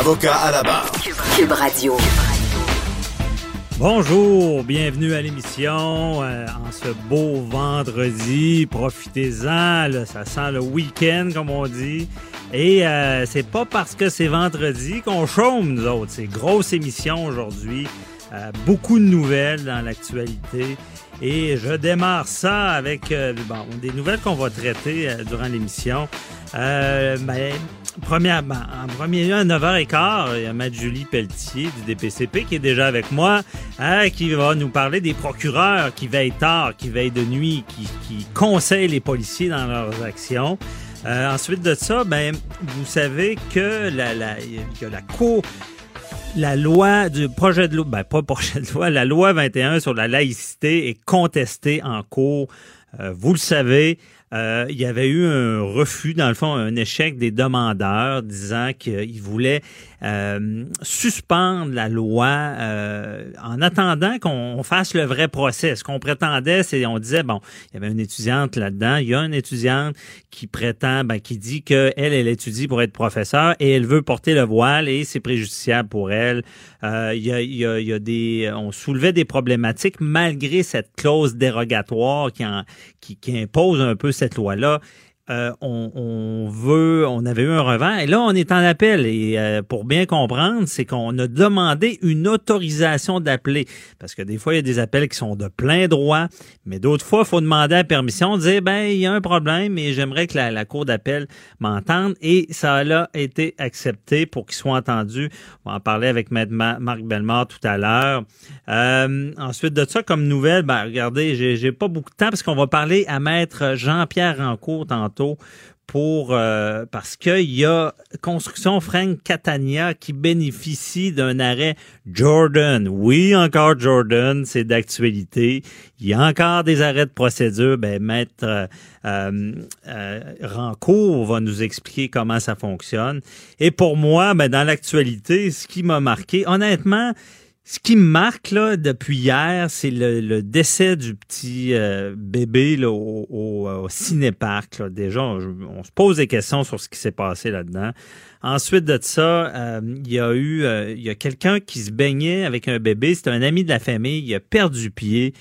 Avocat à la barre. Cube Radio. Bonjour, bienvenue à l'émission euh, en ce beau vendredi. Profitez-en, là, ça sent le week-end comme on dit. Et euh, c'est pas parce que c'est vendredi qu'on chôme nous autres. C'est grosse émission aujourd'hui. Euh, beaucoup de nouvelles dans l'actualité. Et je démarre ça avec euh, bon, des nouvelles qu'on va traiter euh, durant l'émission. Euh, ben, premièrement, en premier lieu, à 9h15, il y a Matt Julie Pelletier du DPCP qui est déjà avec moi, hein, qui va nous parler des procureurs qui veillent tard, qui veillent de nuit, qui, conseillent les policiers dans leurs actions. Euh, ensuite de ça, ben, vous savez que la, la, que la Cour la loi du projet de loi, ben pas projet de loi, la loi 21 sur la laïcité est contestée en cours. Euh, vous le savez, euh, il y avait eu un refus, dans le fond, un échec des demandeurs disant qu'ils voulaient euh, suspendre la loi euh, en attendant qu'on fasse le vrai procès. Ce qu'on prétendait, c'est on disait bon, il y avait une étudiante là-dedans, il y a une étudiante qui prétend, ben, qui dit que elle, étudie pour être professeur et elle veut porter le voile et c'est préjudiciable pour elle. Euh, il, y a, des, on soulevait des problématiques malgré cette clause dérogatoire qui, impose un peu cette loi-là. Euh, on, veut, on avait eu un revers, et là, on est en appel. Et euh, pour bien comprendre, c'est qu'on a demandé une autorisation d'appeler. Parce que des fois, il y a des appels qui sont de plein droit, mais d'autres fois, il faut demander la permission, dire, ben, il y a un problème et j'aimerais que la, la Cour d'appel m'entende. Et ça a été accepté pour qu'il soit entendu. On va en parler avec Maître Marc Bellemare tout à l'heure. Euh, ensuite de ça, comme nouvelle, ben, regardez, j'ai pas beaucoup de temps parce qu'on va parler à Maître Jean-Pierre Rancourt tantôt pour euh, parce qu'il y a Construction Frank Catania qui bénéficie d'un arrêt Jordan. Oui, encore Jordan, c'est d'actualité. Il y a encore des arrêts de procédure. Ben, maître euh, euh, Rancourt va nous expliquer comment ça fonctionne. Et pour moi, ben, dans l'actualité, ce qui m'a marqué, honnêtement, ce qui me marque là, depuis hier, c'est le, le, décès du petit euh, bébé au, au, au cinéparc. Déjà, on, se pose des questions sur ce qui s'est passé là-dedans. Ensuite de ça, euh, il y a eu euh, il y a quelqu'un qui se baignait avec un bébé. C'était un ami de la famille. Il a perdu pied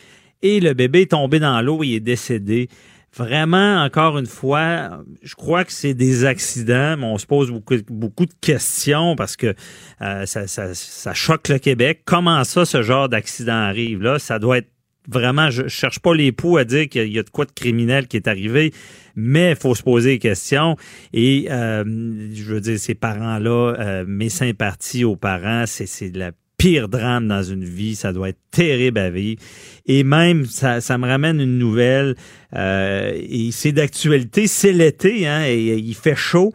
et le bébé est tombé dans l'eau. Il est décédé. Vraiment, encore une fois, je crois que c'est des accidents, mais on se pose beaucoup, beaucoup de questions parce que euh, ça, ça, ça choque le Québec. Comment ça, ce genre d'accident arrive là? Ça doit être vraiment, je cherche pas les poux à dire qu'il y a de quoi de criminel qui est arrivé, mais il faut se poser des questions. Et euh, je veux dire, ces parents-là, euh, mes sympathies aux parents, c'est de la pire drame dans une vie. Ça doit être terrible à vivre. Et même, ça, ça me ramène une nouvelle. Euh, et c'est d'actualité. C'est l'été, hein, et il fait chaud.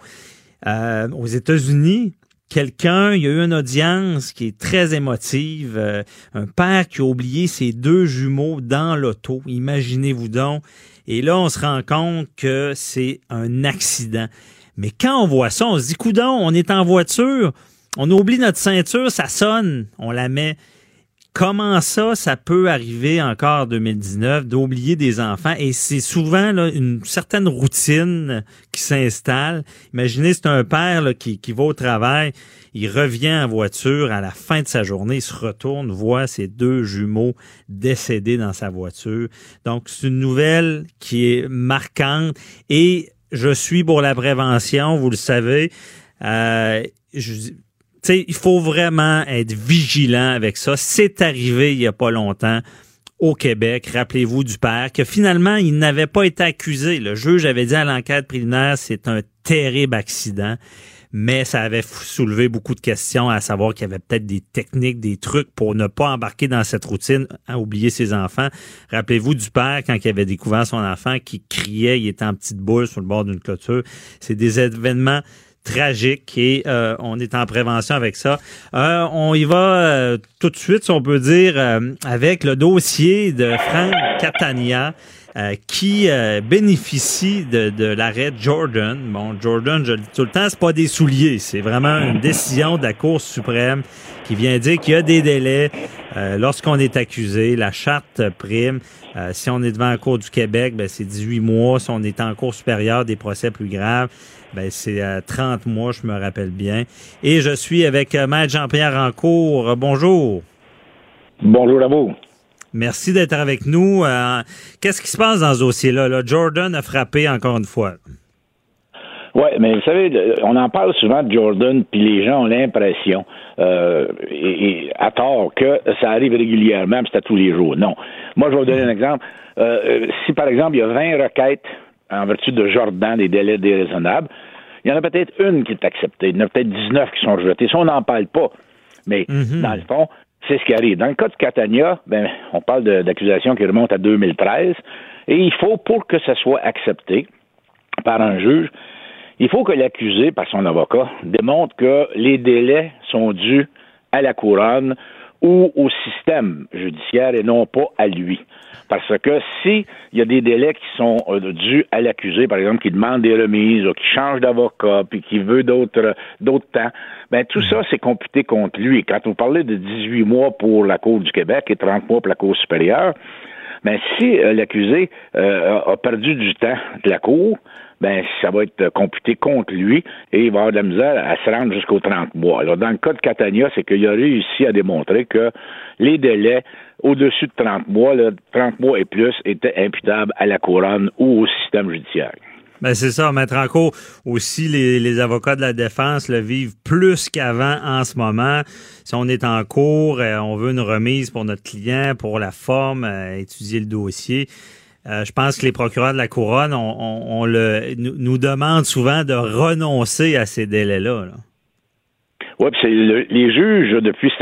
Euh, aux États-Unis, quelqu'un, il y a eu une audience qui est très émotive. Euh, un père qui a oublié ses deux jumeaux dans l'auto. Imaginez-vous donc. Et là, on se rend compte que c'est un accident. Mais quand on voit ça, on se dit, coudon, on est en voiture, on oublie notre ceinture, ça sonne, on la met. Comment ça, ça peut arriver encore en 2019 d'oublier des enfants? Et c'est souvent une certaine routine qui s'installe. Imaginez, c'est un père qui, qui va au travail, il revient en voiture à la fin de sa journée, il se retourne, voit ses deux jumeaux décédés dans sa voiture. Donc c'est une nouvelle qui est marquante et je suis pour la prévention, vous le savez. Euh, je, sais, il faut vraiment être vigilant avec ça. C'est arrivé il y a pas longtemps au Québec. Rappelez-vous du père que finalement, il n'avait pas été accusé. Le juge avait dit à l'enquête préliminaire, c'est un terrible accident. Mais ça avait soulevé beaucoup de questions à savoir qu'il y avait peut-être des techniques, des trucs pour ne pas embarquer dans cette routine, à oublier ses enfants. Rappelez-vous du père quand il avait découvert son enfant qui criait, il était en petite boule sur le bord d'une clôture. C'est des événements tragique et euh, on est en prévention avec ça. Euh, on y va tout de suite, si on peut dire, avec le dossier de Frank Catania. qui bénéficie de, de l'arrêt Jordan. Bon, Jordan, je le dis tout le temps, c'est pas des souliers, c'est vraiment une décision de la Cour suprême qui vient dire qu'il y a des délais lorsqu'on est accusé. La charte prime. si on est devant la Cour du Québec, ben, c'est 18 mois. Si on est en cour supérieure, des procès plus graves, ben, c'est à 30 mois, je me rappelle bien. Et je suis avec euh, Maître Jean-Pierre Rancourt. Bonjour. Bonjour à vous. Merci d'être avec nous. Euh, qu'est-ce qui se passe dans ce dossier-là? Jordan a frappé encore une fois. Oui, mais vous savez, on en parle souvent de Jordan, puis les gens ont l'impression, euh, et, à tort, que ça arrive régulièrement, puis c'est à tous les jours. Non. Moi, je vais vous donner un exemple. si, par exemple, il y a 20 requêtes en vertu de Jordan, des délais déraisonnables. Il y en a peut-être une qui est acceptée. Il y en a peut-être 19 qui sont rejetées. Ça, on n'en parle pas. Mais mhm. dans le fond, c'est ce qui arrive. Dans le cas de Catania, ben, on parle d'accusations qui remontent à 2013. Et il faut, pour que ça soit accepté par un juge, il faut que l'accusé, par son avocat, démontre que les délais sont dus à la couronne ou au système judiciaire et non pas à lui. Parce que s'il y a des délais qui sont euh, dus à l'accusé, par exemple, qui demande des remises, ou qui change d'avocat, puis qui veut d'autres d'autres temps, ben tout ça, c'est computé contre lui. Quand vous parlez de 18 mois pour la Cour du Québec et 30 mois pour la Cour supérieure, ben si euh, l'accusé euh, a perdu du temps de la Cour, ben ça va être computé contre lui et il va avoir de la misère à se rendre jusqu'aux 30 mois. Alors, dans le cas de Catania, c'est qu'il a réussi à démontrer que les délais au-dessus de 30 mois, 30 mois et plus, étaient imputables à la couronne ou au système judiciaire. Ben c'est ça, mettre en cours aussi les, avocats de la défense le vivent plus qu'avant en ce moment. Si on est en cours, euh, on veut une remise pour notre client, pour la forme, euh, étudier le dossier. Euh, je pense que les procureurs de la couronne on, le, nous, demandent souvent de renoncer à ces délais-là. Oui, c'est les juges, depuis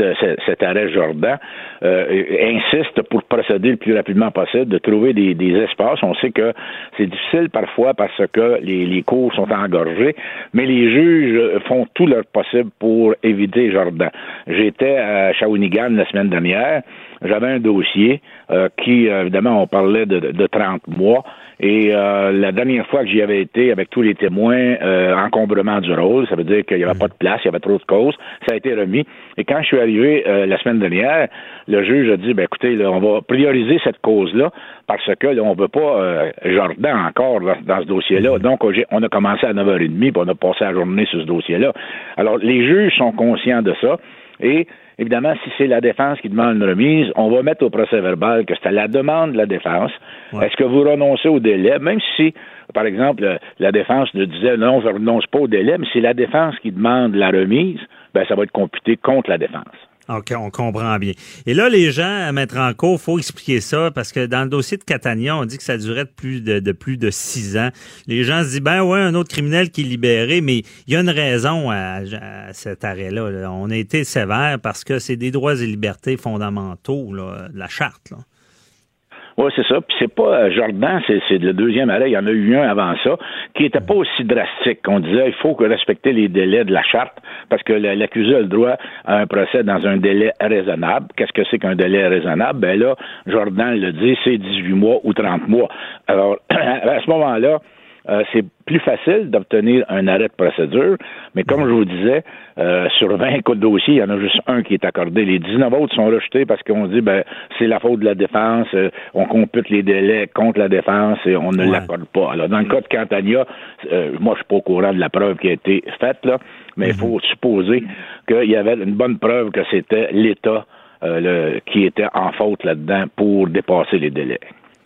cet arrêt Jordan, euh, insistent pour procéder le plus rapidement possible, de trouver des, espaces. On sait que c'est difficile parfois parce que les, les cours sont engorgés, mais les juges font tout leur possible pour éviter Jordan. J'étais à Shawinigan la semaine dernière j'avais un dossier euh, qui, euh, évidemment, on parlait de, de 30 mois. Et euh, la dernière fois que j'y avais été avec tous les témoins, encombrement du rôle, ça veut dire qu'il n'y avait pas de place, il y avait trop de causes, ça a été remis. Et quand je suis arrivé la semaine dernière, le juge a dit, ben écoutez, on va prioriser cette cause-là parce que là, on ne veut pas Jordan encore dans, ce dossier-là. Donc, on a commencé à 9h30 puis on a passé la journée sur ce dossier-là. Alors, les juges sont conscients de ça. Et Évidemment, si c'est la défense qui demande une remise, on va mettre au procès verbal que c'est à la demande de la défense. Est-ce que vous renoncez au délai, même si, par exemple, la défense ne disait non, je ne renonce pas au délai, mais c'est la défense qui demande la remise, ben ça va être computé contre la défense. OK, on comprend bien. Et là, les gens à mettre en cause, faut expliquer ça parce que dans le dossier de Catania, on dit que ça durait de plus de, plus de six ans. Les gens se disent, ben ouais, un autre criminel qui est libéré, mais il y a une raison à, cet arrêt-là. On a été sévère parce que c'est des droits et libertés fondamentaux, là, la charte. Là. Oui, c'est ça. Puis c'est pas euh, Jordan, c'est le deuxième arrêt. Il y en a eu un avant ça, qui n'était pas aussi drastique. On disait il faut respecter les délais de la charte parce que l'accusé a le droit à un procès dans un délai raisonnable. Qu'est-ce que c'est qu'un délai raisonnable? Ben là, Jordan le dit, c'est 18 mois ou 30 mois. Alors, à ce moment-là, euh, c'est plus facile d'obtenir un arrêt de procédure, mais comme je vous disais, euh, sur 20 cas de dossier, il y en a juste un qui est accordé. Les 19 autres sont rejetés parce qu'on dit ben c'est la faute de la défense, euh, on compute les délais contre la défense et on ne l'accorde pas. Alors, dans le cas de Cantania, moi je suis pas au courant de la preuve qui a été faite, là, mais il faut supposer qu'il y avait une bonne preuve que c'était l'État qui était en faute là-dedans pour dépasser les délais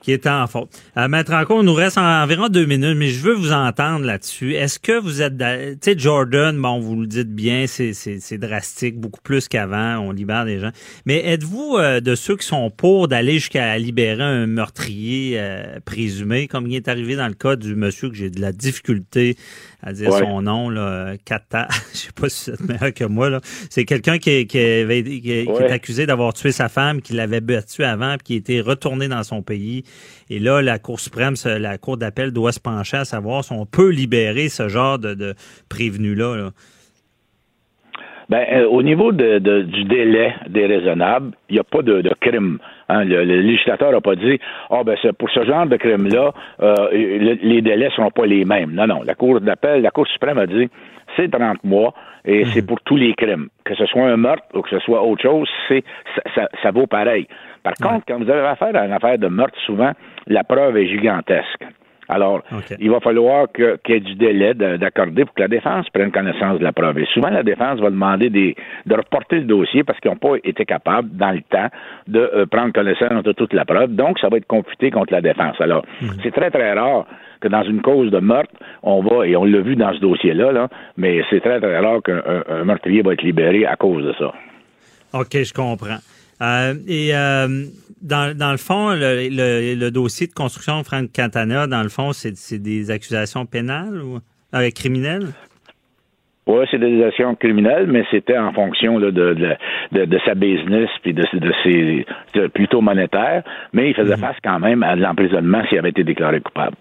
qui est en faute. À mettre en compte, il nous reste environ deux minutes, mais je veux vous entendre là-dessus. Est-ce que vous êtes, tu sais, Jordan, bon, vous le dites bien, c'est drastique, beaucoup plus qu'avant, on libère des gens. Mais êtes-vous euh, de ceux qui sont pour d'aller jusqu'à libérer un meurtrier euh, présumé, comme il est arrivé dans le cas du monsieur que j'ai de la difficulté à dire Ouais. son nom, là, Kata, je sais pas si c'est meilleur que moi, là. C'est quelqu'un qui, est- qui, avait- qui- qui est accusé d'avoir tué sa femme, qui l'avait battu avant, puis qui était retourné dans son pays. Et là, la Cour suprême, la Cour d'appel doit se pencher à savoir si on peut libérer ce genre de, de prévenu-là. là. Ben, euh, au niveau de- du délai déraisonnable, il n'y a pas de, de crime. Hein. Le, le législateur n'a pas dit Ah ben c'est pour ce genre de crime-là, euh, le- les délais ne seront pas les mêmes. Non, non. La Cour d'appel, la Cour suprême a dit c'est 30 mois et c'est pour tous les crimes. Que ce soit un meurtre ou que ce soit autre chose, c'est ça, ça- ça vaut pareil. Par contre, quand vous avez affaire à une affaire de meurtre, souvent, la preuve est gigantesque. Alors, il va falloir qu'il y ait du délai de- d'accorder pour que la défense prenne connaissance de la preuve. Et souvent, la défense va demander des, de reporter le dossier parce qu'ils n'ont pas été capables, dans le temps, de euh, prendre connaissance de toute la preuve. Donc, ça va être computé contre la défense. Alors, c'est très, très rare que dans une cause de meurtre, on va, et on l'a vu dans ce dossier-là, là, mais c'est très, très rare qu'un un- un meurtrier va être libéré à cause de ça. OK, je comprends. Euh, et euh, dans, dans le fond, le, le, le dossier de construction de Frank Cantana, dans le fond, c'est des accusations pénales ou euh, criminelles? Oui, c'est des actions criminelles, mais c'était en fonction là, de, de, de, de sa business puis de, de ses plutôt monétaire, mais il faisait face quand même à l'emprisonnement s'il avait été déclaré coupable.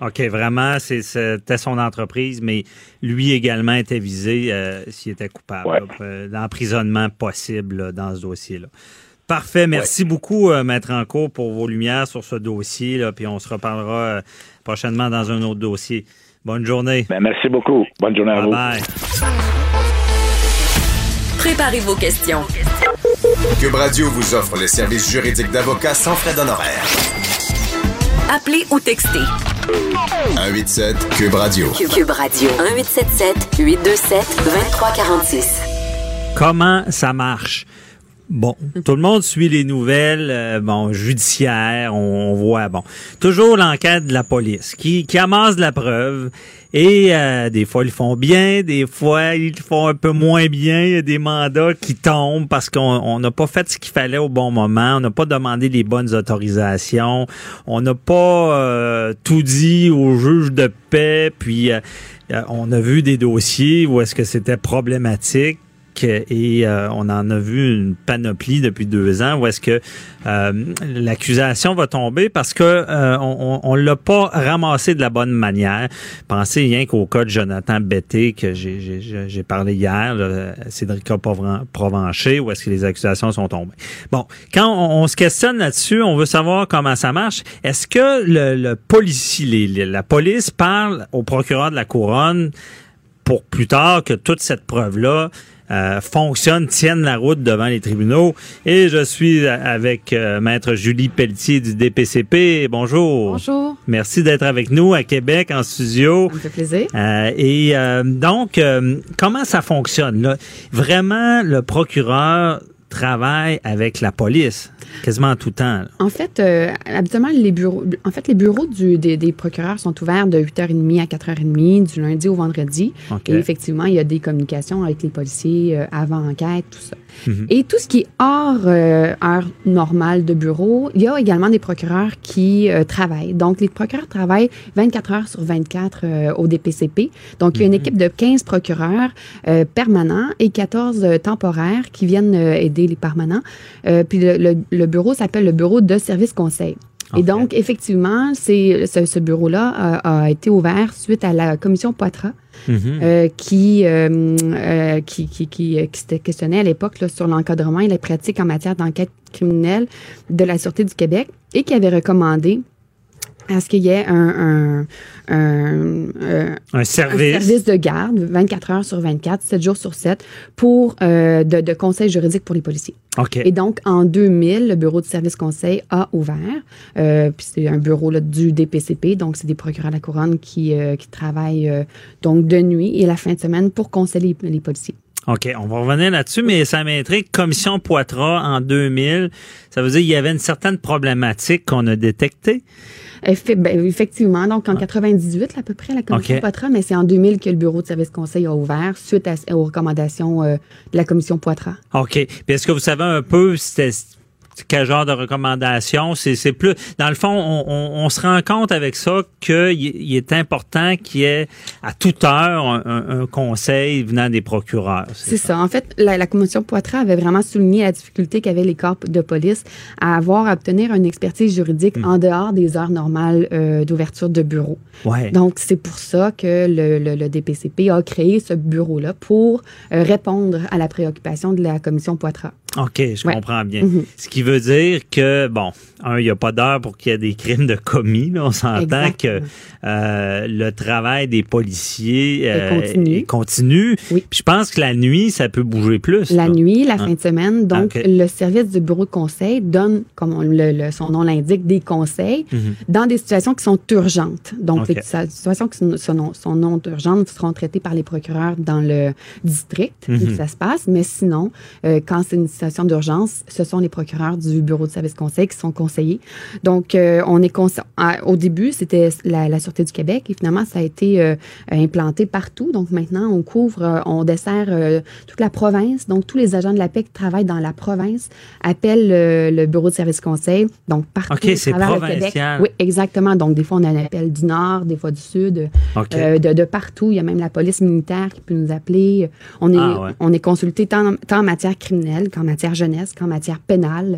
OK, vraiment, c'est- c'était son entreprise, mais lui également était visé euh, s'il était coupable. Ouais. euh, L'emprisonnement possible là, dans ce dossier-là. Parfait. Merci beaucoup, euh, Maître Encourt, pour vos lumières sur ce dossier. Là, puis on se reparlera euh, prochainement dans un autre dossier. Bonne journée. Ben, merci beaucoup. Bonne journée à Bye vous. bye. Préparez vos questions. Cube Radio vous offre les services juridiques d'avocats sans frais d'honoraires. Appelez ou textez. 187 Cube Radio. Cube Radio. 1877 827 2346. Comment ça marche? Bon, tout le monde suit les nouvelles, euh, bon, judiciaires, on, on voit, bon, toujours l'enquête de la police qui, amasse la preuve et euh, des fois ils font bien, des fois ils font un peu moins bien, il y a des mandats qui tombent parce qu'on on n'a pas fait ce qu'il fallait au bon moment, on n'a pas demandé les bonnes autorisations, on n'a pas euh, tout dit au juge de paix, puis on a vu des dossiers où est-ce que c'était problématique et euh, on en a vu une panoplie depuis deux ans où est-ce que euh, l'accusation va tomber parce que euh, on, on, on l'a pas ramassé de la bonne manière. Pensez rien qu'au cas de Jonathan Betté que j'ai- parlé hier, là, Cédric Proven- Provencher, où est-ce que les accusations sont tombées. Bon, quand on, on se questionne là-dessus, on veut savoir comment ça marche. Est-ce que le, le policier, la police parle au procureur de la couronne pour plus tard que toute cette preuve-là? Euh, fonctionne, tienne la route devant les tribunaux. Et je suis avec euh, Maître Julie Pelletier du DPCP. Bonjour. Bonjour, Merci d'être avec nous à Québec en studio. ça me fait plaisir. Euh, et euh, donc, euh, comment ça fonctionne? Là? Vraiment, le procureur travaille avec la police quasiment en tout temps. là. En fait, euh, habituellement, les bureaux, en fait, les bureaux du- des, des procureurs sont ouverts de 8h30 à 4h30 du lundi au vendredi. Et effectivement, il y a des communications avec les policiers euh, avant enquête, tout ça. Mhm. Et tout ce qui est hors euh, heure normale de bureau, il y a également des procureurs qui euh, travaillent. Donc, les procureurs travaillent 24 heures sur 24 euh, au DPCP. Donc, il y a une équipe de 15 procureurs euh, permanents et 14 euh, temporaires qui viennent aider les permanents. Puis le, le- le bureau s'appelle le bureau de service conseil. Et donc, effectivement, c'est ce, ce bureau-là a, a été ouvert suite à la commission Poitras, Mhm. euh, qui, euh, euh, qui, qui, à l'époque sur l'encadrement et les pratiques en matière d'enquête criminelle de la Sûreté du Québec et qui avait recommandé à ce qu'il y ait un, un, un, un- Un un service. de garde 24 heures sur 24, 7 jours sur 7 pour euh, de, de conseil juridique pour les policiers. OK. Et donc, en 2000, le bureau de service conseil a ouvert. Euh, puis c'est un bureau là, du DPCP, donc c'est des procureurs de la couronne qui, euh, qui travaillent euh, donc de nuit et la fin de semaine pour conseiller les, les policiers. OK, on va revenir là-dessus, mais ça m'intrigue. Commission Poitras en 2000, ça veut dire qu'il y avait une certaine problématique qu'on a détectée. Ben, effectivement, donc en 98 là, à peu près, la commission OK. Poitras, mais c'est en 2000 que le bureau de service conseil a ouvert suite à- aux recommandations euh, de la commission Poitras. OK. Puis est-ce que vous savez un peu, c'était quel genre de recommandations? C'est, plus, dans le fond, on, on, on se rend compte avec ça qu'il il est important qu'il y ait à toute heure un, un- un conseil venant des procureurs. C'est ça. En fait, la, la commission Poitras avait vraiment souligné la difficulté qu'avaient les corps de police à avoir à obtenir une expertise juridique Hmm. en dehors des heures normales euh, d'ouverture de bureau. Ouais. Donc, c'est pour ça que le, le- le DPCP a créé ce bureau-là pour euh, répondre à la préoccupation de la commission Poitras. OK, je Ouais. comprends bien. Mhm. Ce qui veut dire que, bon, un, il n'y a pas d'heure pour qu'il y ait des crimes de commis. là. On s'entend que euh, le travail des policiers euh, continu. est continu. Oui. Puis je pense que la nuit, ça peut bouger plus. La là. nuit, la Hein? fin de semaine. Donc, le service du bureau de conseil donne, comme on le- le- son nom l'indique, des conseils Mhm. dans des situations qui sont urgentes. Donc, Ok. les situations qui sont, sont, non urgentes seront traitées par les procureurs dans le district où Mhm. ça se passe. Mais sinon, euh, quand c'est une situation d'urgence, ce sont les procureurs du bureau de service conseil qui sont conseillés. Donc, euh, on est à- au début, c'était la, la Sûreté du Québec et finalement, ça a été euh, implanté partout. Donc, maintenant, on couvre, euh, on dessert euh, toute la province. Donc, tous les agents de la paix qui travaillent dans la province appellent le bureau de service conseil. Donc, partout OK, à c'est provincial. Oui, exactement. Donc, des fois, on a un appel du nord, des fois du sud, de, de partout. Il y a même la police militaire qui peut nous appeler. On est, Ah, ouais. on est consulté tant, tant en matière criminelle qu'en matière jeunesse, qu'en matière pénale.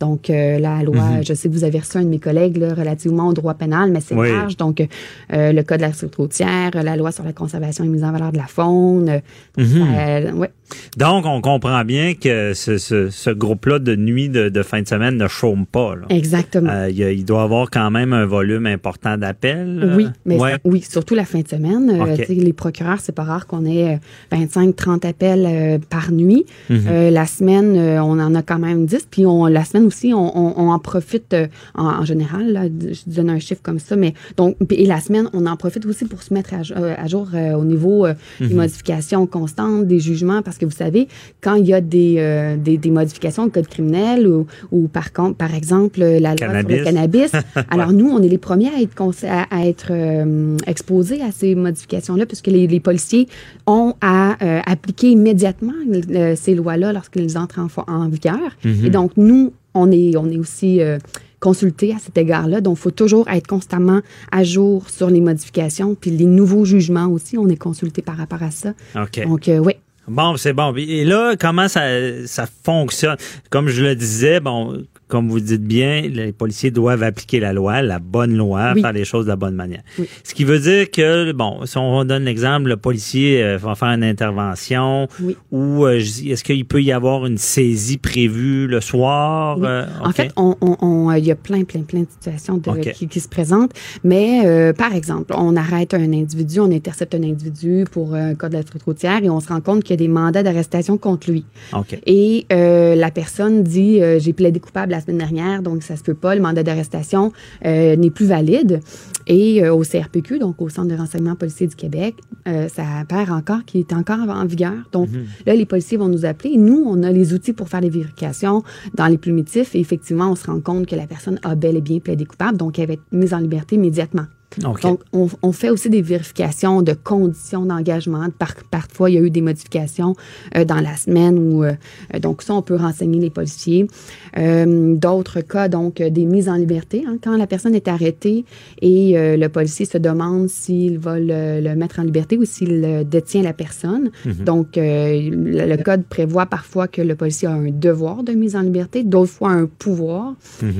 Donc, euh, la loi, Mhm. je sais que vous avez reçu un de mes collègues là, relativement au droit pénal, mais c'est Oui. large. Donc, euh, le code de la sécurité routière, la loi sur la conservation et mise en valeur de la faune. euh, Mhm. ouais. Donc, on comprend bien que ce, ce, ce groupe-là de nuit, de, de fin de semaine ne chôme pas. là. Exactement. Euh, il, il doit avoir quand même un volume important d'appels. euh, Oui, mais ouais. ça- oui, surtout la fin de semaine. Euh, les procureurs, c'est pas rare qu'on ait 25-30 appels euh, par nuit. Mhm. Euh, la semaine, euh, on en a quand même 10. Puis on, la semaine aussi, on, on- on en profite euh, en, en général. Là, je donne un chiffre comme ça, mais donc et la semaine, on en profite aussi pour se mettre à, euh, à jour euh, au niveau euh, des Mhm. modifications constantes, des jugements, parce que vous savez, quand il y a des, des, des modifications au code criminel ou, ou par contre, par exemple, la loi sur Cannabis. le cannabis, alors nous, on est les premiers à être, conse- à, à être exposés à ces modifications-là, puisque les, les policiers ont à appliquer immédiatement ces lois-là lorsqu'elles entrent en vigueur. Mhm. Et donc, nous, on est, on est aussi euh, consultés à cet égard-là. Donc, il faut toujours être constamment à jour sur les modifications. Puis les nouveaux jugements aussi, on est consulté par rapport à ça. OK. Donc, euh, oui. Bon, c'est bon. Et là, comment ça, ça fonctionne? Comme je le disais, bon, comme vous dites bien, les policiers doivent appliquer la loi, la bonne loi, Oui. faire les choses de la bonne manière. Oui. Ce qui veut dire que, bon, si on donne l'exemple, le policier euh, va faire une intervention Oui. ou euh, est-ce qu'il peut y avoir une saisie prévue le soir? Euh, En fait, on, on- on, il y a plein, plein, plein de situations de- qui, qui se présentent. Mais, euh, par exemple, on arrête un individu, on intercepte un individu pour un cas de la routière et on se rend compte qu'il y a des mandats d'arrestation contre lui. OK. Et euh, la personne dit j'ai plaidé coupable la semaine dernière, donc ça se peut pas, le mandat d'arrestation euh, n'est plus valide. Et euh, au CRPQ, donc au Centre de renseignement policier du Québec, euh, ça apparaît encore qu'il est encore en vigueur. Donc là, les policiers vont nous appeler. Et nous, on a les outils pour faire les vérifications dans les plumitifs. Et effectivement, on se rend compte que la personne a bel et bien plaidé coupable, donc elle va être mise en liberté immédiatement. Donc, on, on fait aussi des vérifications de conditions d'engagement. Par, parfois, il y a eu des modifications euh, dans la semaine où, euh, euh, donc ça, on peut renseigner les policiers. Euh, D'autres cas, donc, des mises en liberté. hein. quand la personne est arrêtée et le policier se demande s'il va le, le mettre en liberté ou s'il détient la personne. Donc, euh, le, le code prévoit parfois que le policier a un devoir de mise en liberté, d'autres fois un pouvoir.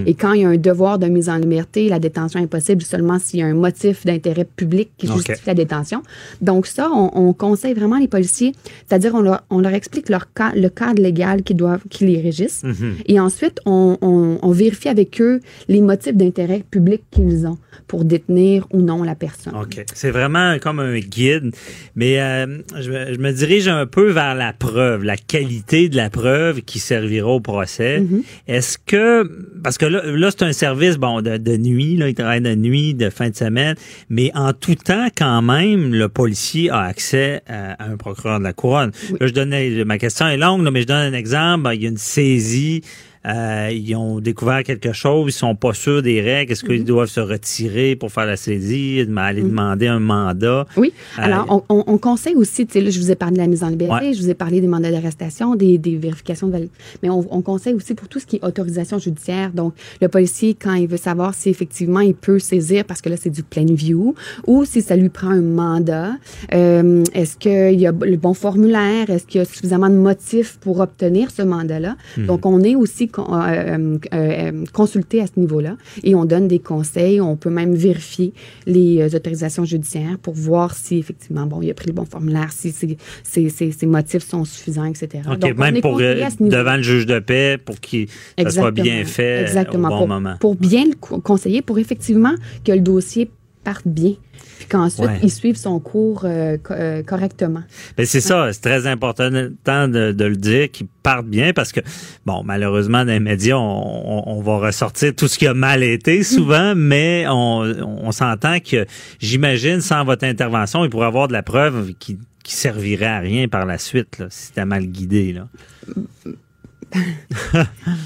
Et quand il y a un devoir de mise en liberté, la détention est possible seulement s'il y a un motif d'intérêt public qui justifie la détention. Donc ça, on, on conseille vraiment les policiers, c'est-à-dire on leur, on leur explique leur ca- le cadre légal qui, doivent, qui les régisse. Mhm. Et ensuite, on vérifie avec eux les motifs d'intérêt public qu'ils ont pour détenir ou non la personne. OK. C'est vraiment comme un guide. Mais euh, je, me- je me dirige un peu vers la preuve, la qualité de la preuve qui servira au procès. Mhm. Est-ce que, parce que là, là c'est un service bon de, de nuit, là, il travaille de nuit, de fin de semaine, mais en tout temps, quand même, le policier a accès à, à un procureur de la couronne. Oui. Là, je donnais, ma question est longue, là, mais je donne un exemple. Il y a une saisie euh, ils ont découvert quelque chose, ils sont pas sûrs des règles, est-ce qu'ils Mhm. doivent se retirer pour faire la saisie, aller demander un mandat? Oui. Euh, Alors, on, on- on conseille aussi, tu sais, là, je vous ai parlé de la mise en liberté, Ouais. je vous ai parlé des mandats d'arrestation, des, des vérifications de validité, mais on, on conseille aussi pour tout ce qui est autorisation judiciaire. Donc, le policier, quand il veut savoir si effectivement il peut saisir, parce que là, c'est du plain view, ou si ça lui prend un mandat, euh, est-ce qu'il y a le bon formulaire, est-ce qu'il y a suffisamment de motifs pour obtenir ce mandat-là? Donc, on est aussi euh, euh, euh, consulté à ce niveau-là et on donne des conseils. On peut même vérifier les autorisations judiciaires pour voir si effectivement, bon, il a pris le bon formulaire, si ses, ses- ses- ses motifs sont suffisants, etc. OK, Donc, on même pour devant le juge de paix pour qu'il ça soit bien fait Exactement. au bon pour, moment. Pour bien le co- conseiller, pour effectivement que le dossier parte bien, puis qu'ensuite, Ouais. il suive son cours euh, euh, correctement. Ben c'est ça, c'est très important de, de le dire, qu'ils partent bien parce que, bon, malheureusement, dans les médias, on, on- on va ressortir tout ce qui a mal été souvent, mais on, on s'entend que, j'imagine, sans votre intervention, il pourrait avoir de la preuve qui, qui servirait à rien par la suite, là, si c'était mal guidé. Là.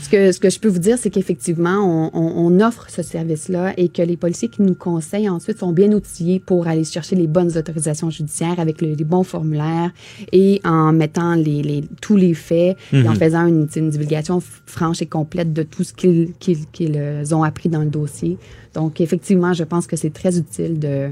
Ce que, ce que je peux vous dire, c'est qu'effectivement, on, on- on offre ce service-là et que les policiers qui nous conseillent ensuite sont bien outillés pour aller chercher les bonnes autorisations judiciaires avec le- les bons formulaires et en mettant les, les- tous les faits et en faisant une, une divulgation franche et complète de tout ce qu'ils, euh, ont appris dans le dossier. Donc, effectivement, je pense que c'est très utile de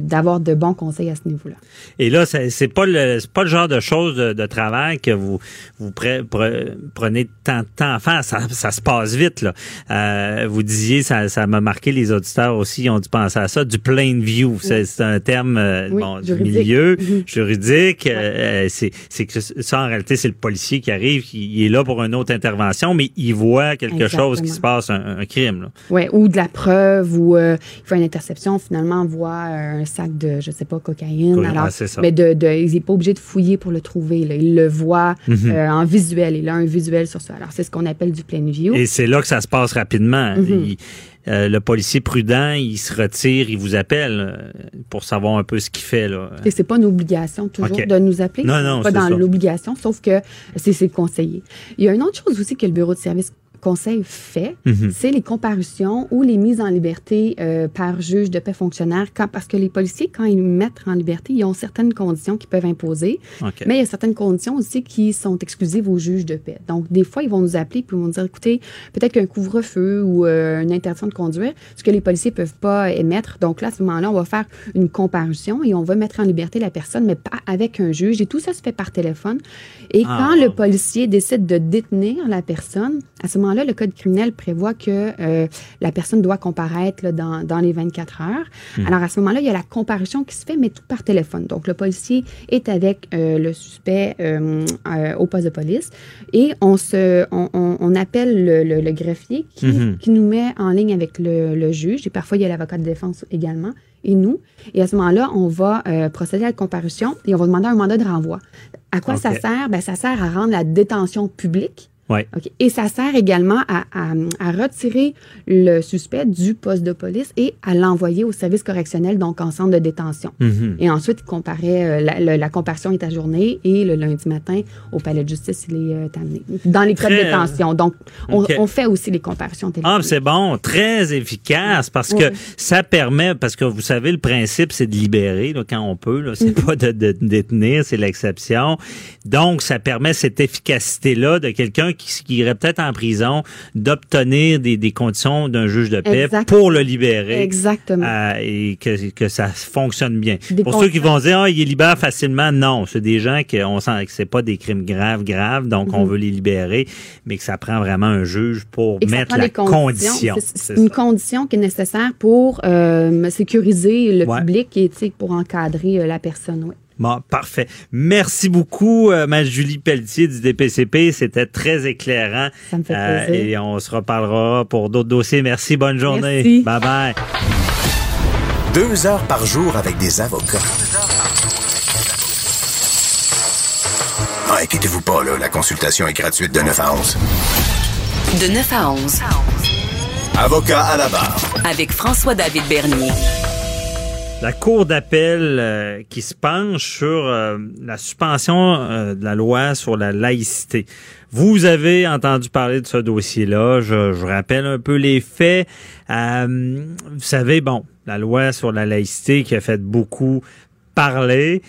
d'avoir de, bons conseils à ce niveau-là. Et là, c'est c'est pas le c'est pas le genre de choses de, de travail que vous vous pre- pre- prenez tant de temps à faire. Ça, ça se passe vite là. Euh, vous disiez, ça ça m'a marqué les auditeurs aussi. Ils ont dû penser à ça. Du plain view, c'est c'est un terme euh, Oui, bon, du milieu Mhm. juridique. Euh, c'est c'est que ça en réalité c'est le policier qui arrive, qui il est là pour une autre intervention, mais il voit quelque chose qui se passe, un, un crime. Là. Ouais, ou de la preuve, ou euh, il fait une interception, finalement, on voit euh, un sac de, je sais pas, cocaïne. Oui, alors, ça. mais de, de, il n'est pas obligé de fouiller pour le trouver. Là. Il le voit Mhm. euh, en visuel. Il a un visuel sur ça. Alors, c'est ce qu'on appelle du plain view. Et c'est là que ça se passe rapidement. Mhm. Il- euh, le policier prudent, il se retire, il vous appelle pour savoir un peu ce qu'il fait. Là. Et c'est pas une obligation toujours de nous appeler. Non, non, pas dans l'obligation, sauf que c'est c'est conseillé. Il y a une autre chose aussi que le bureau de service conseil fait, Mhm. c'est les comparutions ou les mises en liberté euh, par juge de paix fonctionnaire. Quand, parce que les policiers, quand ils mettent en liberté, ils ont certaines conditions qu'ils peuvent imposer. Mais il y a certaines conditions aussi qui sont exclusives aux juges de paix. Donc, des fois, ils vont nous appeler puis ils vont nous dire, écoutez, peut-être qu'un couvre-feu ou euh, une interdiction de conduire, ce que les policiers peuvent pas émettre. Donc là, à ce moment-là, on va faire une comparution et on va mettre en liberté la personne, mais pas avec un juge. Et tout ça se fait par téléphone. Et Ah. quand le policier décide de détenir la personne, à ce moment-là, le code criminel prévoit que euh, la personne doit comparaître là, dans, dans les 24 heures. Alors, à ce moment-là, il y a la comparution qui se fait, mais tout par téléphone. Donc, le policier est avec euh, le suspect euh, au poste de police et on, se, on, on- on appelle le, le- le greffier qui, Mhm. qui nous met en ligne avec le, le juge et parfois, il y a l'avocat de défense également et nous. Et à ce moment-là, on va euh, procéder à la comparution et on va demander un mandat de renvoi. À quoi ça sert? Ben, ça sert à rendre la détention publique. Ouais. Et ça sert également à, à- à retirer le suspect du poste de police et à l'envoyer au service correctionnel, donc en centre de détention. Mhm. Et ensuite, comparer, euh, la, la, la comparution est ajournée et le lundi matin, au palais de justice, il est euh, amené. Dans les cas de détention. Donc, on, fait aussi les comparations Ah, téléphoniques. c'est bon, très efficace parce que ça permet, parce que vous savez, le principe, c'est de libérer là, quand on peut. C'est Mm-hmm. pas de, de détenir, c'est l'exception. Donc, ça permet cette efficacité-là de quelqu'un qui, qui irait peut-être en prison d'obtenir des, des conditions d'un juge de paix Exact. pour le libérer. Exactement. Euh, et que, que ça fonctionne bien. Des Pour ceux qui vont dire, ah, il est libère facilement, non. C'est des gens qui, on sent que c'est pas des crimes graves, graves, donc Mhm. on veut les libérer, mais que ça prend vraiment un juge pour Et mettre la condition. C'est- une ça. condition qui est nécessaire pour euh, sécuriser le Ouais. public et pour encadrer euh, la personne. Oui. Bon, parfait. Merci beaucoup, euh, ma Julie Pelletier du DPCP. C'était très éclairant. Ça me fait Euh, plaisir. et on se reparlera pour d'autres dossiers. Merci, bonne journée. Merci. Bye bye. Deux heures par jour avec des avocats. Ah, inquiétez-vous pas, là, la consultation est gratuite de 9 à 11. De 9 à 11. Avocat à la barre. Avec François-David Bernier. La Cour d'appel euh, qui se penche sur euh, la suspension euh, de la loi sur la laïcité. Vous avez entendu parler de ce dossier-là. Je, je rappelle un peu les faits. vous savez, bon, la loi sur la laïcité qui a fait beaucoup parler,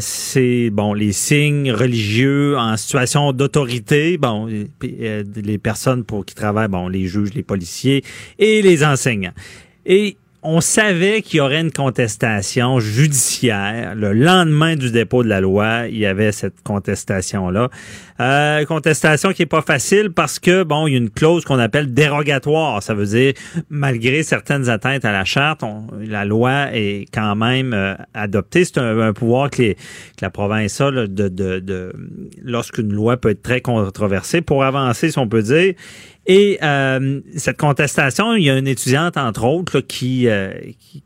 c'est bon les signes religieux en situation d'autorité, bon les personnes pour qui travaillent, bon les juges, les policiers et les enseignants. Et on savait qu'il y aurait une contestation judiciaire. Le lendemain du dépôt de la loi, il y avait cette contestation-là. Euh, contestation qui est pas facile parce que, bon, il y a une clause qu'on appelle dérogatoire. Ça veut dire, malgré certaines atteintes à la charte, la loi est quand même euh, adoptée. C'est un, pouvoir que, la province a lorsqu'une loi peut être très controversée. Pour avancer, si on peut dire, et euh, cette contestation, il y a une étudiante, entre autres, euh, qui,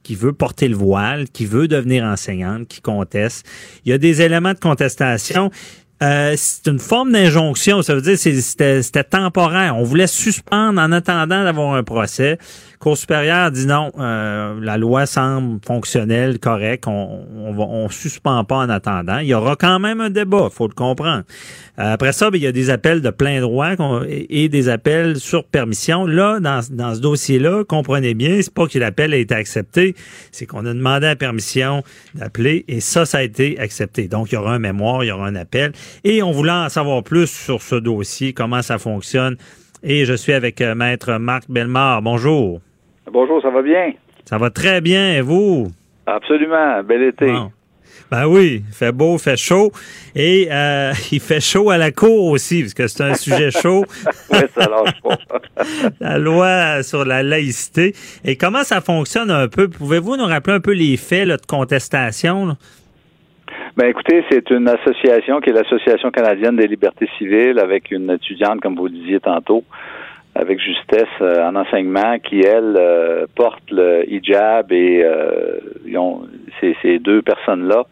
qui, veut porter le voile, qui veut devenir enseignante, qui conteste. Il y a des éléments de contestation. Euh, c'est une forme d'injonction. Ça veut dire que c'était temporaire. On voulait suspendre en attendant d'avoir un procès. Cour supérieure dit non, euh, la loi semble fonctionnelle, correcte, on, on, on suspend pas en attendant. Il y aura quand même un débat, faut le comprendre. Euh, après ça, ben, il y a des appels de plein droit et, des appels sur permission. Là, dans, ce dossier-là, comprenez bien, c'est pas que l'appel a été accepté, c'est qu'on a demandé la permission d'appeler et ça, ça a été accepté. Donc, il y aura un mémoire, il y aura un appel. Et on voulait en savoir plus sur ce dossier, comment ça fonctionne. Et je suis avec euh, Maître Marc Belmar. Bonjour. Bonjour, ça va bien? Ça va très bien, et vous? Absolument, bel été. Ben oui, il fait beau, il fait chaud. Et euh, il fait chaud à la cour aussi, parce que c'est un sujet chaud. oui, ça lâche pas. la loi sur la laïcité. Et comment ça fonctionne un peu? Pouvez-vous nous rappeler un peu les faits de contestation? Ben écoutez, c'est une association qui est l'Association canadienne des libertés civiles avec une étudiante, comme vous le disiez tantôt, avec justesse euh, en enseignement qui, elle, euh, porte le hijab et euh, ont, ces, ces deux personnes-là,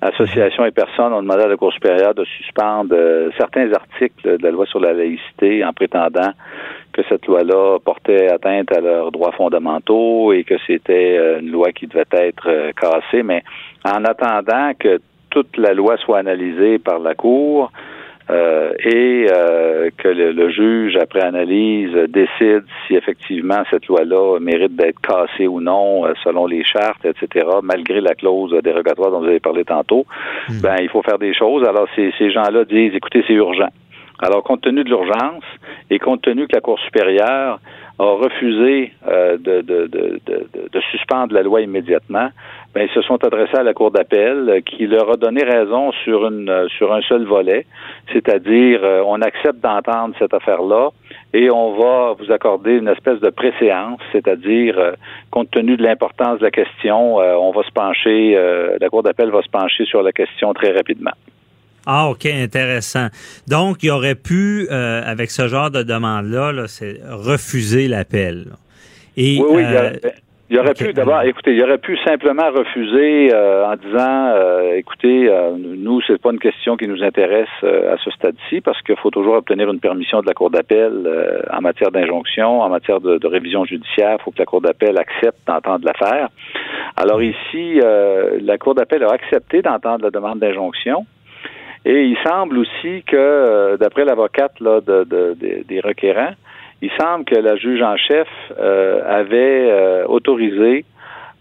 association et personnes, ont demandé à la Cour supérieure de suspendre certains articles de la loi sur la laïcité en prétendant que cette loi-là portait atteinte à leurs droits fondamentaux et que c'était une loi qui devait être cassée. Mais en attendant que toute la loi soit analysée par la Cour, euh, et euh, que le, juge, après analyse, décide si effectivement cette loi-là mérite d'être cassée ou non euh, selon les chartes, etc., malgré la clause dérogatoire dont vous avez parlé tantôt, hmm. ben il faut faire des choses. Alors ces, ces gens-là disent, écoutez, c'est urgent. Alors, compte tenu de l'urgence et compte tenu que la Cour supérieure a refusé de, de, de, de, suspendre la loi immédiatement, ben, ils se sont adressés à la Cour d'appel euh, qui leur a donné raison sur une euh, sur un seul volet, c'est-à-dire euh, on accepte d'entendre cette affaire-là et on va vous accorder une espèce de préséance, c'est-à-dire compte tenu de l'importance de la question, on va se pencher, la Cour d'appel va se pencher sur la question très rapidement. Ah, OK, intéressant. Donc, il aurait pu, avec ce genre de demande-là, là, refuser l'appel. Et, oui, oui, il aurait pu d'abord, écoutez, il aurait pu simplement refuser euh, en disant, euh, écoutez, euh, nous, c'est pas une question qui nous intéresse à ce stade-ci parce qu'il faut toujours obtenir une permission de la Cour d'appel en matière d'injonction, en matière de, révision judiciaire. Il faut que la Cour d'appel accepte d'entendre l'affaire. Alors ici, la Cour d'appel a accepté d'entendre la demande d'injonction. Et il semble aussi que, d'après l'avocate là, de, des requérants, il semble que la juge en chef euh, avait euh, autorisé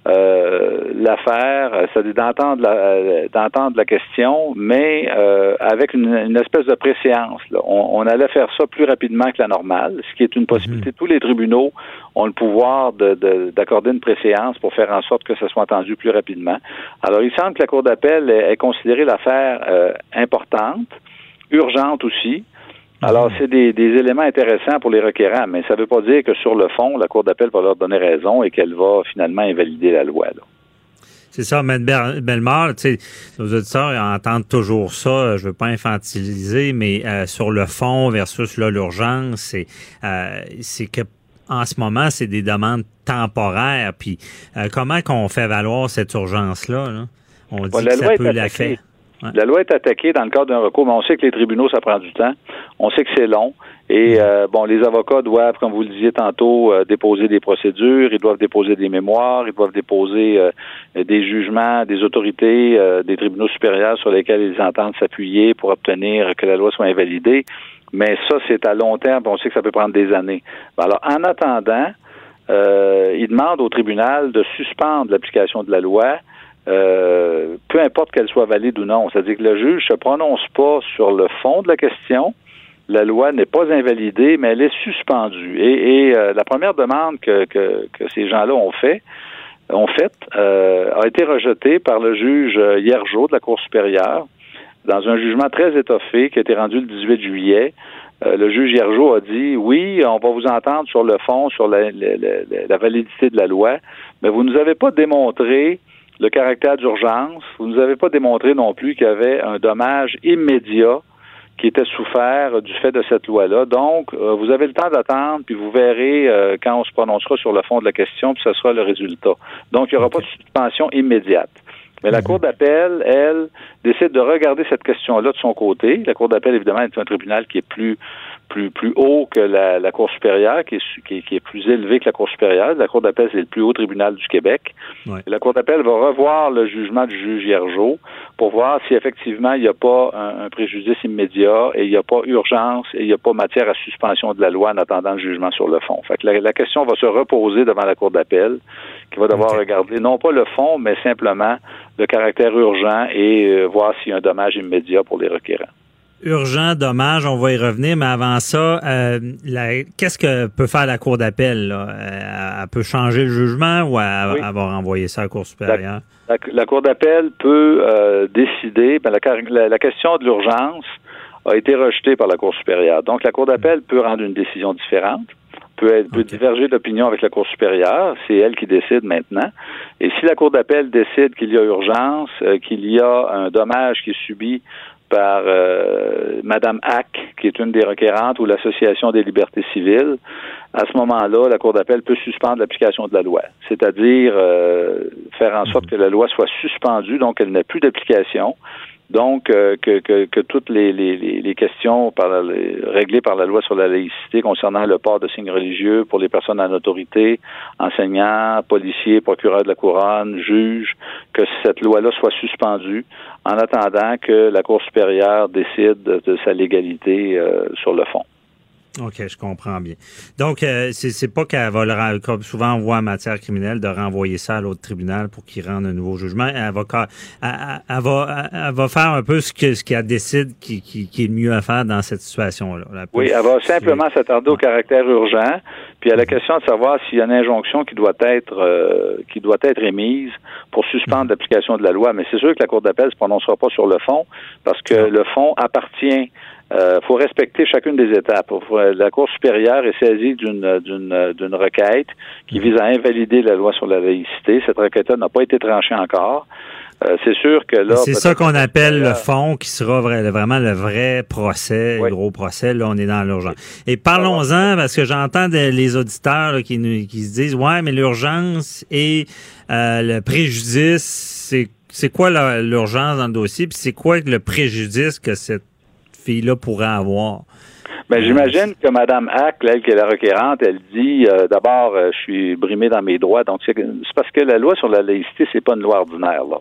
euh, l'affaire, c'est-à-dire d'entendre la, d'entendre la question, mais avec une, espèce de préséance. On, allait faire ça plus rapidement que la normale, ce qui est une possibilité. Mhm. Tous les tribunaux ont le pouvoir de, d'accorder une préséance pour faire en sorte que ça soit entendu plus rapidement. Alors, il semble que la Cour d'appel ait, ait considéré l'affaire importante, urgente aussi, alors, c'est des, éléments intéressants pour les requérants, mais ça ne veut pas dire que sur le fond, la Cour d'appel va leur donner raison et qu'elle va finalement invalider la loi. C'est ça, M. Bellemare, tu sais, nos auditeurs entendent toujours ça, je veux pas infantiliser, mais euh, sur le fond versus l'urgence, c'est euh, c'est que en ce moment, c'est des demandes temporaires. Puis euh, comment qu'on fait valoir cette urgence-là? On dit que ça peut la faire. La loi est attaquée dans le cadre d'un recours, mais on sait que les tribunaux, ça prend du temps. On sait que c'est long. Et euh, bon, les avocats doivent, comme vous le disiez tantôt, euh, déposer des procédures, ils doivent déposer des mémoires, ils doivent déposer euh, des jugements des autorités des tribunaux supérieurs sur lesquels ils entendent s'appuyer pour obtenir que la loi soit invalidée. Mais ça, c'est à long terme, on sait que ça peut prendre des années. Alors, en attendant, euh, ils demandent au tribunal de suspendre l'application de la loi euh, peu importe qu'elle soit valide ou non. C'est-à-dire que le juge se prononce pas sur le fond de la question. La loi n'est pas invalidée, mais elle est suspendue. Et, euh, la première demande que, ces gens-là ont fait, ont fait euh, a été rejetée par le juge Hiergeau de la Cour supérieure dans un jugement très étoffé qui a été rendu le 18 juillet. le juge Hiergeau a dit oui, on va vous entendre sur le fond, sur la validité de la loi, mais vous ne nous avez pas démontré le caractère d'urgence. Vous ne nous avez pas démontré non plus qu'il y avait un dommage immédiat qui était souffert du fait de cette loi-là. Donc, euh, vous avez le temps d'attendre, puis vous verrez euh, quand on se prononcera sur le fond de la question, puis ce sera le résultat. Donc, il n'y aura pas de suspension immédiate. Mais la mhm. Cour d'appel, elle, décide de regarder cette question-là de son côté. La Cour d'appel, évidemment, est un tribunal qui est plus plus, plus haut que la, la Cour supérieure, qui est, qui, qui est, plus élevé que la Cour supérieure. La Cour d'appel, c'est le plus haut tribunal du Québec. La Cour d'appel va revoir le jugement du juge Hiergeau pour voir si effectivement il n'y a pas un, préjudice immédiat et il n'y a pas urgence et il n'y a pas matière à suspension de la loi en attendant le jugement sur le fond. Fait que la, question va se reposer devant la Cour d'appel qui va devoir regarder non pas le fond, mais simplement le caractère urgent et euh, voir s'il y a un dommage immédiat pour les requérants urgent, dommage, on va y revenir, mais avant ça, euh, qu'est-ce que peut faire la Cour d'appel? Euh, elle peut changer le jugement ou elle, va renvoyer ça à la Cour supérieure? La, Cour d'appel peut euh, décider, ben, la, question de l'urgence a été rejetée par la Cour supérieure. Donc, la Cour d'appel peut rendre une décision différente, peut, peut diverger d'opinion avec la Cour supérieure, c'est elle qui décide maintenant. Et si la Cour d'appel décide qu'il y a urgence, qu'il y a un dommage qui est subi par euh, Madame Hack, qui est une des requérantes, ou l'Association des libertés civiles, à ce moment-là, la Cour d'appel peut suspendre l'application de la loi, c'est-à-dire euh, faire en sorte que la loi soit suspendue, donc elle n'a plus d'application, donc, euh, que, toutes les questions par réglées par la loi sur la laïcité concernant le port de signes religieux pour les personnes en autorité, enseignants, policiers, procureurs de la couronne, juges, que cette loi-là soit suspendue en attendant que la Cour supérieure décide de sa légalité euh, sur le fond. OK, je comprends bien. Donc, euh, c'est pas qu'elle va, le, comme souvent on voit en matière criminelle, de renvoyer ça à l'autre tribunal pour qu'il rende un nouveau jugement. Elle va, elle, va, elle va faire un peu ce qu'elle ce décide qui, qui, qui, est le mieux à faire dans cette situation-là. Oui, elle va simplement s'attarder au caractère urgent, puis à la question de savoir s'il y a une injonction qui doit être euh, qui doit être émise pour suspendre l'application de la loi. Mais c'est sûr que la Cour d'appel ne se prononcera pas sur le fond, parce que le fond appartient euh, faut respecter chacune des étapes. La Cour supérieure est saisie d'une d'une d'une requête qui vise à invalider la loi sur la laïcité. Cette requête-là n'a pas été tranchée encore. Euh, c'est sûr que là. C'est ça qu'on appelle le fond, qui sera vraiment le vrai procès, le gros procès. Là, on est dans l'urgence. Et parlons-en, parce que j'entends les auditeurs qui, nous, qui se disent Ouais, mais l'urgence et euh, le préjudice, c'est c'est quoi l'urgence dans le dossier, puis c'est quoi le préjudice que cette fille-là pourrait avoir. Ben, j'imagine que Mme Hack, elle qui est la requérante, elle dit euh, d'abord, euh, je suis brimée dans mes droits. Donc, c'est parce que la loi sur la laïcité, c'est pas une loi ordinaire. là.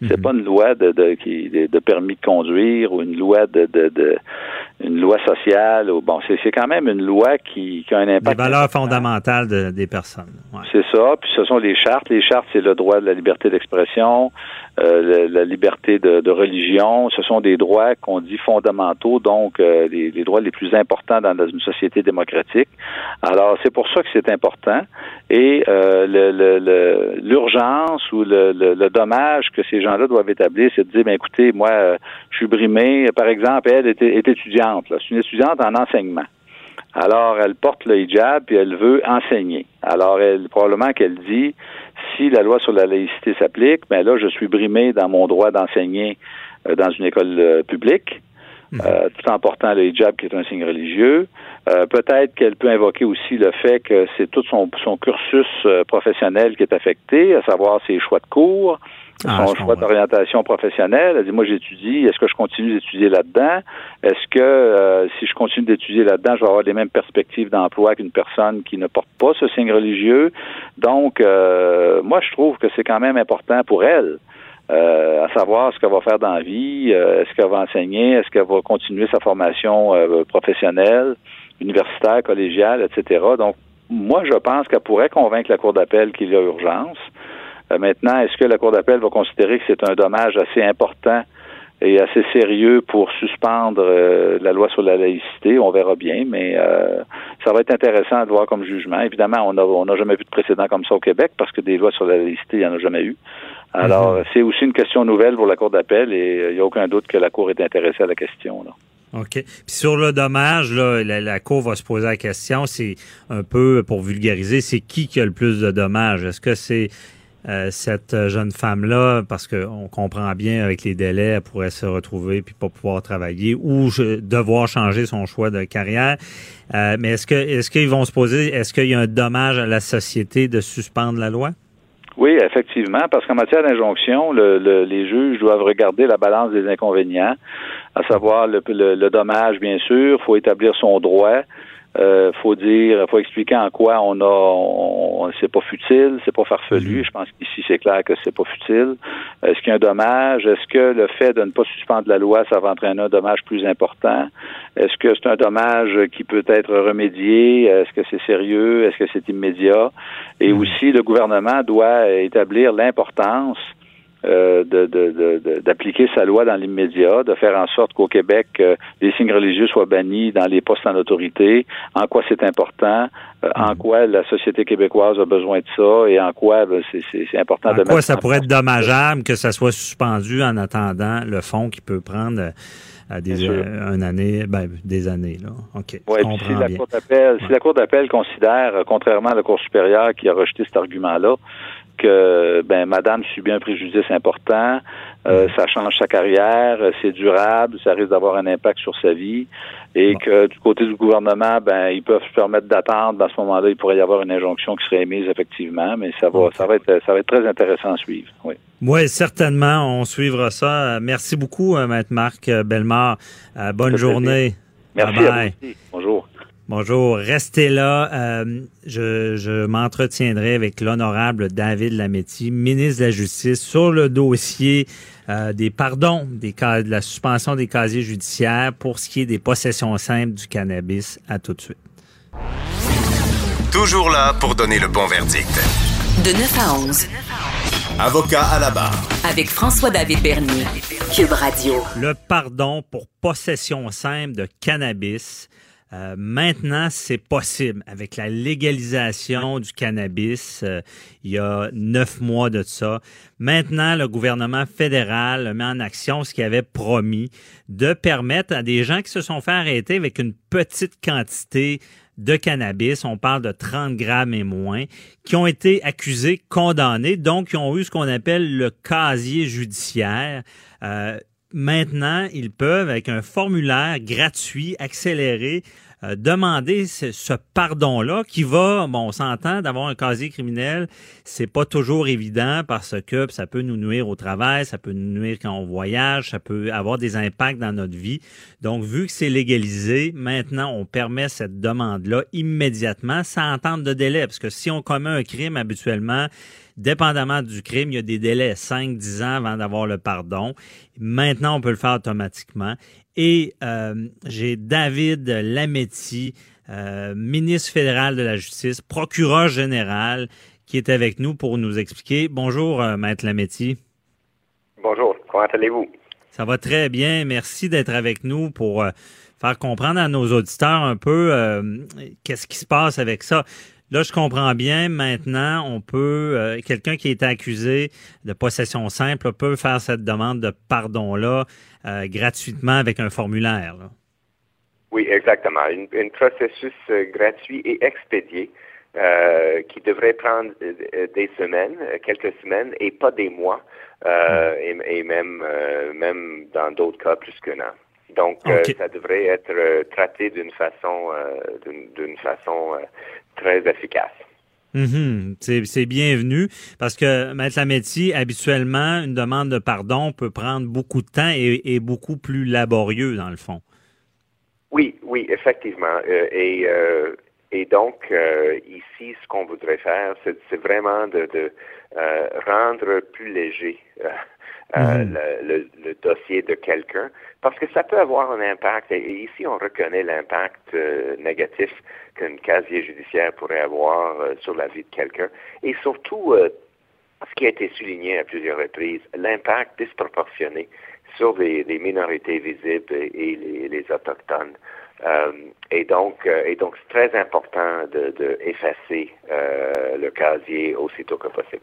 C'est mhm. pas une loi de, de, qui, de, permis de conduire ou une loi de, de, une loi sociale. Ou, bon, c'est quand même une loi qui, qui, a un impact. Des valeurs fondamentales des personnes. C'est ça. Puis ce sont les chartes. Les chartes, c'est le droit de la liberté d'expression, euh, la, liberté de, de, religion. Ce sont des droits qu'on dit fondamentaux, donc euh, les, les, droits les plus importants dans, une société démocratique. Alors, c'est pour ça que c'est important. Et euh, l'urgence ou le, le, dommage que ces gens-là doivent établir, c'est de dire, ben écoutez, moi, je suis brimé. Par exemple, elle est, est étudiante. C'est une étudiante en enseignement. Alors, elle porte le hijab puis elle veut enseigner. Alors, elle probablement qu'elle dit si la loi sur la laïcité s'applique, mais ben là, je suis brimé dans mon droit d'enseigner euh, dans une école euh, publique. Mhm. Euh, tout en portant le hijab qui est un signe religieux. Peut-être qu'elle peut invoquer aussi le fait que c'est tout son, son cursus professionnel qui est affecté, à savoir ses choix de cours, son choix d'orientation professionnelle. Elle dit, moi, j'étudie. Est-ce que je continue d'étudier là-dedans? Est-ce que euh, si je continue d'étudier là-dedans, je vais avoir les mêmes perspectives d'emploi qu'une personne qui ne porte pas ce signe religieux? Donc, euh, moi, je trouve que c'est quand même important pour elle. Euh, à savoir ce qu'elle va faire dans la vie, est-ce qu'elle va enseigner, est-ce qu'elle va continuer sa formation professionnelle, universitaire, collégiale, etc. Donc, moi, je pense qu'elle pourrait convaincre la Cour d'appel qu'il y a urgence. Euh, maintenant, est-ce que la Cour d'appel va considérer que c'est un dommage assez important et assez sérieux pour suspendre euh, la loi sur la laïcité? On verra bien, mais euh, ça va être intéressant de voir comme jugement. Évidemment, on n'a on a jamais vu de précédent comme ça au Québec parce que des lois sur la laïcité, il n'y en a jamais eu. Alors, mhm. c'est aussi une question nouvelle pour la Cour d'appel et il n'y a aucun doute que la Cour est intéressée à la question. Là. OK. Puis sur le dommage, là, la, Cour va se poser la question, c'est un peu pour vulgariser, c'est qui qui a le plus de dommages? Est-ce que c'est euh, cette jeune femme-là, parce qu'on comprend bien avec les délais, elle pourrait se retrouver puis pas pouvoir travailler ou devoir changer son choix de carrière. Euh, mais est-ce que est-ce qu'ils vont se poser, est-ce qu'il y a un dommage à la société de suspendre la loi? Oui, effectivement, parce qu'en matière d'injonction, les juges doivent regarder la balance des inconvénients, à savoir le, le dommage, bien sûr, faut établir son droit, euh, faut dire, faut expliquer en quoi on a, c'est pas futile, c'est pas farfelu. Mhm. Je pense qu'ici c'est clair que c'est pas futile. Est-ce qu'il y a un dommage? Est-ce que le fait de ne pas suspendre la loi, ça va entraîner un dommage plus important? Est-ce que c'est un dommage qui peut être remédié? Est-ce que c'est sérieux? Est-ce que c'est immédiat? Et mhm. aussi, le gouvernement doit établir l'importance euh, d'appliquer sa loi dans l'immédiat, de faire en sorte qu'au Québec, euh, les signes religieux soient bannis dans les postes en autorité, en quoi c'est important, euh, en mm. quoi la société québécoise a besoin de ça? Et en quoi ben, c'est important en quoi ça pourrait être dommageable que ça soit suspendu en attendant le fonds qui peut prendre à des, une année, ben, des années. Là. OK. Ouais, si, la cour d'appel, si la Cour d'appel considère, contrairement à la Cour supérieure qui a rejeté cet argument-là, que ben madame subit un préjudice important, euh, ça change sa carrière, c'est durable, ça risque d'avoir un impact sur sa vie et que du côté du gouvernement, ben ils peuvent se permettre d'attendre. À ce moment-là, il pourrait y avoir une injonction qui serait émise effectivement, mais ça va, ça va être, ça va être très intéressant à suivre. Oui. Oui, certainement, on suivra ça. Merci beaucoup, euh, Maître Marc Bellemare. Euh, bonne journée. Merci À vous Bonjour. Bonjour, restez là. Euh, je, m'entretiendrai avec l'honorable David Lametti, ministre de la Justice, sur le dossier euh, des pardons, des cas, de la suspension des casiers judiciaires pour ce qui est des possessions simples du cannabis. À tout de suite. Toujours là pour donner le bon verdict. De 9 à 11. Avocat à la barre. Avec François-David Bernier, Cube Radio. Le pardon pour possession simple de cannabis euh, maintenant, c'est possible avec la légalisation du cannabis. Euh, il y a neuf mois de ça. Maintenant, le gouvernement fédéral met en action ce qu'il avait promis de permettre à des gens qui se sont fait arrêter avec une petite quantité de cannabis, on parle de 30 grammes et moins, qui ont été accusés, condamnés, donc qui ont eu ce qu'on appelle le casier judiciaire. Euh, maintenant, ils peuvent, avec un formulaire gratuit, accéléré, euh, demander ce, pardon-là qui va, bon, on s'entend d'avoir un casier criminel, c'est pas toujours évident parce que ça peut nous nuire au travail, ça peut nous nuire quand on voyage, ça peut avoir des impacts dans notre vie. Donc, vu que c'est légalisé, maintenant, on permet cette demande-là immédiatement sans entendre de délai. Parce que si on commet un crime habituellement, Dépendamment du crime, il y a des délais 5-10 ans avant d'avoir le pardon. Maintenant, on peut le faire automatiquement. Et euh, j'ai David Lametti, euh, ministre fédéral de la Justice, procureur général, qui est avec nous pour nous expliquer. Bonjour, euh, Maître Lametti. Bonjour, comment allez-vous? Ça va très bien. Merci d'être avec nous pour faire comprendre à nos auditeurs un peu qu'est-ce qui se passe avec ça. Là, je comprends bien. Maintenant, on peut, euh, quelqu'un qui est accusé de possession simple peut faire cette demande de pardon-là euh, gratuitement avec un formulaire. Oui, exactement. Un processus euh, gratuit et expédié qui devrait prendre des semaines, quelques semaines, et pas des mois, hmm. et, même, même dans d'autres cas, plus qu'un an. Donc, ça devrait être traité d'une façon, d'une façon très efficace. Mhm. C'est bienvenu parce que, Maître Lametti, habituellement, une demande de pardon peut prendre beaucoup de temps et, beaucoup plus laborieux, dans le fond. Oui, oui, effectivement. Euh, et, euh, et donc, euh, ici, ce qu'on voudrait faire, c'est vraiment de, de rendre plus léger mhm. le, le, dossier de quelqu'un parce que ça peut avoir un impact. Et, ici, on reconnaît l'impact négatif qu'un casier judiciaire pourrait avoir euh, sur la vie de quelqu'un. Et surtout, euh, ce qui a été souligné à plusieurs reprises, l'impact disproportionné sur les, minorités visibles et, les, autochtones. Euh, et donc, et donc, c'est très important de, de effacer le casier aussitôt que possible.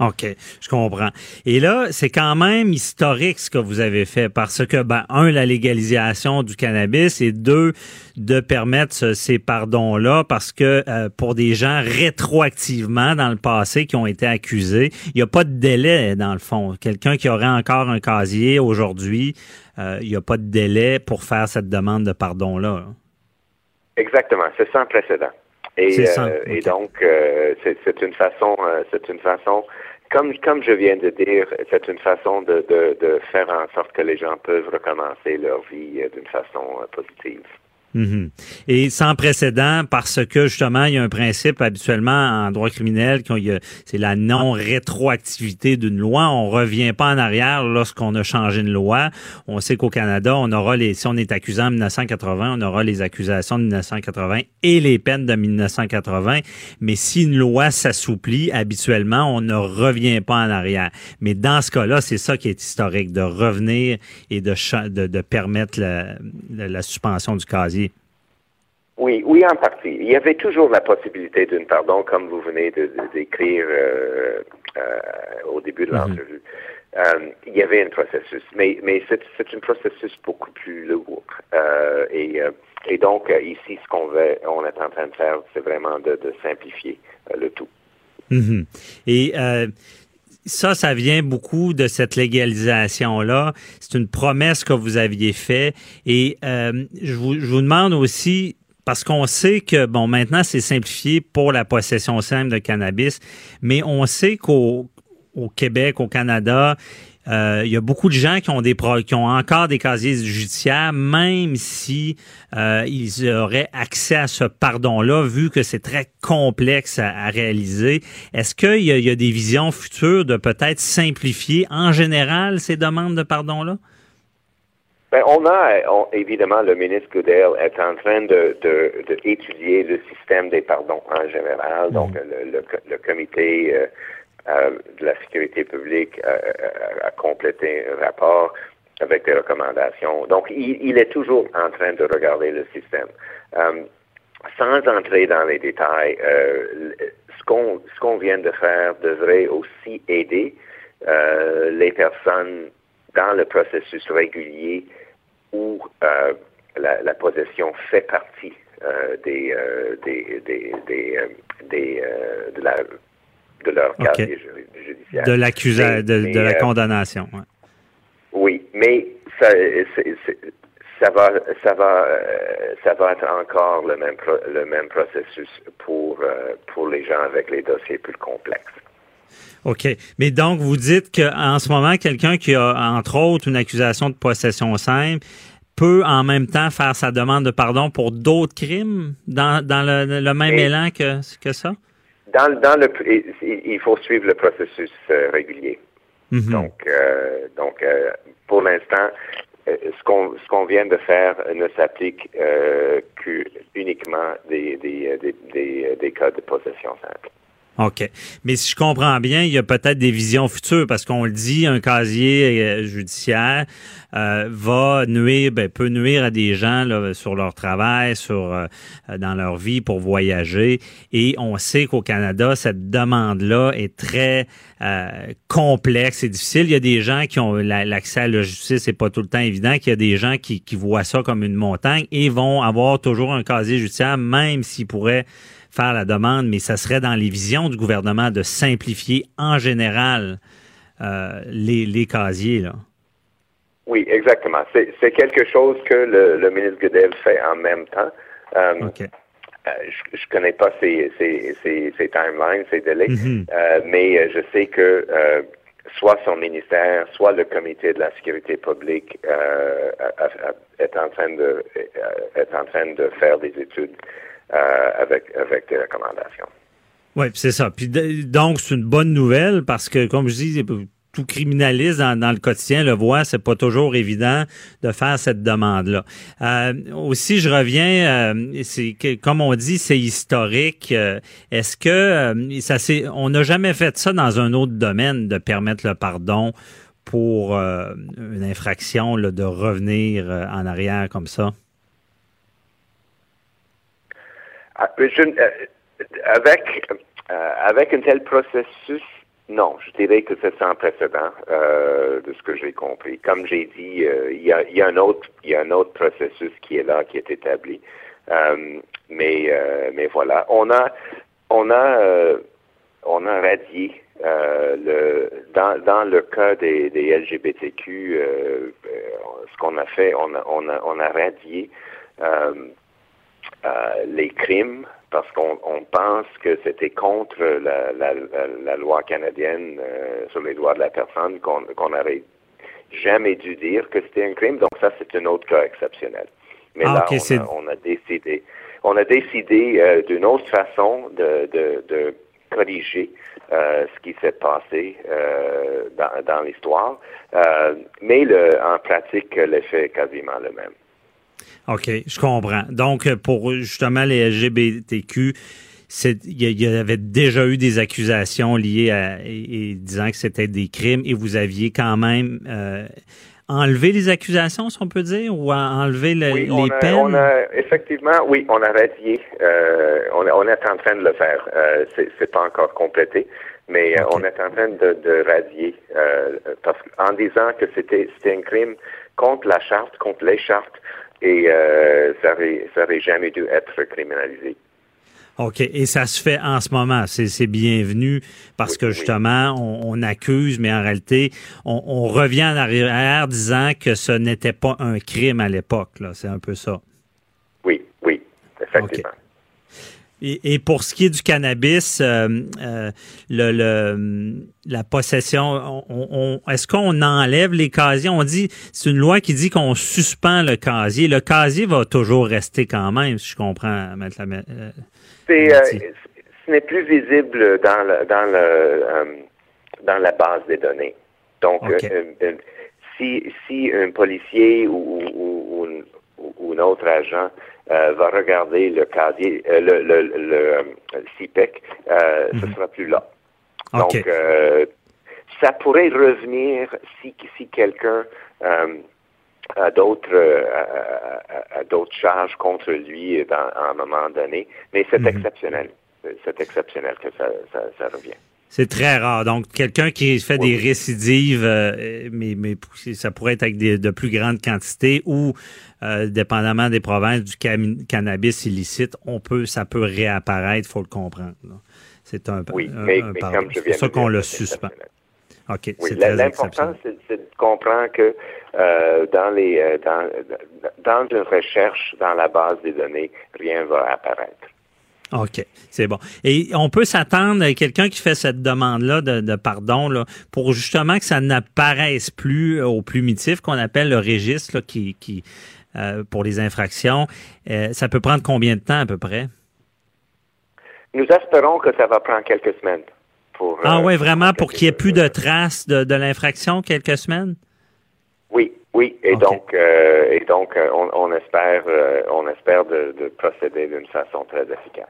OK, je comprends. Et là, c'est quand même historique ce que vous avez fait parce que, ben, un, la légalisation du cannabis et deux, de permettre ces pardons-là parce que euh, pour des gens rétroactivement dans le passé qui ont été accusés, il n'y a pas de délai dans le fond. Quelqu'un qui aurait encore un casier aujourd'hui, euh, il n'y a pas de délai pour faire cette demande de pardon-là. Exactement, c'est sans précédent. Et, euh, et donc, c'est une façon, c'est une façon comme, comme je viens de dire, c'est une façon de, de, de, faire en sorte que les gens peuvent recommencer leur vie euh, d'une façon euh, Mhm. Et sans précédent parce que justement, il y a un principe habituellement en droit criminel, c'est la non-rétroactivité d'une loi. On revient pas en arrière lorsqu'on a changé une loi. On sait qu'au Canada, on aura les, si on est accusé en 1980, on aura les accusations de 1980 et les peines de 1980. Mais si une loi s'assouplit, habituellement, on ne revient pas en arrière. Mais dans ce cas-là, c'est ça qui est historique, de revenir et de, de, de permettre la, la suspension du casier. Oui, oui, en partie. Il y avait toujours la possibilité d'une pardon, comme vous venez de, décrire euh, euh, au début de mhm. l'entrevue. Euh, il y avait un processus, mais, mais c'est, un processus beaucoup plus lourd. et, et donc, ici, ce qu'on veut, on est en train de faire, c'est vraiment de, simplifier le tout. Mhm. Et ça, ça vient beaucoup de cette légalisation-là. C'est une promesse que vous aviez faite. Et je, vous, je vous demande aussi, parce qu'on sait que, bon, maintenant, c'est simplifié pour la possession simple de cannabis, mais on sait qu'au Québec, au Canada, euh, il y a beaucoup de gens qui ont encore des casiers judiciaires, même si euh, ils auraient accès à ce pardon-là, vu que c'est très complexe à, réaliser. Est-ce qu'il y, a des visions futures de peut-être simplifier en général ces demandes de pardon-là? Ben, on a, évidemment, le ministre Goodell est en train de, de, de, étudier le système des pardons en général. Donc, mhm. le, le, le comité euh, euh, de la sécurité publique euh, a complété un rapport avec des recommandations. Donc, il, il, est toujours en train de regarder le système. sans entrer dans les détails, ce qu'on ce qu'on vient de faire devrait aussi aider les personnes dans le processus régulier où euh, la, possession fait partie euh, des, euh, des, des, des, de, la, de leur casier judiciaire. De l'accusation, de, la condamnation. Oui, mais ça, ça va, ça va, ça va être encore le même, le même processus pour, pour les gens avec les dossiers plus complexes. OK. Mais donc, vous dites qu'en ce moment, quelqu'un qui a, entre autres, une accusation de possession simple peut en même temps faire sa demande de pardon pour d'autres crimes dans, dans le, même élan que, que ça? Dans, dans le, il faut suivre le processus euh, régulier. Mhm. Donc, euh, donc euh, pour l'instant, ce qu'on ce qu'on vient de faire ne s'applique qu'uniquement des, des, des, des, cas de possession simple. OK. Mais si je comprends bien, il y a peut-être des visions futures parce qu'on le dit, un casier euh, judiciaire euh, va nuire, ben, peut nuire à des gens là, sur leur travail, sur euh, dans leur vie pour voyager. Et on sait qu'au Canada, cette demande-là est très complexe et difficile. Il y a des gens qui ont l'accès à la justice, c'est pas tout le temps évident. Qu'il y a des gens qui, qui voient ça comme une montagne et vont avoir toujours un casier judiciaire, même s'ils pourraient faire la demande, mais ça serait dans les visions du gouvernement de simplifier en général euh, les, les, casiers. Là. Oui, exactement. C'est quelque chose que le, le ministre Goodell fait en même temps. Euh, je, je connais pas ces timelines, ces délais, Mhm. euh, mais je sais que euh, soit son ministère, soit le comité de la sécurité publique euh, est en train de euh, est en train de faire des études euh, avec avec des recommandations. Oui, c'est ça. Puis donc, c'est une bonne nouvelle parce que, comme je dis, tout criminaliste dans, le quotidien le voit, c'est pas toujours évident de faire cette demande-là. Euh, aussi, je reviens, euh, c'est comme on dit, c'est historique. Euh, Est-ce que euh, ça c'est, on n'a jamais fait ça dans un autre domaine de permettre le pardon pour euh, une infraction là, de revenir euh, en arrière comme ça? Ah, je- euh, avec euh, avec un tel processus, non, je dirais que c'est sans précédent euh, de ce que j'ai compris. Comme j'ai dit, euh, il y, a, y a un autre il y a un autre processus qui est là, qui est établi. Euh, mais euh, mais voilà, on a on a on a radié le dans dans le cas des, des LGBTQ, ce qu'on a fait, on a on a on a radié euh, les crimes parce qu'on on pense que c'était contre la, la, la, loi canadienne euh, sur les droits de la personne qu'on qu'on aurait jamais dû dire que c'était un crime. Donc ça, c'est un autre cas exceptionnel. Mais Ah, là, on, a, on a décidé, on a décidé euh, d'une autre façon de, de, de corriger euh, ce qui s'est passé euh, dans, dans l'histoire. Euh, mais le, en pratique, l'effet est quasiment le même. OK, je comprends. Donc, euh, pour justement les LGBTQ, c'est- il y, avait déjà eu des accusations liées à et, et disant que c'était des crimes et vous aviez quand même euh, enlevé les accusations, si on peut dire, ou enlevé le- Oui, les on a, peines? on a- effectivement, oui, on a radié. Euh, on, on est en train de le faire. Euh, c'est, pas encore complété, mais euh, on est en train de, de radier euh, parce en disant que c'était c'était un crime contre la charte, contre les chartes, et euh, ça aurait, ça aurait jamais dû être criminalisé. OK, et ça se fait en ce moment. C'est bienvenu parce Oui, que oui. justement, on, on accuse, mais en réalité, on, on revient en arrière disant que ce n'était pas un crime à l'époque. là. C'est un peu ça. Oui, oui, effectivement. Et, et pour ce qui est du cannabis, euh, euh, le, le- la possession, on, on- est-ce qu'on enlève les casiers? On dit, c'est une loi qui dit qu'on suspend le casier. Le casier va toujours rester quand même, si je comprends, Maître Lamé- euh, C'est, euh, ce n'est plus visible dans le, dans le, euh, dans la base des données. Donc, euh, si, si un policier ou, ou, ou- ou un autre agent euh, va regarder le casier, euh, le, le, le, le CPEC, euh, ce sera plus là. Mhm. Donc, ça pourrait revenir si, si quelqu'un a d'autres d'autres charges contre lui dans, à un moment donné, mais c'est Mhm. exceptionnel. C'est exceptionnel que ça, ça, ça revient. C'est très rare. Donc, quelqu'un qui fait Oui. des récidives, euh, mais, mais ça pourrait être avec des, de plus grandes quantités ou, euh, dépendamment des provinces, du cannabis illicite, on peut, ça peut réapparaître, faut le comprendre. C'est un, Oui, un- mais, un mais comme je viens ça de qu'on le suspend. Oui, l'important, c'est de comprendre que euh, dans les dans, dans une recherche dans la base des données, rien va apparaître. OK, c'est bon. Et on peut s'attendre à quelqu'un qui fait cette demande-là de, de pardon là, pour justement que ça n'apparaisse plus au plumitif qu'on appelle le registre là, qui, qui euh, pour les infractions. Euh, ça peut prendre combien de temps à peu près? Nous espérons que ça va prendre quelques semaines. Pour, Ah euh, ouais, vraiment pour qu'il n'y ait plus de euh, traces de, de l'infraction quelques semaines? Oui, oui, et donc, euh, et donc, euh, on, on espère, euh, on espère de, de procéder d'une façon très efficace.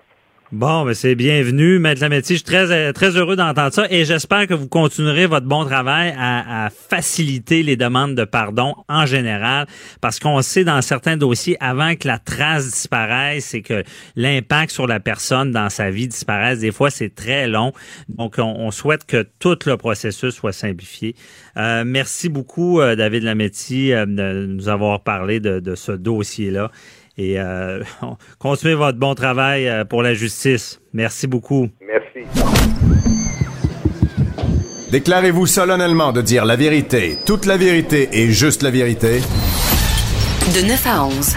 Bon, ben c'est bienvenu, Maître Lametti. Je suis très, euh, très heureux d'entendre ça et j'espère que vous continuerez votre bon travail à, à faciliter les demandes de pardon en général parce qu'on sait dans certains dossiers, avant que la trace disparaisse et que l'impact sur la personne dans sa vie disparaisse, des fois c'est très long. Donc, on, on souhaite que tout le processus soit simplifié. Euh, merci beaucoup, euh, David Lametti, euh, de nous avoir parlé de, de ce dossier-là. Et euh, continuez votre bon travail euh, pour la justice. Merci beaucoup. Merci. Déclarez-vous solennellement de dire la vérité, toute la vérité et juste la vérité. De 9 à 11.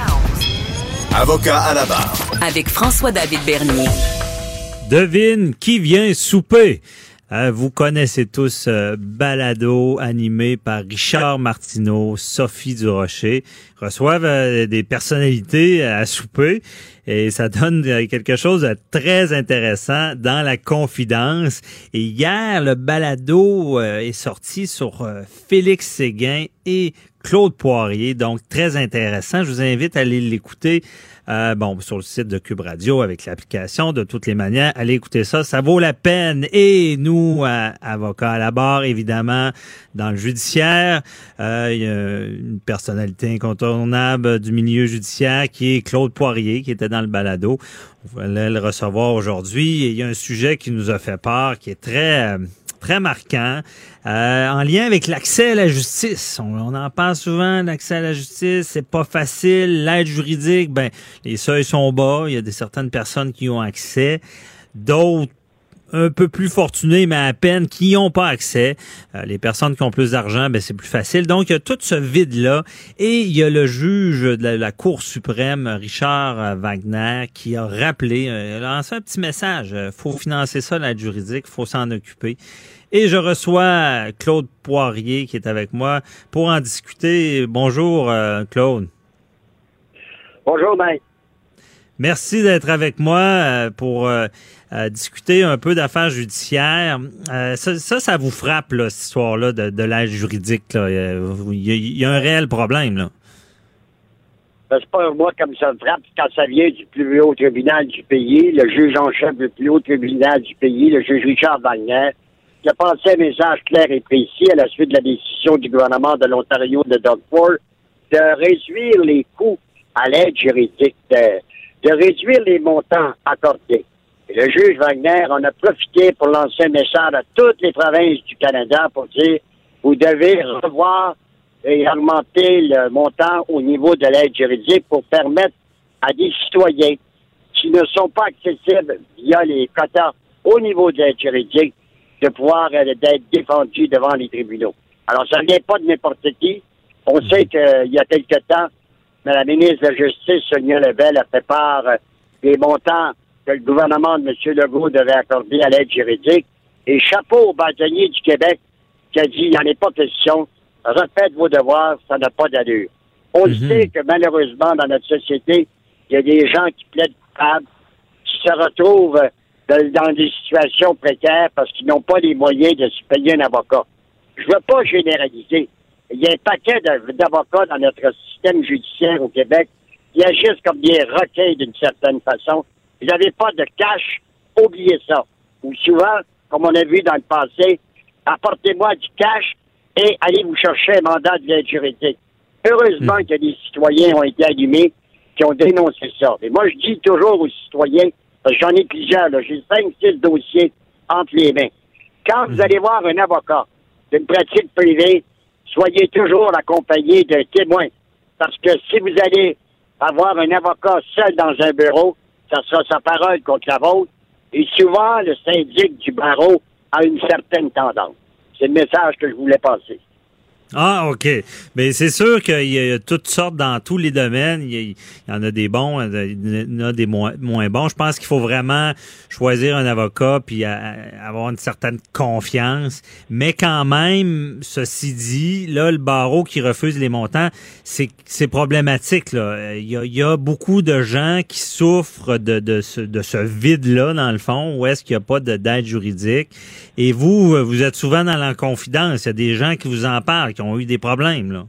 Avocat à la barre. Avec François-David Bernier. Devine qui vient souper. Euh, vous connaissez tous euh, Balado animé par Richard Martineau, Sophie Durocher. Reçoivent euh, des personnalités à souper et ça donne quelque chose de très intéressant dans la confidence. Et hier, le Balado est sorti sur Félix Séguin et Claude Poirier, donc très intéressant. Je vous invite à aller l'écouter. Euh, bon, sur le site de Cube Radio avec l'application. De toutes les manières, allez écouter ça, ça vaut la peine. Et nous, avocats à la barre, évidemment, dans le judiciaire, euh, il y a une personnalité incontournable du milieu judiciaire qui est Claude Poirier, qui était dans le balado. On va le recevoir aujourd'hui. Il y a un sujet qui nous a fait peur, qui est très... Euh, très marquant, euh, en lien avec l'accès à la justice. On, en parle souvent, l'accès à la justice, c'est pas facile. L'aide juridique, ben les seuils sont bas. Il y a des certaines personnes qui ont accès, d'autres un peu plus fortunés, mais à peine, qui n'ont pas accès. Euh, les personnes qui ont plus d'argent, ben, c'est plus facile. Donc, il y a tout ce vide-là. Et il y a le juge de la, Cour suprême, Richard Wagner, qui a rappelé, euh, il a lancé un petit message. Faut financer ça, l'aide juridique, faut s'en occuper. Et je reçois Claude Poirier qui est avec moi pour en discuter. Bonjour, euh, Claude. Bonjour, Ben. Merci d'être avec moi euh, pour euh, discuter un peu d'affaires judiciaires. Ça, ça, vous frappe, là, cette histoire-là de, de l'aide juridique. Là. Il, y a, un réel problème. Là. Ben, c'est pas moi comme ça me frappe quand ça vient du plus haut tribunal du pays, le juge en chef du plus haut tribunal du pays, le juge Richard Wagner, qui a passé un message clair et précis à la suite de la décision du gouvernement de l'Ontario de Doug Ford de réduire les coûts à l'aide juridique, de, réduire les montants accordés. le juge Wagner en a profité pour lancer un message à toutes les provinces du Canada pour dire vous devez revoir et augmenter le montant au niveau de l'aide juridique pour permettre à des citoyens qui ne sont pas accessibles via les quotas au niveau de l'aide juridique de pouvoir euh, d'être défendu devant les tribunaux. Alors, ça ne vient pas de n'importe qui. On mhm. sait qu'il y a quelque temps, la ministre de la Justice, Sonia Lebel, a fait part euh, des montants que le gouvernement de M. Legault devait accorder à l'aide juridique. Et chapeau au bâtonnier du Québec qui a dit, il n'y en est pas question, refaites vos devoirs, ça n'a pas d'allure. On mhm. sait que malheureusement, dans notre société, il y a des gens qui plaident coupables, qui se retrouvent dans des situations précaires parce qu'ils n'ont pas les moyens de se payer un avocat. Je ne veux pas généraliser. Il y a un paquet d'avocats dans notre système judiciaire au Québec qui agissent comme des requins d'une certaine façon. Vous n'avez pas de cash, oubliez ça. Ou souvent, comme on a vu dans le passé, apportez-moi du cash et allez vous chercher un mandat de l'aide juridique. Heureusement hmm. que des citoyens ont été allumés qui ont dénoncé ça. Et moi, je dis toujours aux citoyens, J'en ai plusieurs, J'ai cinq, six dossiers entre les mains. Quand vous mhm. allez voir un avocat d'une pratique privée, soyez toujours accompagné d'un témoin. Parce que si vous allez avoir un avocat seul dans un bureau, ça sera sa parole contre la vôtre. Et souvent, le syndic du barreau a une certaine tendance. C'est le message que je voulais passer. Ah, OK. Mais c'est sûr qu'il y a toutes sortes dans tous les domaines. Il y, en a des bons, il y en a des moins, bons. Je pense qu'il faut vraiment choisir un avocat puis avoir une certaine confiance. Mais quand même, ceci dit, là, le barreau qui refuse les montants, c'est, problématique. Là. Il, y a, beaucoup de gens qui souffrent de, de ce, de ce vide-là, dans le fond, où est-ce qu'il n'y a pas d'aide juridique. Et vous, vous êtes souvent dans la confidence. Il y a des gens qui vous en parlent, ont eu des problèmes, là.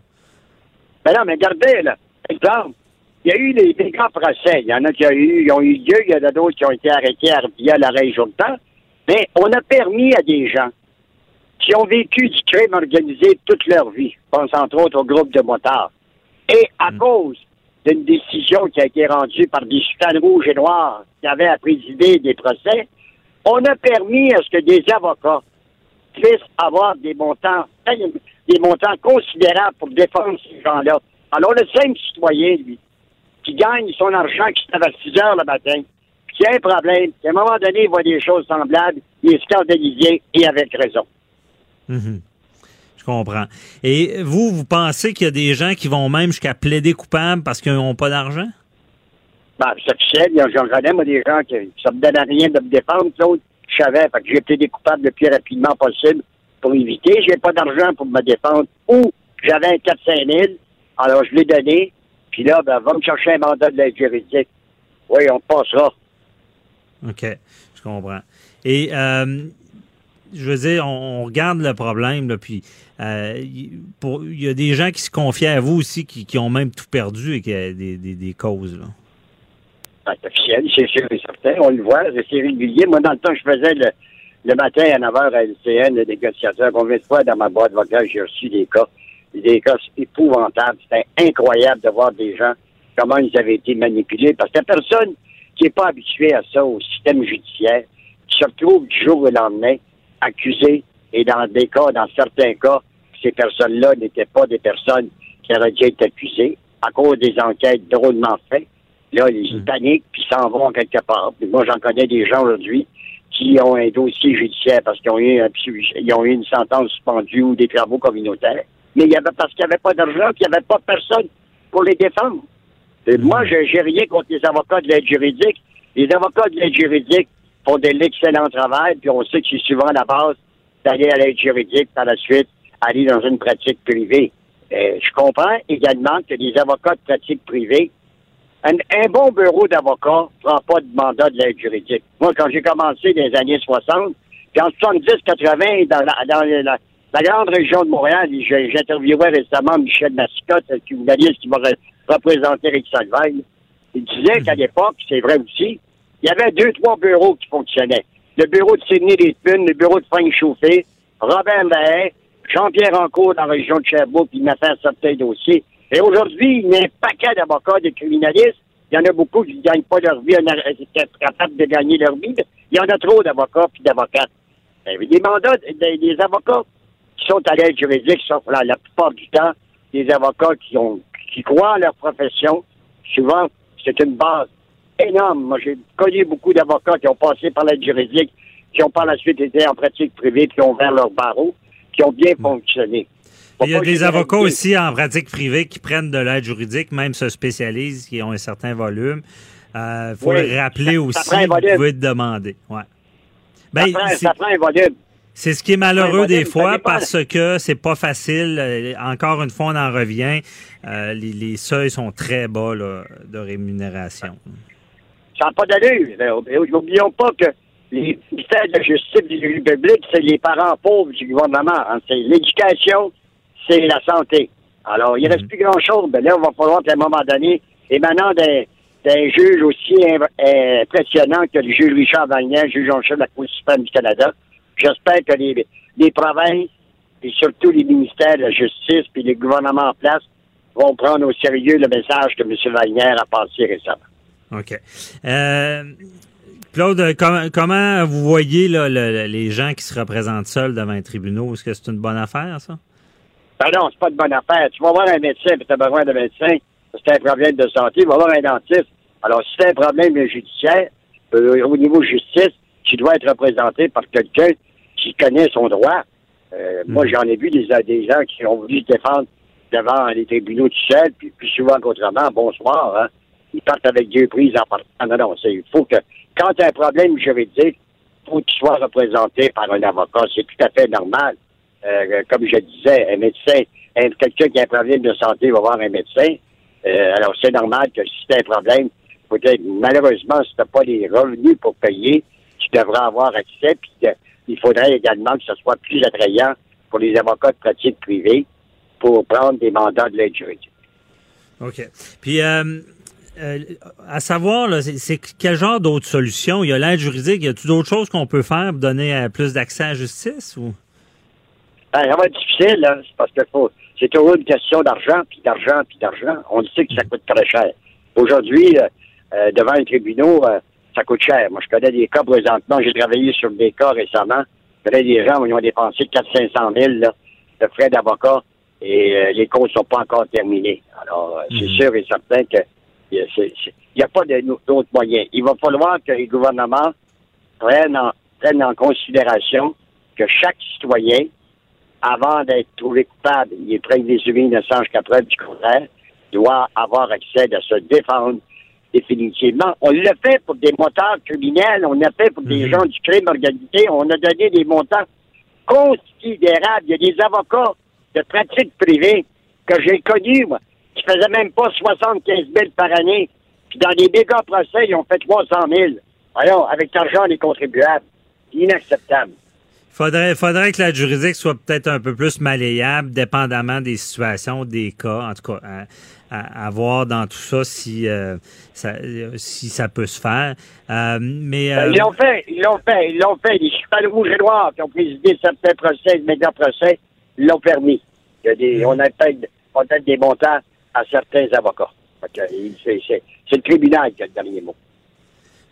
Ben non, mais regardez, là, exemple, il y a eu des, grands procès. Il y en a qui ont eu, ont eu lieu, il y en a d'autres qui ont été arrêtés via l'arrêt jour temps. Mais on a permis à des gens qui ont vécu du crime organisé toute leur vie, je pense entre autres au groupe de motards. Et à mm. cause d'une décision qui a été rendue par des soutanes rouges et noirs qui avaient à présider des procès, on a permis à ce que des avocats puissent avoir des montants des montants considérables pour défendre ces gens-là. Alors, le simple citoyen, lui, qui gagne son argent, qui se à 6 heures le matin, qui a un problème, qui à un moment donné, il voit des choses semblables, il est scandalisé et avec raison. Mhm. Je comprends. Et vous, vous pensez qu'il y a des gens qui vont même jusqu'à plaider coupable parce qu'ils n'ont pas d'argent? Ben, c'est officiel. J'en connais, moi, des gens qui ça me donne rien de me défendre. L'autre, je savais. Fait que j'ai été découpable le plus rapidement possible pour éviter. J'ai pas d'argent pour me défendre. Ou j'avais un 4-5 000. Alors, je l'ai donné. Puis là, ben, va me chercher un mandat de l'aide juridique. Oui, on passera. OK, je comprends. Et euh, je veux dire, on, regarde le problème, là, puis euh, il y a des gens qui se confient à vous aussi, qui, ont même tout perdu et qui ont des, des, causes. Là. Ben, c'est officiel, c'est sûr et certain. On le voit, c'est régulier. Moi, dans le temps, je faisais le, le matin à 9h à LCN, le négociateur. Combien de fois dans ma boîte vocale, j'ai reçu des cas, des cas épouvantables. C'était incroyable de voir des gens, comment ils avaient été manipulés. Parce que la personne qui n'est pas habituée à ça, au système judiciaire, qui se retrouve du jour au lendemain accusé, et dans des cas, dans certains cas, ces personnes-là n'étaient pas des personnes qui auraient dû être accusées à cause des enquêtes drôlement faites. Là, ils mmh. paniquent puis s'en vont quelque part. moi, j'en connais des gens aujourd'hui qui ont un dossier judiciaire parce qu'ils ont eu, ils ont eu une sentence suspendue ou des travaux communautaires. Mais il y avait parce qu'il n'y avait pas d'argent, qu'il n'y avait pas personne pour les défendre. Et Moi, je n'ai rien contre les avocats de l'aide juridique. Les avocats de l'aide juridique font de l'excellent travail, puis on sait que c'est souvent la base d'aller à l'aide juridique, par la suite, aller dans une pratique privée. Euh, je comprends également que les avocats de pratique privée, un, bon bureau d'avocat prend pas de mandat de l'aide juridique. Moi, quand j'ai commencé dans les années 60, puis en 70-80, dans, la, dans la, la, grande région de Montréal, j'interviewais récemment Michel Massicotte, qui qui va représenter Rick Salveille. Il disait qu'à l'époque, c'est vrai aussi, il y avait deux, trois bureaux qui fonctionnaient. Le bureau de Sidney Rispin, le bureau de Frank Chauffé, Robert Mahay, Jean-Pierre Encourt dans la région de Sherbrooke, il m'a fait un certain dossier. Et aujourd'hui, il y a un paquet d'avocats, de criminalistes. Il y en a beaucoup qui ne gagnent pas leur vie, qui sont capables de gagner leur vie. Il y en a trop d'avocats puis d'avocates. Les mandats, des avocats qui sont à l'aide juridique sont la, la plupart du temps des avocats qui ont qui croient à leur profession. Souvent, c'est une base énorme. Moi, j'ai connu beaucoup d'avocats qui ont passé par l'aide juridique, qui ont par la suite été en pratique privée, qui ont ouvert leur barreau, qui ont bien fonctionné. Il y a des avocats aussi en pratique privée qui prennent de l'aide juridique, même se spécialisent, qui ont un certain volume. Il euh, faut le rappeler aussi, vous pouvez demander. Ouais. Ben, ça, prend, un volume. C'est ce qui est malheureux des fois parce que c'est pas facile. Euh, encore une fois, on en revient. Euh, les, seuils sont très bas de rémunération. Ça n'a pas d'allure. N'oublions pas que les ministères de justice du public, c'est les parents pauvres du gouvernement. Hein. C'est l'éducation, c'est la santé. Alors, il ne reste mhm. plus grand-chose. Ben là, il va falloir qu'à un moment donné, émanant d'un, d'un juge aussi impressionnant que le juge Richard Wagner, juge en chef de la Cour suprême du Canada, j'espère que les, les provinces et surtout les ministères de la justice puis les gouvernements en place vont prendre au sérieux le message que M. Wagner a passé récemment. OK. Euh, Claude, comment vous voyez les gens qui se représentent seuls devant un tribunal? Est-ce que c'est une bonne affaire, ça? Ben non, c'est pas une bonne affaire. Tu vas voir un médecin, puis tu as besoin d'un médecin, c'est un problème de santé, tu vas voir un dentiste. Alors, si c'est un problème judiciaire, euh, au niveau justice, tu dois être représenté par quelqu'un qui connaît son droit. Euh, moi, hmm. j'en ai vu des, des gens qui ont voulu se défendre devant les tribunaux tout seul, puis plus souvent qu'autrement, bonsoir, hein ils partent avec deux prises en partant. Non, non, il faut que, quand tu as un problème juridique, il faut que tu sois représenté par un avocat. C'est tout à fait normal. Euh, comme je disais, un médecin, quelqu'un qui a un problème de santé va voir un médecin. Euh, alors, c'est normal que si tu as un problème, malheureusement, si tu n'as pas les revenus pour payer, tu devras avoir accès. Puis, il faudrait également que ce soit plus attrayant pour les avocats de pratique privée pour prendre des mandats de l'aide juridique. OK. Puis, euh, à savoir, c'est quel genre d'autres solutions? Il y a l'aide juridique, y a-t-il d'autres choses qu'on peut faire pour donner plus d'accès à la justice? Ou? Ben, ça va être difficile, hein, parce que c'est toujours une question d'argent, puis d'argent, puis d'argent. On sait que ça coûte très cher. Aujourd'hui, euh, devant un tribunal, ça coûte cher. Moi, je connais des cas présentement, j'ai travaillé sur des cas récemment. Je connais des gens qui ont dépensé 400-500 000 de frais d'avocat et les causes ne sont pas encore terminées. Alors, c'est mhm. sûr et certain que il n'y a pas d'autres moyens. Il va falloir que les gouvernements prennent en, considération que chaque citoyen, avant d'être trouvé coupable, il est des innocent jusqu'à preuve du contraire, doit avoir accès à se défendre définitivement. On l'a fait pour des motards criminels, on l'a fait pour des Mhm. gens du crime organisé, on a donné des montants considérables. Il y a des avocats de pratique privée que j'ai connus, moi, qui faisaient même pas 75 000 par année. Puis dans des méga procès, ils ont fait 300 000. Voyons, avec l'argent des contribuables. Inacceptable. Faudrait, faudrait que la juridique soit peut-être un peu plus malléable, dépendamment des situations, des cas, en tout cas, à, à- à voir dans tout ça si, euh, ça, euh, si ça peut se faire. Euh, mais euh, Ils l'ont fait, ils l'ont fait, ils l'ont fait. Les chevals rouges et noirs qui ont présidé certains procès, les méga procès, l'ont permis. Il y a des, on a peut-être peut-être des montants à certains avocats. C'est le tribunal qui a le dernier mot.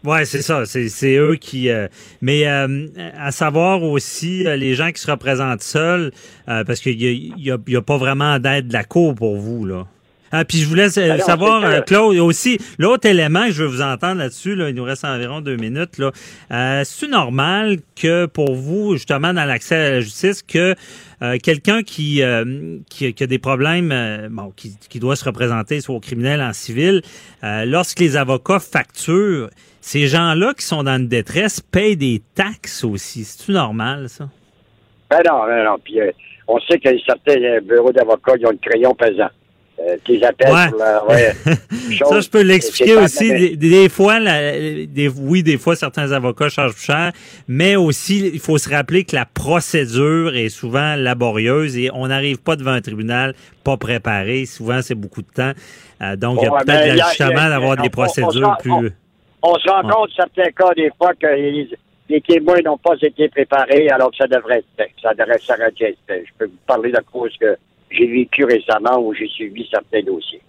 Ouais, c'est ça. C'est, eux qui. euh, mais euh, à savoir aussi euh, les gens qui se représentent seuls, euh, parce qu'il y a, il y a- y a pas vraiment d'aide de la cour pour vous là. Ah, puis je voulais savoir, euh, Claude, aussi, l'autre élément que je veux vous entendre là-dessus, là, il nous reste environ deux minutes, là. Euh, c'est normal que pour vous, justement, dans l'accès à la justice, que euh, quelqu'un qui, euh, qui, qui a des problèmes, euh, bon, qui, qui doit se représenter soit au criminel, en civil, euh, lorsque les avocats facturent, ces gens-là qui sont dans une détresse payent des taxes aussi. C'est-tu normal, ça? Ben non, ben non. Puis euh, on sait que certains euh, bureaux d'avocats, ils ont le crayon pesant. Euh, tes appels Ouais. pour la, ouais, Ça, je peux l'expliquer aussi. Des, des fois, la- des, oui, des fois, certains avocats chargent plus cher, mais aussi, il faut se rappeler que la procédure est souvent laborieuse et on n'arrive pas devant un tribunal pas préparé. Souvent, c'est beaucoup de temps. Euh, donc, il y a Ouais, peut-être ben, l'ajustement d'avoir des procédures on- on- plus... On se rend compte, certains cas, des fois, que les, les témoins n'ont pas été préparés alors que ça devrait être fait. Ça devrait s'arrêter. Je peux vous parler de cause que j'ai vécu récemment où j'ai suivi certains dossiers.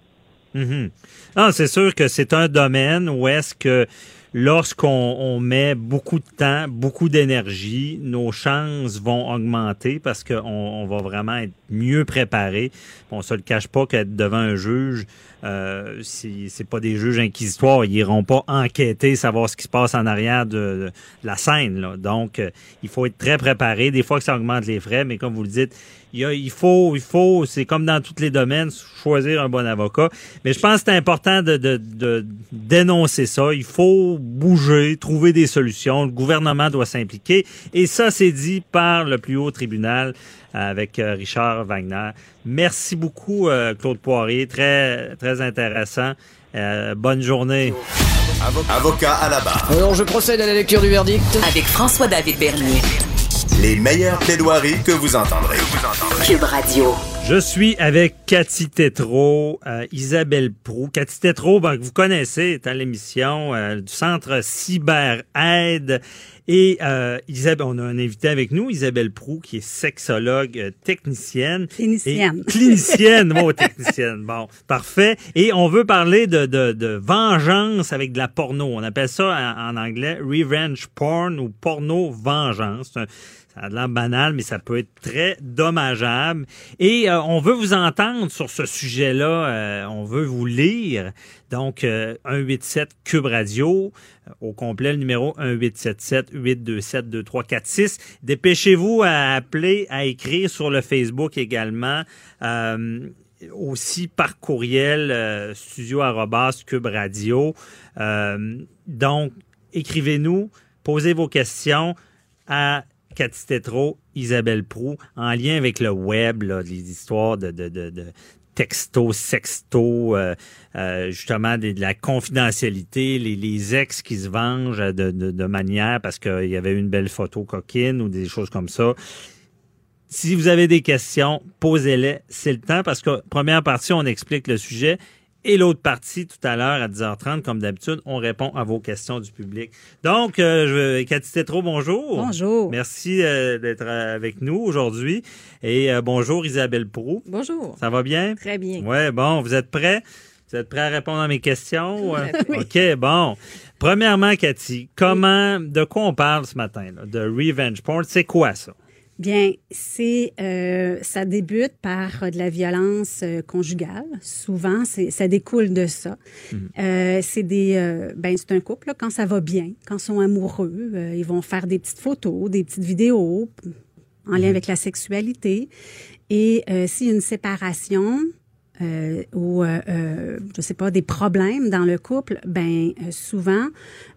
Mhm. Non, c'est sûr que c'est un domaine où est-ce que lorsqu'on on met beaucoup de temps, beaucoup d'énergie, nos chances vont augmenter parce qu'on on va vraiment être mieux préparé. On se le cache pas qu'être devant un juge, euh, si c'est pas des juges inquisitoires, ils iront pas enquêter, savoir ce qui se passe en arrière de, de la scène. Là. Donc, euh, il faut être très préparé. Des fois que ça augmente les frais, mais comme vous le dites, il, a- il faut, il faut, c'est comme dans tous les domaines, choisir un bon avocat. Mais je pense que c'est important de, de, de dénoncer ça. Il faut bouger, trouver des solutions. Le gouvernement doit s'impliquer. Et ça, c'est dit par le plus haut tribunal avec euh, Richard Wagner. Merci beaucoup, euh, Claude Poirier. Très, très intéressant. Euh, bonne journée. Avocat à la barre. Alors je procède à la lecture du verdict. Avec François-David Bernier. Les meilleures plaidoiries que vous entendrez. Cube Radio. Je suis avec Cathy Tétrault, euh, Isabelle Prou. Cathy Tétrault, ben, que vous connaissez, est à l'émission euh, du Centre Cyber Aide. Et euh, Isabelle, on a un invité avec nous, Isabelle Prou, qui est sexologue euh, technicienne. Clinicienne. Et- clinicienne, mot technicienne. Bon, parfait. Et on veut parler de, de, de vengeance avec de la porno. On appelle ça en, en anglais revenge porn ou porno vengeance. C'est un- ça a l'air banal, mais ça peut être très dommageable. Et euh, on veut vous entendre sur ce sujet-là. euh, on veut vous lire. Donc, euh, 187 Cube Radio. euh, Au complet, le numéro 1877-827-2346. Dépêchez-vous à appeler, à écrire sur le Facebook également. Euh, aussi par courriel euh, studio cube radio. Euh, donc, écrivez-nous, posez vos questions à Cathy Tétrault, Isabelle Prou, en lien avec le web, les histoires de, de, de, texto, sexto, euh, euh, justement de, la confidentialité, les, les ex qui se vengent de, de, de manière parce qu'il y avait une belle photo coquine ou des choses comme ça. Si vous avez des questions, posez-les. C'est le temps parce que première partie, on explique le sujet. Et l'autre partie, tout à l'heure, à 10h30, comme d'habitude, on répond à vos questions du public. Donc, euh, je, Cathy Tétrault, bonjour. Bonjour. Merci euh, d'être euh, avec nous aujourd'hui. Et euh, bonjour Isabelle Prou. Bonjour. Ça va bien? Très bien. Ouais, bon, vous êtes prêts? Vous êtes prêts à répondre à mes questions? À OK, bon. Premièrement, Cathy, comment, de quoi on parle ce matin? là? De revenge porn, c'est quoi ça? Bien, c'est euh, ça débute par euh, de la violence euh, conjugale. Souvent, ça découle de ça. Euh, c'est des euh, ben c'est un couple là, quand ça va bien, quand ils sont amoureux, ils vont faire des petites photos, des petites vidéos en lien avec la sexualité. Et s'il y a une séparation, euh, ou euh, euh, je sais pas des problèmes dans le couple, ben euh, souvent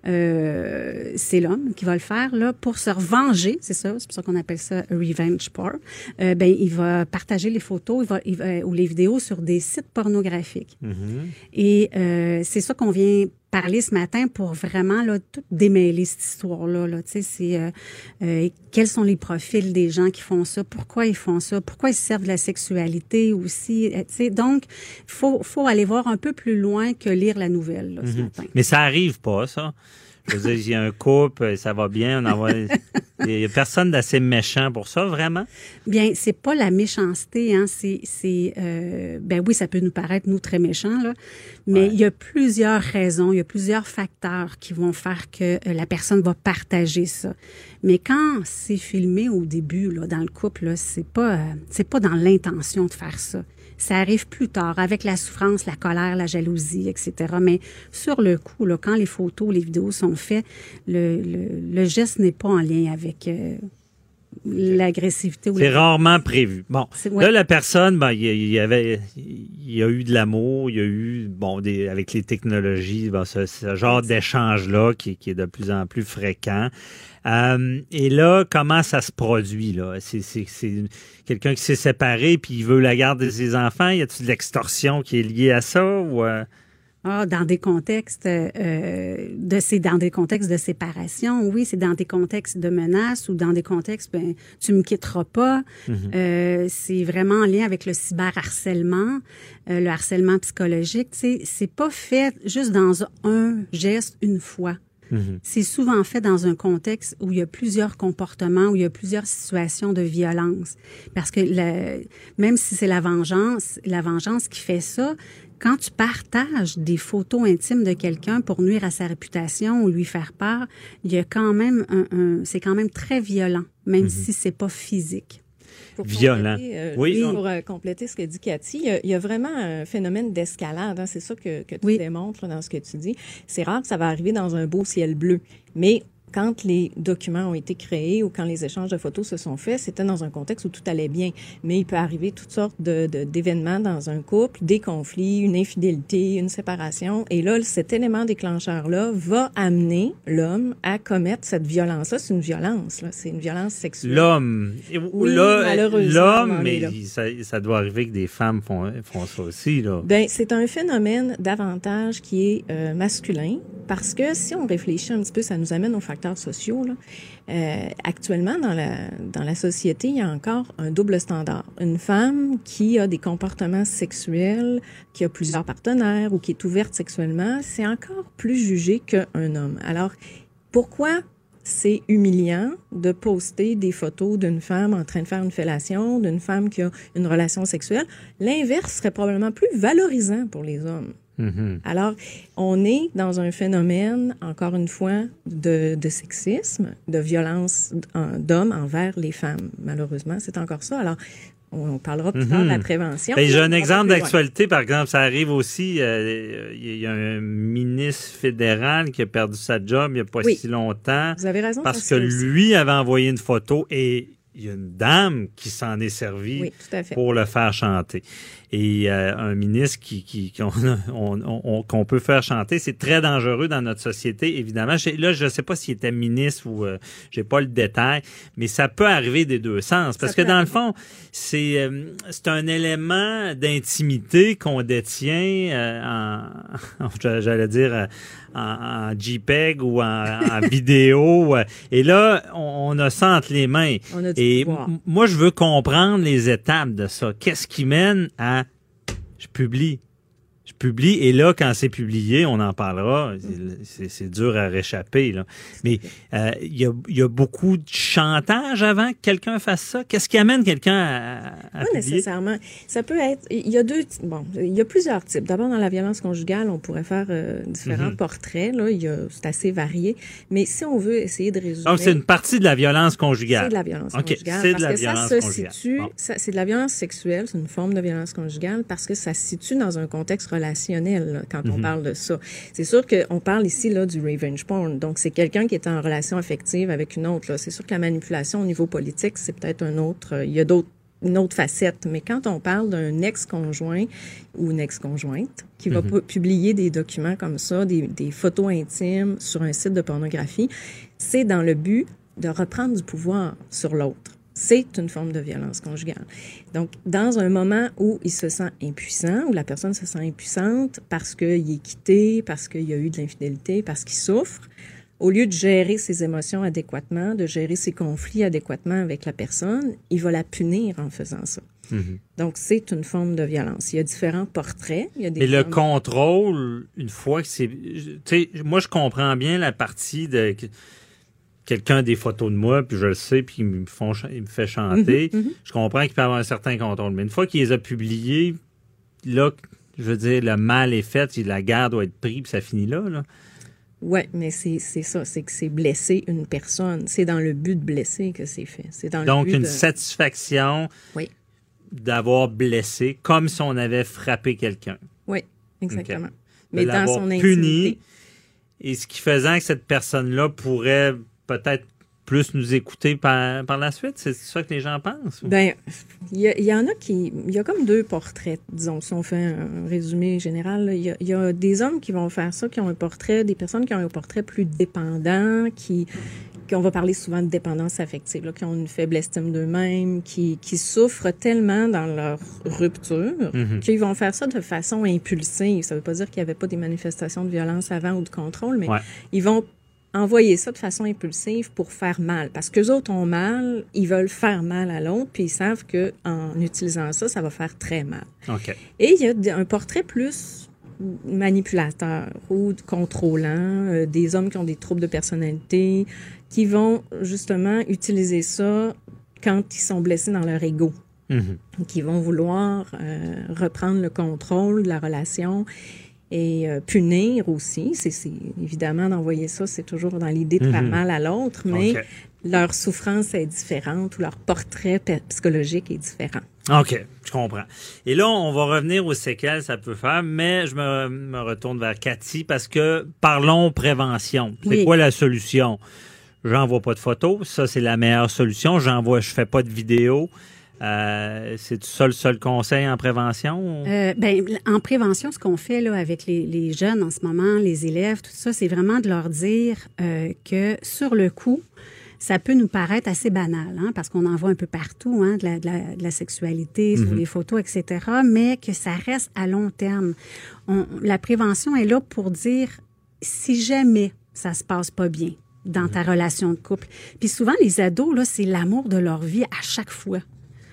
euh, c'est l'homme qui va le faire là pour se revenger, c'est ça, c'est pour ça qu'on appelle ça revenge porn. Ben il va partager les photos, il va, il va- ou les vidéos sur des sites pornographiques. Et euh, c'est ça qu'on vient parler ce matin pour vraiment là, tout démêler cette histoire-là. Là. Tu sais, c'est euh, euh, quels sont les profils des gens qui font ça, pourquoi ils font ça, pourquoi ils se servent de la sexualité aussi? euh, Tu sais, donc, il faut, faut aller voir un peu plus loin que lire la nouvelle là, ce Mhm. matin. Mais ça arrive pas, ça. Je veux dire, il y a un couple, ça va bien, on envoie... Il y a personne d'assez méchant pour ça, vraiment? Bien, c'est pas la méchanceté, hein. C'est, c'est, euh, ben oui, ça peut nous paraître nous très méchants là, mais il y a plusieurs raisons, il y a plusieurs facteurs qui vont faire que euh, la personne va partager ça. Mais quand c'est filmé au début là, dans le couple, là, c'est pas, euh, c'est pas dans l'intention de faire ça. Ça arrive plus tard avec la souffrance, la colère, la jalousie, etc. Mais sur le coup, là, quand les photos, les vidéos sont faites, le, geste n'est pas en lien avec euh, l'agressivité. ou C'est rarement prévu. Bon, ouais. là, la personne, ben, il y avait, il y a eu de l'amour, il y a eu, bon, des, avec les technologies, bon, ce, ce genre d'échange-là qui, qui est de plus en plus fréquent. Euh, et là, comment ça se produit, là? C'est quelqu'un qui s'est séparé puis il veut la garde de ses enfants. Y a-t-il de l'extorsion qui est liée à ça ou, euh, Ah, dans des contextes euh, de dans des contextes de séparation, oui, c'est dans des contextes de menaces ou dans des contextes ben tu me quitteras pas. Mhm. Euh, c'est vraiment en lien avec le cyberharcèlement, euh, le harcèlement psychologique. C'est pas fait juste dans un geste une fois. C'est souvent fait dans un contexte où il y a plusieurs comportements, où il y a plusieurs situations de violence. Parce que même si c'est la vengeance, la vengeance qui fait ça, quand tu partages des photos intimes de quelqu'un pour nuire à sa réputation ou lui faire peur, il y a quand même un, un- c'est quand même très violent, même si c'est pas physique. Pour Violent. euh, Oui. Pour euh, compléter ce que dit Cathy, il y a, il y a vraiment un phénomène d'escalade. hein. C'est ça que, que tu démontres là, dans ce que tu dis. C'est rare que ça va arriver dans un beau ciel bleu. Mais quand les documents ont été créés ou quand les échanges de photos se sont faits, c'était dans un contexte où tout allait bien. Mais il peut arriver toutes sortes de, de- d'événements dans un couple, des conflits, une infidélité, une séparation. Et là, cet élément déclencheur-là va amener l'homme à commettre cette violence-là. C'est une violence, là. C'est une violence sexuelle. l'homme? Oui, l'homme, mais ça, ça doit arriver que des femmes font, font ça aussi, là. Ben, c'est un phénomène davantage qui est euh, masculin parce que si on réfléchit un petit peu, ça nous amène aux sociaux. Euh, actuellement, dans la, dans la société, il y a encore un double standard. Une femme qui a des comportements sexuels, qui a plusieurs partenaires ou qui est ouverte sexuellement, c'est encore plus jugé qu'un homme. Alors, pourquoi c'est humiliant de poster des photos d'une femme en train de faire une fellation, d'une femme qui a une relation sexuelle? L'inverse serait probablement plus valorisant pour les hommes. Mhm. Alors, on est dans un phénomène, encore une fois, de, de sexisme, de violence en- d'hommes envers les femmes. Malheureusement, c'est encore ça. Alors, on, parlera plus tard de la Mhm. prévention. Ben, J'ai un exemple d'actualité, par exemple, ça arrive aussi, euh, il y a un ministre fédéral qui a perdu sa job il n'y a pas Oui. si longtemps. Vous avez raison, Parce que aussi. lui avait envoyé une photo et il y a une dame qui s'en est servie Oui, pour le faire chanter. Et euh, un ministre qui, qui, qu'on on, on- qu'on peut faire chanter, c'est très dangereux dans notre société, évidemment. Là, je ne sais pas s'il était ministre ou euh, j'ai pas le détail, mais ça peut arriver des deux sens. Parce Ça que dans le fond, c'est euh, c'est un élément d'intimité qu'on détient euh, en, j'allais dire, euh, en, en JPEG ou en, en vidéo. euh, Et là, on, on a ça entre les mains. On a du Et m- moi, je veux comprendre les étapes de ça. Qu'est-ce qui mène à je publie. Je publie et là, quand c'est publié, on en parlera. C'est- C'est dur à réchapper. Là. Mais euh, il y, a, y a beaucoup de chantage avant que quelqu'un fasse ça. Qu'est-ce qui amène quelqu'un à, à Pas publier? nécessairement. Ça peut être. Il y a deux. Bon, il y a plusieurs types. D'abord, dans la violence conjugale, on pourrait faire euh, différents portraits. Là, il y a, c'est assez varié. Mais si on veut essayer de résumer. Donc, c'est une partie de la violence conjugale. C'est de la violence conjugale. C'est de la que violence ça se conjugale. situe, Bon. c'est de la violence sexuelle, c'est une forme de violence conjugale parce que ça se situe dans un contexte relationnel là, quand on Mhm. parle de ça. C'est sûr qu'on parle ici là du revenge porn. Donc c'est quelqu'un qui est en relation affective avec une autre. C'est sûr que la manipulation au niveau politique, c'est peut-être un autre. euh, Il y a d'autres une autre facette. Mais quand on parle d'un ex-conjoint ou une ex-conjointe qui va Mhm. pu- publier des documents comme ça, des, des photos intimes sur un site de pornographie, c'est dans le but de reprendre du pouvoir sur l'autre. C'est une forme de violence conjugale. Donc, dans un moment où il se sent impuissant, où la personne se sent impuissante parce qu'il est quitté, parce qu'il y a eu de l'infidélité, parce qu'il souffre, au lieu de gérer ses émotions adéquatement, de gérer ses conflits adéquatement avec la personne, il va la punir en faisant ça. Donc, c'est une forme de violence. Il y a différents portraits. Il y a des Mais le contrôle, une fois que c'est. Tu sais, moi, je comprends bien la partie de. Que Quelqu'un a des photos de moi, puis je le sais, puis ils me, font, ils me fait chanter. Mhm, mhm. Je comprends qu'il peut avoir un certain contrôle. Mais une fois qu'il les a publiés, là, je veux dire, le mal est fait, la guerre doit être prise, puis ça finit là. là. Ouais, mais c'est ça, c'est que c'est blesser une personne. C'est dans le but de blesser que c'est fait. C'est dans Donc, le but une de... satisfaction Oui. d'avoir blessé, comme si on avait frappé quelqu'un. Oui, exactement. Mais dans son puni, intimité. et ce qui faisait que cette personne-là pourrait peut-être plus nous écouter par, par la suite? C'est ça que les gens pensent? ou? Ben, il y, en a qui. Il y a comme deux portraits, disons, si on fait un résumé général. Il y, a, il y a des hommes qui vont faire ça, qui ont un portrait, des personnes qui ont un portrait plus dépendant, qui. qui on va parler souvent de dépendance affective, là, qui ont une faible estime d'eux-mêmes, qui, qui souffrent tellement dans leur rupture Mhm. qu'ils vont faire ça de façon impulsive. Ça veut pas dire qu'il n'y avait pas des manifestations de violence avant ou de contrôle, mais Ouais. ils vont envoyer ça de façon impulsive pour faire mal. Parce qu'eux autres ont mal, ils veulent faire mal à l'autre, puis ils savent que en utilisant ça, ça va faire très mal. Et il y a un portrait plus manipulateur ou contrôlant, euh, des hommes qui ont des troubles de personnalité, qui vont justement utiliser ça quand ils sont blessés dans leur ego Mhm. qui vont vouloir euh, reprendre le contrôle de la relation et euh, punir aussi. C'est évidemment d'envoyer ça, c'est toujours dans l'idée de faire Mhm. mal à l'autre, mais leur souffrance est différente ou leur portrait psychologique est différent. OK, je comprends. Et là, on va revenir aux séquelles ça peut faire, mais je me, me retourne vers Cathy parce que parlons prévention. C'est Oui. quoi la solution? J'envoie pas de photos, ça c'est la meilleure solution. J'envoie, je fais pas de vidéo. Euh, c'est ça le seul conseil en prévention? Euh, ben, en prévention, ce qu'on fait là, avec les, les jeunes en ce moment, les élèves, tout ça, c'est vraiment de leur dire euh, que sur le coup, ça peut nous paraître assez banal, hein, parce qu'on en voit un peu partout, hein, de, la, de, la, de la sexualité sur Mhm. les photos, etc., mais que ça reste à long terme. On- la prévention est là pour dire si jamais ça se passe pas bien dans ta relation de couple. Puis souvent, les ados, là, c'est l'amour de leur vie à chaque fois.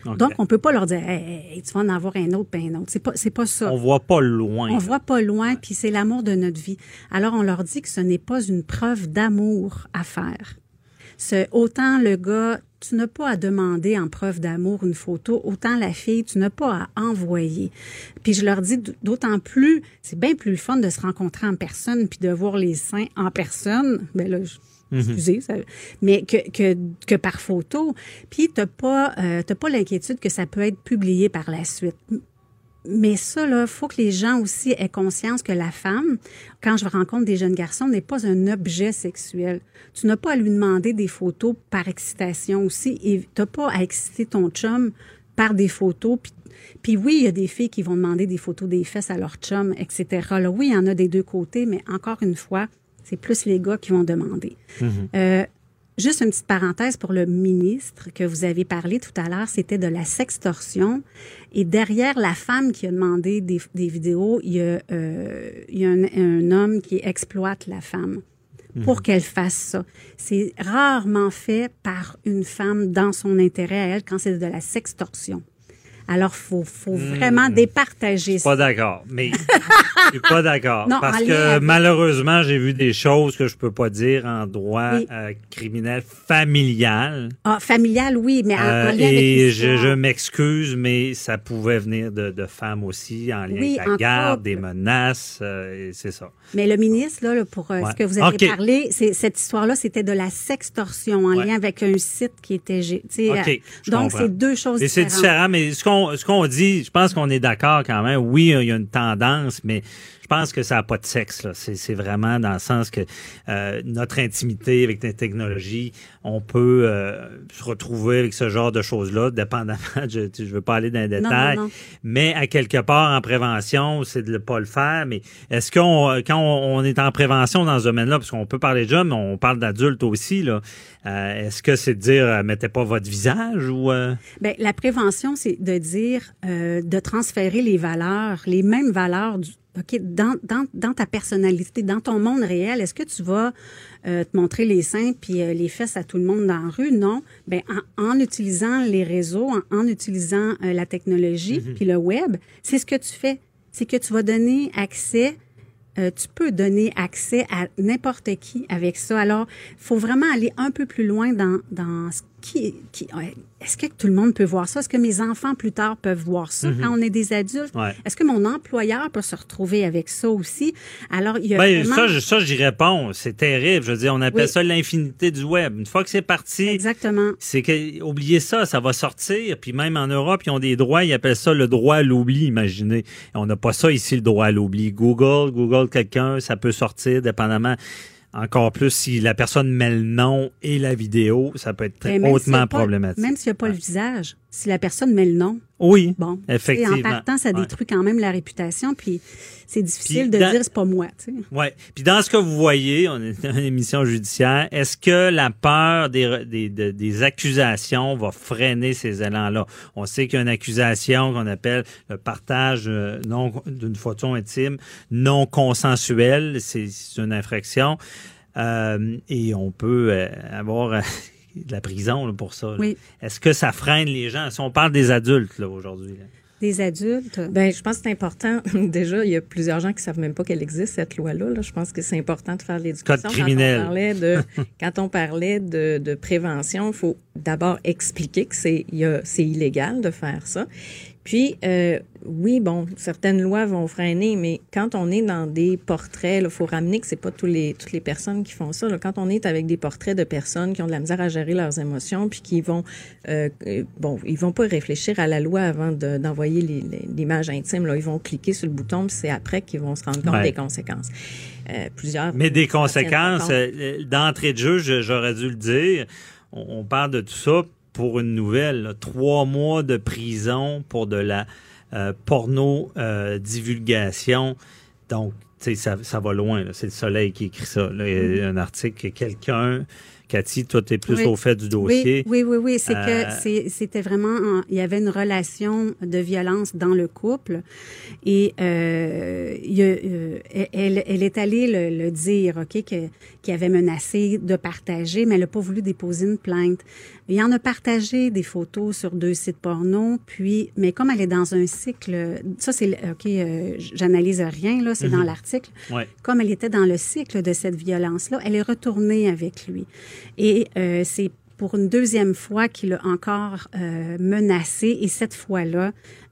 Donc, on peut pas leur dire, hey, hey, tu vas en avoir un autre, puis un autre. C'est pas, c'est pas ça. On voit pas loin. On voit pas loin, puis c'est l'amour de notre vie. Alors, on leur dit que ce n'est pas une preuve d'amour à faire. Ce, autant le gars, tu n'as pas à demander en preuve d'amour une photo, autant la fille, tu n'as pas à envoyer. Puis je leur dis d'autant plus, c'est bien plus fun de se rencontrer en personne puis de voir les seins en personne. Ben là, Mhm. excusez, mais que, que, que par photo. Puis t'as pas, euh, pas l'inquiétude que ça peut être publié par la suite. Mais ça, là, faut que les gens aussi aient conscience que la femme, quand je rencontre des jeunes garçons, n'est pas un objet sexuel. Tu n'as pas à lui demander des photos par excitation aussi. Et t'as pas à exciter ton chum par des photos. Puis, puis oui, il y a des filles qui vont demander des photos des fesses à leur chum, etc. Là, oui, il y en a des deux côtés, mais encore une fois, c'est plus les gars qui vont demander. Euh, juste une petite parenthèse pour le ministre que vous avez parlé tout à l'heure, c'était de la sextorsion. Et derrière la femme qui a demandé des, des vidéos, il y a, euh, il y a un, un homme qui exploite la femme pour Mhm. qu'elle fasse ça. C'est rarement fait par une femme dans son intérêt à elle quand c'est de la sextorsion. Alors, faut, faut Hmm. vraiment départager Pas ça. d'accord, mais je suis pas d'accord. Parce en lien que avec- malheureusement, j'ai vu des choses que je peux pas dire en droit Oui. euh, criminel familial. Ah, familial, oui, mais en, en Euh, lien avec et je, m'excuse, mais ça pouvait venir de, de femmes aussi, en lien Oui, avec la en garde, couple. des menaces, euh, c'est ça. Mais le ministre, là, pour euh, Ouais. ce que vous avez OK. parlé, cette histoire-là, c'était de la sextorsion en Ouais. lien avec un site qui était... gé- tu sais, OK, je donc, c'est deux choses Et c'est différentes. différent, mais ce qu'on ce qu'on dit, je pense qu'on est d'accord quand même. Oui, il y a une tendance, mais pense que ça n'a pas de sexe. C'est vraiment dans le sens que euh, notre intimité avec la technologie, on peut euh, se retrouver avec ce genre de choses-là, dépendamment, je ne veux pas aller dans les non, détails, non. mais à quelque part en prévention, c'est de ne pas le faire. Mais est-ce qu'on, quand on, est en prévention dans ce domaine-là, parce qu'on peut parler de jeunes, mais on parle d'adultes aussi, là, euh, est-ce que c'est de dire, mettez pas votre visage ou... Ben, la prévention, c'est de dire, de transférer les valeurs, les mêmes valeurs du, OK, dans, dans, dans ta personnalité, dans ton monde réel, est-ce que tu vas euh, te montrer les seins puis euh, les fesses à tout le monde dans la rue? Non. Ben, en, en utilisant les réseaux, en, en utilisant euh, la technologie puis le web, c'est ce que tu fais. C'est que tu vas donner accès euh, tu peux donner accès à n'importe qui avec ça. Alors, il faut vraiment aller un peu plus loin dans, dans ce qui... qui ouais, Est-ce que tout le monde peut voir ça? Est-ce que mes enfants plus tard peuvent voir ça Mhm. quand on est des adultes? Ouais. Est-ce que mon employeur peut se retrouver avec ça aussi? Alors, il y a Ben, vraiment... ça, j'y réponds. C'est terrible. Je veux dire, on appelle Oui. ça l'infinité du web. Une fois que c'est parti, Exactement. c'est que, oubliez ça, ça va sortir. Puis même en Europe, ils ont des droits, ils appellent ça le droit à l'oubli, imaginez. On n'a pas ça ici, le droit à l'oubli. Google, Google quelqu'un, ça peut sortir, dépendamment. Encore plus si la personne met le nom et la vidéo, ça peut être très hautement pas- problématique. Même s'il n'y a pas le visage, si la personne met le nom. Oui, Bon, effectivement. Et en partant, ça Ouais. détruit quand même la réputation, puis c'est difficile Puis de dans- dire c'est pas moi. Tu sais. Ouais. Puis dans ce que vous voyez, on est dans une émission judiciaire, est-ce que la peur des, des, des- des accusations va freiner ces élans-là? On sait qu'il y a une accusation qu'on appelle le partage euh, non d'une photo intime non consensuelle. C'est une infraction. Euh, et on peut euh, avoir de la prison là, pour ça. là. Oui. Est-ce que ça freine les gens? Si on parle des adultes là, aujourd'hui. là. Des adultes? Ben, je pense que c'est important. Déjà, il y a plusieurs gens qui savent même pas qu'elle existe, cette loi-là. là. Je pense que c'est important de faire l'éducation. Code criminel. Quand on parlait de, quand on parlait de, de prévention, il faut d'abord expliquer que c'est, il y a- c'est illégal de faire ça. Puis, euh, oui, bon, certaines lois vont freiner, mais quand on est dans des portraits, il faut ramener que c'est pas tous les, toutes les personnes qui font ça. là. Quand on est avec des portraits de personnes qui ont de la misère à gérer leurs émotions, puis qui vont, euh, euh, bon, ils vont pas réfléchir à la loi avant de- d'envoyer l'image intime. Là. Ils vont cliquer sur le bouton, puis c'est après qu'ils vont se rendre compte Ouais. des conséquences. Euh, plusieurs. Mais des conséquences, euh, d'entrée de jeu, je- j'aurais dû le dire, on, on parle de tout ça pour une nouvelle. là. Trois mois de prison pour de la porno euh, divulgation. Donc, tu sais, ça, ça va loin. C'est le soleil qui écrit ça. là. Il y a un article que quelqu'un... Cathy, toi, tu es plus Oui. au fait du dossier. Oui, oui, oui, oui. C'est Euh, que c'est- c'était vraiment, en- il y avait une relation de violence dans le couple et euh, il euh, elle, elle est allée le, le dire, ok, qu'il avait menacé de partager, mais elle n'a pas voulu déposer une plainte. Il en a partagé des photos sur deux sites porno, puis, mais comme elle est dans un cycle, ça c'est, ok, euh, j'analyse rien là, c'est dans Mhm. l'article Ouais. comme elle était dans le cycle de cette violence-là, elle est retournée avec lui. Et euh, c'est pour une deuxième fois qu'il a encore euh, menacé. Et cette fois-là,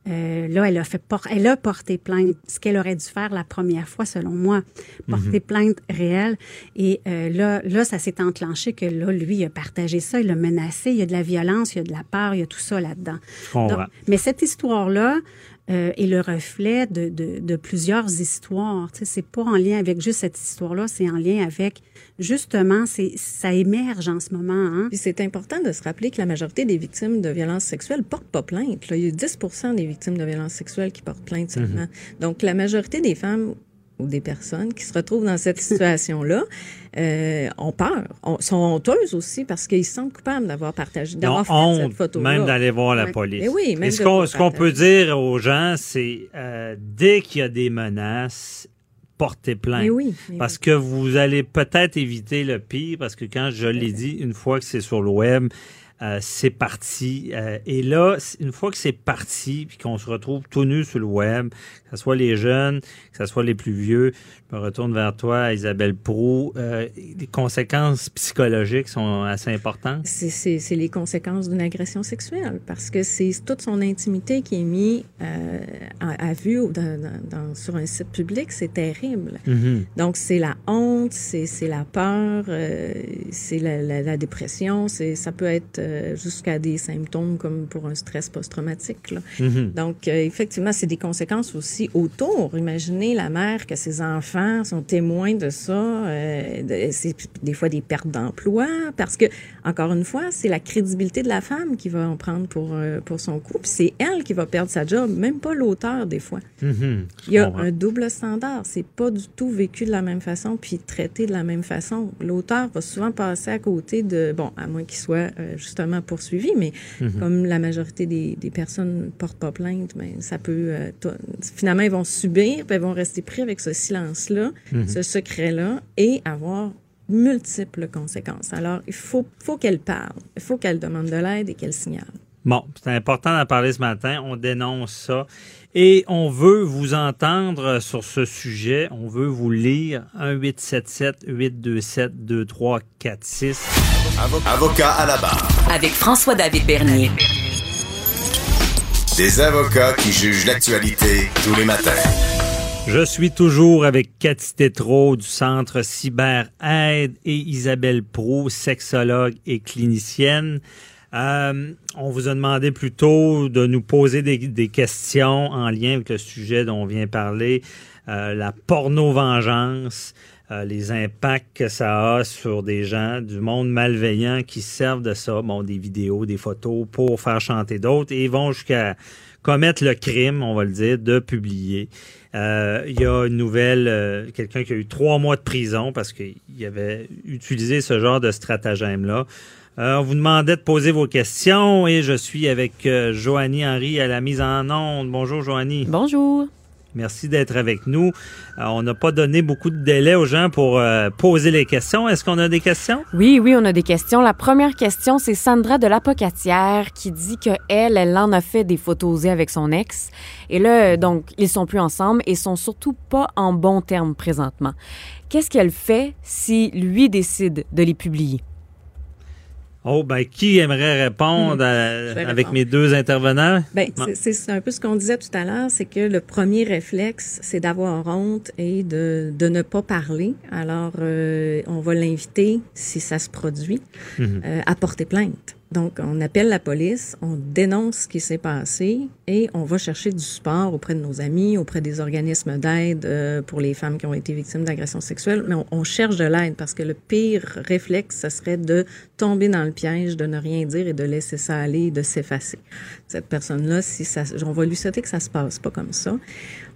euh, là, elle a fait por- elle a porté plainte, ce qu'elle aurait dû faire la première fois, selon moi, porter Mhm. plainte réelle. Et euh, là, là, ça s'est enclenché que là, lui, il a partagé ça, il a menacé, il y a de la violence, il y a de la peur, il y a tout ça là-dedans. Mais cette histoire-là euh, est le reflet de, de, de plusieurs histoires. Tu sais, c'est pas en lien avec juste cette histoire-là, c'est en lien avec justement, c'est ça émerge en ce moment. Hein? Puis c'est important de se rappeler que la majorité des victimes de violences sexuelles portent pas plainte. Là. Il y a 10% des victimes de violences sexuelles qui portent plainte seulement. Donc, la majorité des femmes ou des personnes qui se retrouvent dans cette situation-là euh, ont peur, ont- sont honteuses aussi parce qu'ils sentent coupables d'avoir partagé, d'avoir fait cette photo-là. même d'aller voir la police. Mais oui, même Et ce qu'on le ce qu'on peut dire aux gens, c'est euh, dès qu'il y a des menaces, portez plainte. Mais oui, mais parce que vous allez peut-être éviter le pire, parce que quand je l'ai dit, une fois que c'est sur le web, euh, c'est parti. Euh, et là, une fois que c'est parti, puis qu'on se retrouve tout nu sur le web, que ce soit les jeunes, que ce soit les plus vieux, je me retourne vers toi, Isabelle Prou, euh, les conséquences psychologiques sont assez importantes. C'est- les conséquences d'une agression sexuelle parce que c'est toute son intimité qui est mise euh, à, à vue dans- dans- sur un site public. C'est terrible. Mhm. Donc, c'est la honte, c'est la peur, euh, c'est la, la- la dépression, ça peut être... euh, jusqu'à des symptômes comme pour un stress post-traumatique. Mhm. Donc, effectivement, c'est des conséquences aussi autour. Imaginez la mère que ses enfants sont témoins de ça. euh, de- c'est des fois des pertes d'emploi parce que, encore une fois, c'est la crédibilité de la femme qui va en prendre pour, euh, pour son couple. C'est elle qui va perdre sa job, même pas l'auteur des fois. Mhm, je Il y a un double standard. C'est pas du tout vécu de la même façon puis traité de la même façon. L'auteur va souvent passer à côté de, bon, à moins qu'il soit euh, justement poursuivi, mais Mhm. comme la majorité des, des personnes ne portent pas plainte, ben, ça peut, to- finalement, ils vont subir puis ils vont rester pris avec ce silence-là, Mhm. ce secret-là et avoir multiples conséquences. Alors, il faut, faut qu'elle parle, il faut qu'elle demande de l'aide et qu'elle signale. Bon, c'est important d'en parler ce matin. On dénonce ça. Et on veut vous entendre sur ce sujet. On veut vous lire. 1-877-827-2346. Avocat à la barre. Avec François-David Bernier. Des avocats qui jugent l'actualité tous les matins. Je suis toujours avec Cathy Tétrault du Centre Cyber Aide et Isabelle Prou, sexologue et clinicienne. Euh, on vous a demandé plutôt de nous poser des, des questions en lien avec le sujet dont on vient parler, euh, la porno-vengeance, euh, les impacts que ça a sur des gens du monde malveillant qui servent de ça, bon, des vidéos, des photos pour faire chanter d'autres et vont jusqu'à commettre le crime, on va le dire, de publier. Euh, il y a une nouvelle, euh, quelqu'un qui a eu trois mois de prison parce qu'il avait utilisé ce genre de stratagème-là. Euh, on vous demandait de poser vos questions et je suis avec euh, Joanie Henry à la mise en onde. Bonjour Joanie. Bonjour. Merci d'être avec nous. Euh, on n'a pas donné beaucoup de délai aux gens pour euh, poser les questions. Est-ce qu'on a des questions? Oui, oui, on a des questions. La première question, c'est Sandra de l'Apocatière qui dit que elle, elle en a fait des photos avec son ex. Et là, donc, ils sont plus ensemble et sont surtout pas en bons termes présentement. Qu'est-ce qu'elle fait si lui décide de les publier? Oh, ben, qui aimerait répondre à- vais avec répondre. mes deux intervenants? Ben, c'est un peu ce qu'on disait tout à l'heure, c'est que le premier réflexe, c'est d'avoir honte et de, de ne pas parler. Alors, euh, on va l'inviter, si ça se produit, Mhm. euh, à porter plainte. Donc, on appelle la police, on dénonce ce qui s'est passé et on va chercher du support auprès de nos amis, auprès des organismes d'aide euh, pour les femmes qui ont été victimes d'agressions sexuelles. Mais on, cherche de l'aide parce que le pire réflexe, ce serait de tomber dans le piège, de ne rien dire et de laisser ça aller, de s'effacer. Cette personne-là, si on va lui souhaiter que ça se passe pas comme ça.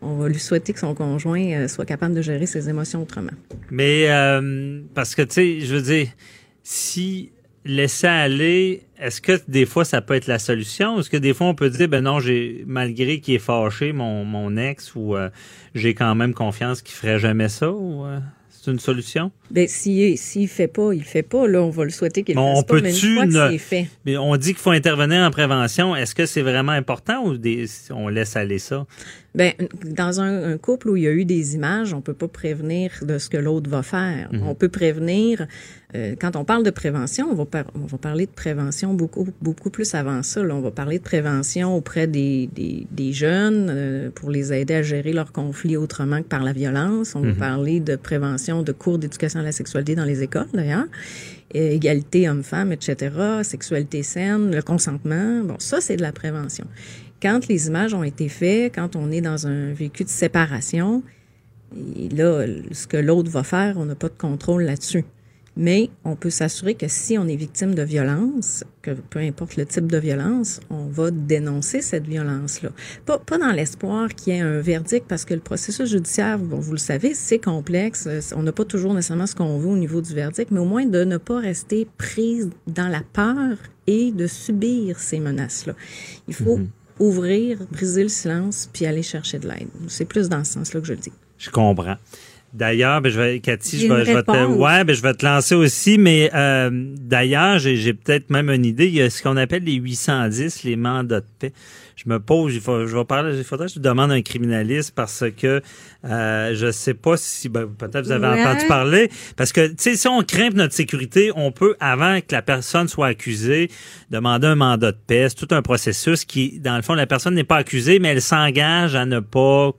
On va lui souhaiter que son conjoint euh, soit capable de gérer ses émotions autrement. Mais euh, parce que, tu sais, je veux dire, si laisser aller, est-ce que des fois ça peut être la solution? Est-ce que des fois on peut dire, ben non, j'ai malgré qu'il est fâché, mon, mon ex, ou euh, j'ai quand même confiance qu'il ferait jamais ça? Ou, euh, c'est une solution? Ben, s'il s'il fait pas, il fait pas. Là, on va le souhaiter qu'il Mais le on fasse pas. Mais peut-tu une fois ne- que fait, Mais on dit qu'il faut intervenir en prévention. Est-ce que c'est vraiment important ou des, on laisse aller ça? Ben, dans un, un couple où il y a eu des images, on peut pas prévenir de ce que l'autre va faire. Mhm. On peut prévenir. euh, quand on parle de prévention, on va, par- on va parler de prévention beaucoup beaucoup plus avant ça. là. On va parler de prévention auprès des, des, des jeunes euh, pour les aider à gérer leurs conflits autrement que par la violence. On va Mhm. parler de prévention de cours d'éducation à la sexualité dans les écoles d'ailleurs. Euh, égalité homme-femme, etc., sexualité saine, le consentement. Bon, ça, c'est de la prévention. Quand les images ont été faites, quand on est dans un vécu de séparation, là, ce que l'autre va faire, on n'a pas de contrôle là-dessus. Mais on peut s'assurer que si on est victime de violence, que peu importe le type de violence, on va dénoncer cette violence-là. Pas, dans l'espoir qu'il y ait un verdict, parce que le processus judiciaire, bon, vous le savez, c'est complexe. Euh, On n'a pas toujours nécessairement ce qu'on veut au niveau du verdict, mais au moins de ne pas rester prise dans la peur et de subir ces menaces-là. Il faut ouvrir, briser le silence, puis aller chercher de l'aide. C'est plus dans ce sens-là que je le dis. Je comprends. D'ailleurs, ben, je vais, Cathy, je vais, une je vais te, ouais, ben, je vais te lancer aussi, mais euh, d'ailleurs, j'ai peut-être même une idée. Il y a ce qu'on appelle les 810, les mandats de paix. Je me pose, il faut, je vais parler, il faudrait que je demande à un criminaliste parce que euh, je sais pas si, ben, peut-être vous avez Ouais. entendu parler, parce que, tu sais, si on craint notre sécurité, on peut, avant que la personne soit accusée, demander un mandat de paix. Tout un processus qui, dans le fond, la personne n'est pas accusée, mais elle s'engage à ne pas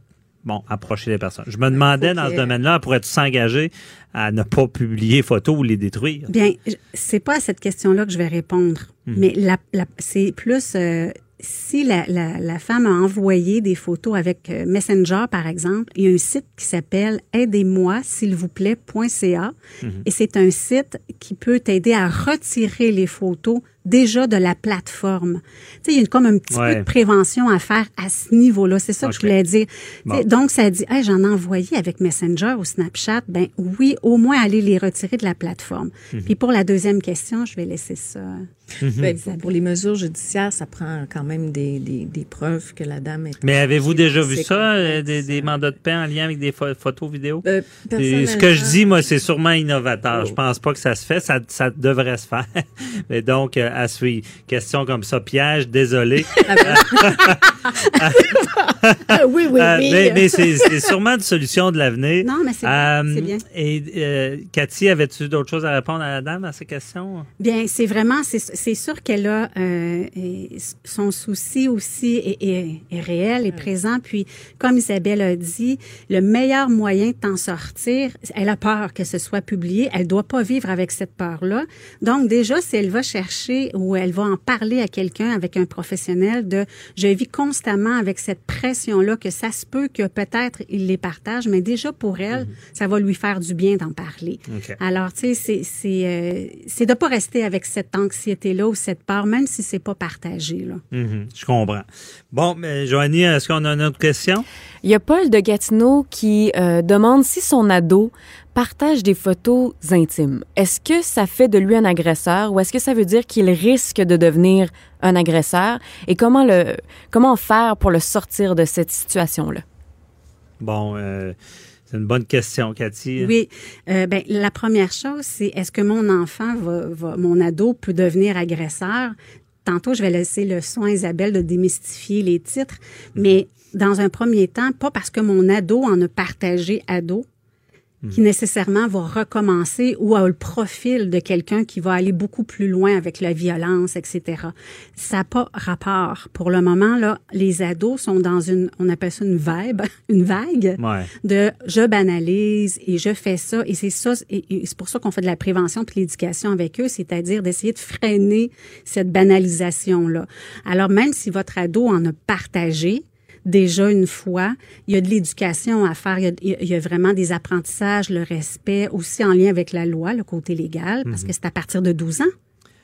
bon, approcher les personnes. Je me demandais dans ce domaine-là, pourrais-tu s'engager à ne pas publier photos ou les détruire? Bien, c'est pas à cette question-là que je vais répondre, Mhm. mais la, la- c'est plus euh, si la, la, la femme a envoyé des photos avec euh, Messenger, par exemple, il y a un site qui s'appelle aidez-moi, s'il vous plaît.ca Mhm. et c'est un site qui peut t'aider à retirer les photos déjà de la plateforme. Tu sais, il y a comme un petit peu de prévention à faire à ce niveau-là. C'est ça que je voulais dire. Bon. Donc, ça dit, hey, j'en ai envoyé avec Messenger ou Snapchat. Ben oui, au moins aller les retirer de la plateforme. Mhm. Puis pour la deuxième question, je vais laisser ça. Ben, pour, pour les mesures judiciaires, ça prend quand même des, des, des preuves que la dame est. Mais avez-vous déjà vu ça, euh, des, des mandats de paix en lien avec des pho- photos vidéo? Euh, ce que je dis, moi, c'est sûrement innovateur. Je pense pas que ça se fait. Ça, ça devrait se faire. Mais donc, euh, à suivre. Question comme ça, piège, désolé. oui, oui, Euh, oui. mais mais c'est sûrement une solution de l'avenir. Non, mais c'est Euh, bien, bien. Et euh, Cathy, avais-tu d'autres choses à répondre à la dame à ces questions? Bien, c'est vraiment, c'est sûr qu'elle a euh, son souci aussi est, est- est réel et présent. Puis, comme Isabelle a dit, le meilleur moyen de t'en sortir, elle a peur que ce soit publié. Elle doit pas vivre avec cette peur-là. Donc, déjà, si elle va chercher ou elle va en parler à quelqu'un, avec un professionnel, de je vis constamment avec cette que ça se peut que peut-être il les partage, mais déjà pour elle, ça va lui faire du bien d'en parler. Alors, tu sais, c'est c'est euh, de pas rester avec cette anxiété-là ou cette peur, même si c'est pas partagé. Là. Mhm, je comprends. Bon, mais Joanie, est-ce qu'on a une autre question? Il y a Paul de Gatineau qui euh, demande si son ado partage des photos intimes. Est-ce que ça fait de lui un agresseur ou est-ce que ça veut dire qu'il risque de devenir un agresseur? Et comment le comment faire pour le sortir de cette situation-là? Bon, euh, c'est une bonne question, Cathy. Oui. Euh, ben, la première chose, c'est est-ce que mon enfant va, va, mon ado peut devenir agresseur? Tantôt, je vais laisser le soin à Isabelle de démystifier les titres, mais dans un premier temps, pas parce que mon ado en a partagé ado, qui nécessairement va recommencer ou a le profil de quelqu'un qui va aller beaucoup plus loin avec la violence, etc. Ça n'a pas rapport. Pour le moment, là, les ados sont dans une, on appelle ça une vibe, une vague Ouais. de je banalise et je fais ça et c'est ça et, et c'est pour ça qu'on fait de la prévention puis de l'éducation avec eux, c'est-à-dire d'essayer de freiner cette banalisation là. Alors même si votre ado en a partagé déjà une fois, il y a de l'éducation à faire, il y, a, il y a vraiment des apprentissages, le respect aussi en lien avec la loi, le côté légal parce Mhm. que c'est à partir de 12 ans.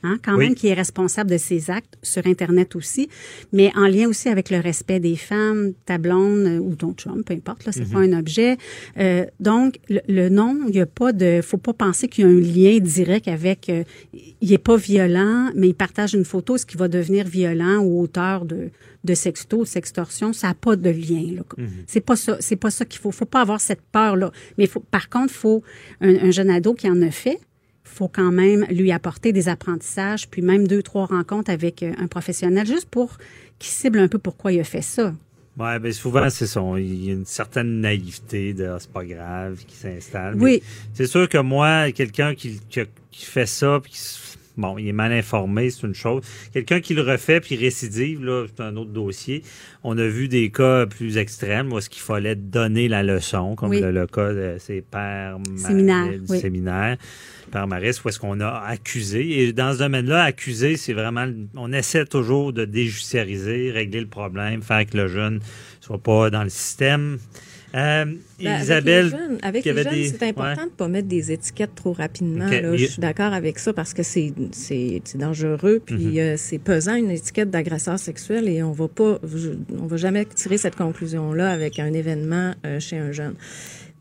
Hein, quand Oui. même, qui est responsable de ses actes sur Internet aussi, mais en lien aussi avec le respect des femmes, ta blonde euh, ou ton chum, peu importe, là, c'est Mhm. pas un objet. Euh, donc, le, le nom, il y a pas de, faut pas penser qu'il y a un lien direct avec, euh, il est pas violent, mais il partage une photo, ce qui va devenir violent ou auteur de, de sexto, de sextorsion, ça n'a pas de lien. Là. C'est pas ça, c'est pas ça qu'il faut. Faut pas avoir cette peur là. Mais faut, par contre, faut un, un jeune ado qui en a fait faut quand même lui apporter des apprentissages, puis même deux, trois rencontres avec euh, un professionnel, juste pour qu'il cible un peu pourquoi il a fait ça. Ouais, ben souvent, c'est ça. Il y a une certaine naïveté de ah, c'est pas grave qui s'installe. Oui. C'est sûr que moi, quelqu'un qui, qui, qui fait ça, puis qui bon, il est mal informé, c'est une chose. Quelqu'un qui le refait puis récidive, là, c'est un autre dossier. On a vu des cas plus extrêmes où est-ce qu'il fallait donner la leçon, comme Oui. le, le cas de ces pères Séminaire, du oui. séminaire, Père Maris, où est-ce qu'on a accusé. Et dans ce domaine-là, accuser, c'est vraiment, on essaie toujours de déjudiciariser, régler le problème, faire que le jeune soit pas dans le système. Euh, Ben, Isabelle, Avec les jeunes, des- c'est important ouais. de pas mettre des étiquettes trop rapidement. Là. Je suis d'accord avec ça parce que c'est dangereux puis Mhm. euh, c'est pesant une étiquette d'agresseur sexuel et on va pas on va jamais tirer cette conclusion là avec un événement euh, chez un jeune.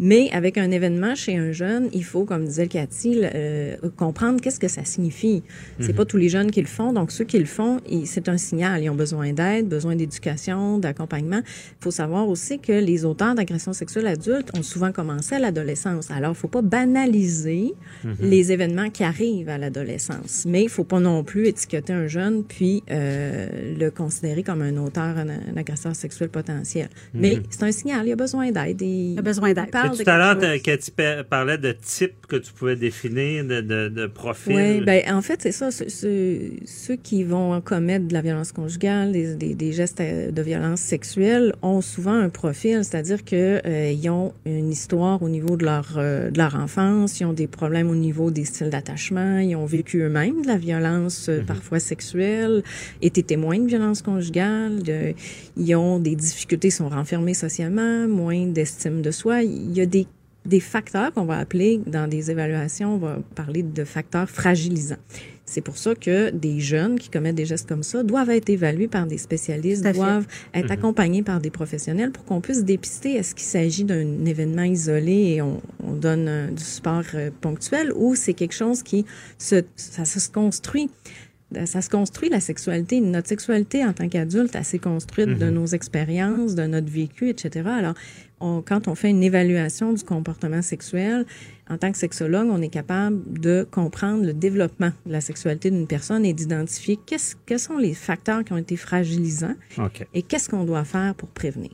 Mais avec un événement chez un jeune, il faut, comme disait le Cathy, euh, comprendre qu'est-ce que ça signifie. C'est Mhm. pas tous les jeunes qui le font, donc ceux qui le font, c'est un signal. Ils ont besoin d'aide, besoin d'éducation, d'accompagnement. Il faut savoir aussi que les auteurs d'agressions sexuelles adultes ont souvent commencé à l'adolescence. Alors, il faut pas banaliser Mhm. les événements qui arrivent à l'adolescence, mais il faut pas non plus étiqueter un jeune puis euh, le considérer comme un auteur, un, un agresseur sexuel potentiel. Mais Mhm. c'est un signal. Il a besoin d'aide. Il a besoin d'aide. tout de à l'heure. Cathy pa- parlait de type que tu pouvais définir, de, de, de profil. Oui, ben, en fait, c'est ça. Ce- ce- ceux qui vont commettre de la violence conjugale, des, des, des gestes euh, de violence sexuelle, ont souvent un profil, c'est-à-dire que euh, ils ont une histoire au niveau de leur euh, de leur enfance, ils ont des problèmes au niveau des styles d'attachement, ils ont vécu eux-mêmes de la violence euh, parfois sexuelle, été témoins de violence conjugale, de- ils ont des difficultés, ils sont renfermés socialement, moins d'estime de soi. Il y a des des facteurs qu'on va appeler dans des évaluations, on va parler de facteurs fragilisants. C'est pour ça que des jeunes qui commettent des gestes comme ça doivent être évalués par des spécialistes, doivent être Mhm. accompagnés par des professionnels pour qu'on puisse dépister est-ce qu'il s'agit d'un événement isolé et on, on donne euh, du support euh, ponctuel ou c'est quelque chose qui se, ça, se construit. Euh, Ça se construit la sexualité. Notre sexualité en tant qu'adulte, elle s'est construite de Mhm. nos expériences, de notre vécu, etc. Alors, on- quand on fait une évaluation du comportement sexuel, en tant que sexologue, on est capable de comprendre le développement de la sexualité d'une personne et d'identifier quels sont les facteurs qui ont été fragilisants et qu'est-ce qu'on doit faire pour prévenir.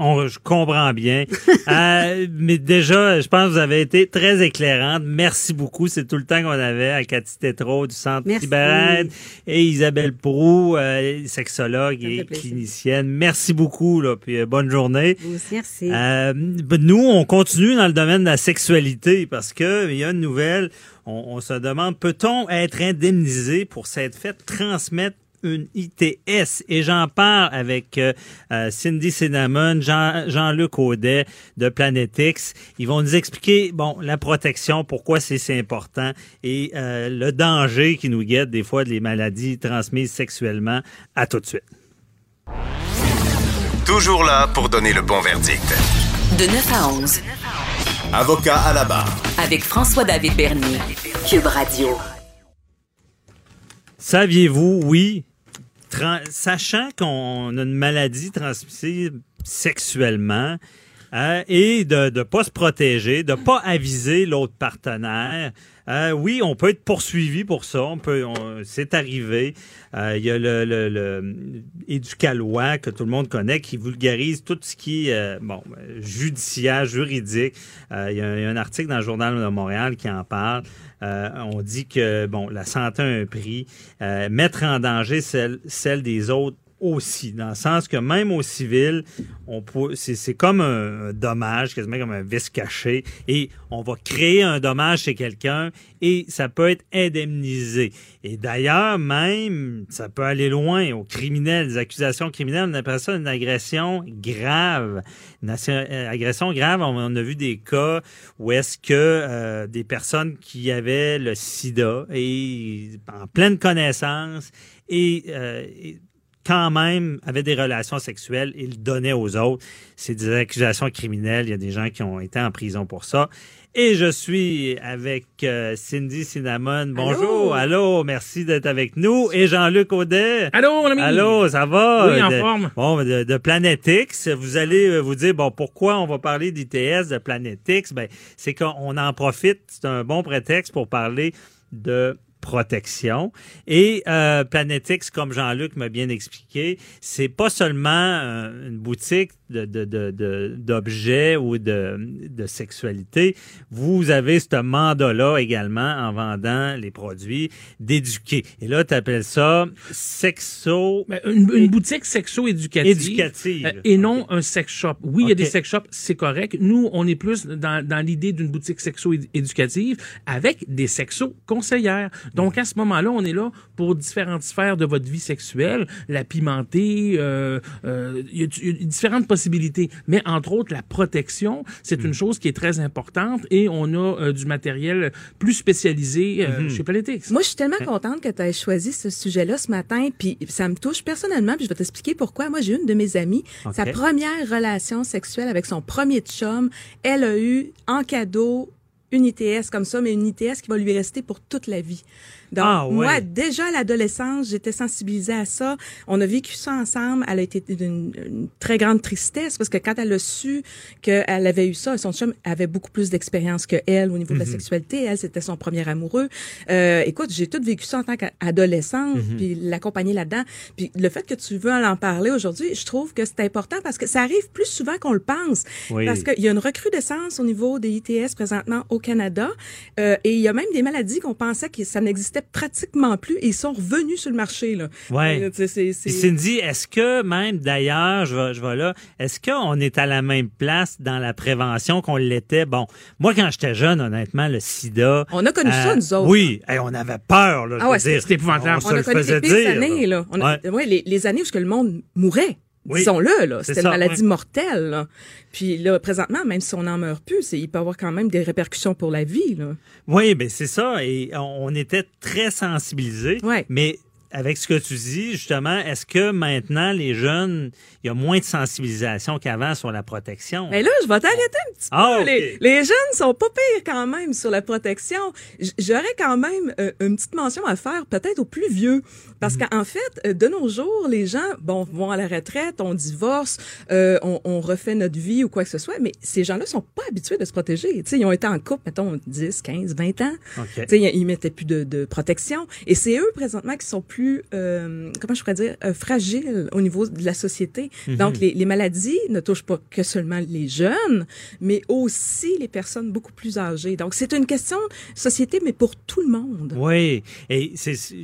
On, je comprends bien. Euh, mais déjà, je pense que vous avez été très éclairante. Merci beaucoup. C'est tout le temps qu'on avait à Cathy Tétrault du Centre. Libérade et Isabelle Prou, euh, sexologue et clinicienne. Merci beaucoup. Là, puis euh, bonne journée. Merci. Euh, ben, nous, on continue dans le domaine de la sexualité parce que il y a une nouvelle. On, on se demande peut-on être indemnisé pour s'être fait transmettre une ITS et j'en parle avec euh, euh, Cindy Cinnamon, Jean, Jean-Luc Audet de Planetix. Ils vont nous expliquer bon la protection, pourquoi c'est si important et euh, le danger qui nous guette des fois des maladies transmises sexuellement. À tout de suite. Toujours là pour donner le bon verdict. De 9 à 11, Avocat à la barre. avec François-David Bernier. Cube Radio. Saviez-vous, oui, sachant qu'on a une maladie transmissible sexuellement euh, et de ne pas se protéger, de pas aviser l'autre partenaire, euh, oui, on peut être poursuivi pour ça. On peut, c'est arrivé. Euh, Il y a le, le, le Éducalois que tout le monde connaît qui vulgarise tout ce qui est euh, bon judiciaire, juridique. Euh, Il y, y a un article dans le journal de Montréal qui en parle. Euh, on dit que bon, la santé a un prix. Euh, mettre en danger celle, celle des autres aussi, dans le sens que même au civil, on peut, c'est, c'est comme un, dommage, quasiment comme un vice caché, et on va créer un dommage chez quelqu'un et ça peut être indemnisé. Et d'ailleurs, même, ça peut aller loin au criminel, des accusations criminelles, on appelle ça une agression grave. Une euh, agression grave, on, on a vu des cas où est-ce que euh, des personnes qui avaient le sida et en pleine connaissance et, euh, et quand même avaient des relations sexuelles et le donnaient aux autres. C'est des accusations criminelles. Il y a des gens qui ont été en prison pour ça. Et je suis avec euh, Cindy Cinnamon. Bonjour. Allô. Merci d'être avec nous. Et Jean-Luc Audet. Allô, mon ami? Allô, ça va? Oui, en De- forme. Bon, de, de Planet X. Vous allez euh, vous dire, bon, pourquoi on va parler d'ITS, de Planet X? Ben, c'est qu'on en profite. C'est un bon prétexte pour parler de protection. Et euh, Planetix, comme Jean-Luc m'a bien expliqué, c'est pas seulement euh, une boutique de, de, de, de- d'objets ou de, de sexualité. Vous avez ce mandat-là également en vendant les produits d'éduquer. Et là, tu appelles ça sexo... Une, une boutique sexo-éducative. Éducative. euh, et non un sex shop. Oui, il y a des sex shops, c'est correct. Nous, on est plus dans, dans l'idée d'une boutique sexo-éducative avec des sexo-conseillères. Donc, à ce moment-là, on est là pour différentes sphères de votre vie sexuelle, la pimenter, euh, euh, il y, a- il y a différentes possibilités. Mais entre autres, la protection, c'est une chose qui est très importante et on a euh, du matériel plus spécialisé euh, chez Paletix. Moi, je suis tellement contente que tu aies choisi ce sujet-là ce matin, puis ça me touche personnellement, puis je vais t'expliquer pourquoi. Moi, j'ai une de mes amies, sa première relation sexuelle avec son premier chum, elle a eu en cadeau une ITS comme ça, mais une ITS qui va lui rester pour toute la vie. Donc, Ah, ouais. moi, déjà à l'adolescence, j'étais sensibilisée à ça. On a vécu ça ensemble. Elle a été d'une une très grande tristesse parce que quand elle a su qu'elle avait eu ça, son chum avait beaucoup plus d'expérience que elle au niveau de la Mhm. sexualité. Elle, c'était son premier amoureux. Euh, écoute, j'ai tout vécu ça en tant qu'adolescente, Mhm. puis l'accompagner là-dedans. Puis le fait que tu veux en parler aujourd'hui, je trouve que c'est important parce que ça arrive plus souvent qu'on le pense. Oui. Parce qu'il y a une recrudescence au niveau des ITS présentement au Canada. Euh, et il y a même des maladies qu'on pensait que ça n'existait pratiquement plus et ils sont revenus sur le marché. Là. Ouais. Euh, c'est- Cindy, est-ce que même d'ailleurs, je vais, je vais là, est-ce qu'on est à la même place dans la prévention qu'on l'était? Bon, moi quand j'étais jeune, honnêtement, le sida. On a connu ça, nous autres. Oui, Hey, on avait peur. Là, Ah ouais, c'était On se On a connu les dire. années, là. On a- Ouais. ouais, les, les années où le monde mourait. Oui. Disons-le, là. C'est C'était une maladie mortelle, là. Puis là, présentement, même si on n'en meurt plus, il peut avoir quand même des répercussions pour la vie, là. Oui, ben c'est ça. Et on, était très sensibilisés. Mais avec ce que tu dis, justement, est-ce que maintenant, les jeunes, il y a moins de sensibilisation qu'avant sur la protection? Mais là, je vais t'arrêter un petit peu. Ah, ok. les, les jeunes sont pas pires quand même sur la protection. J'aurais quand même euh, une petite mention à faire, peut-être aux plus vieux. Parce Mhm. qu'en fait, euh, de nos jours, les gens, bon, vont à la retraite, on divorce, euh, on, on refait notre vie ou quoi que ce soit, mais ces gens-là sont pas habitués de se protéger. Tu sais, ils ont été en couple, mettons, 10, 15, 20 ans. OK. Tu sais, ils, ils mettaient plus de, de protection. Et c'est eux, présentement, qui sont plus, euh, comment je pourrais dire, euh, fragiles au niveau de la société. Mhm. Donc, les, les maladies ne touchent pas que seulement les jeunes, mais aussi les personnes beaucoup plus âgées. Donc, c'est une question société, mais pour tout le monde. Oui, et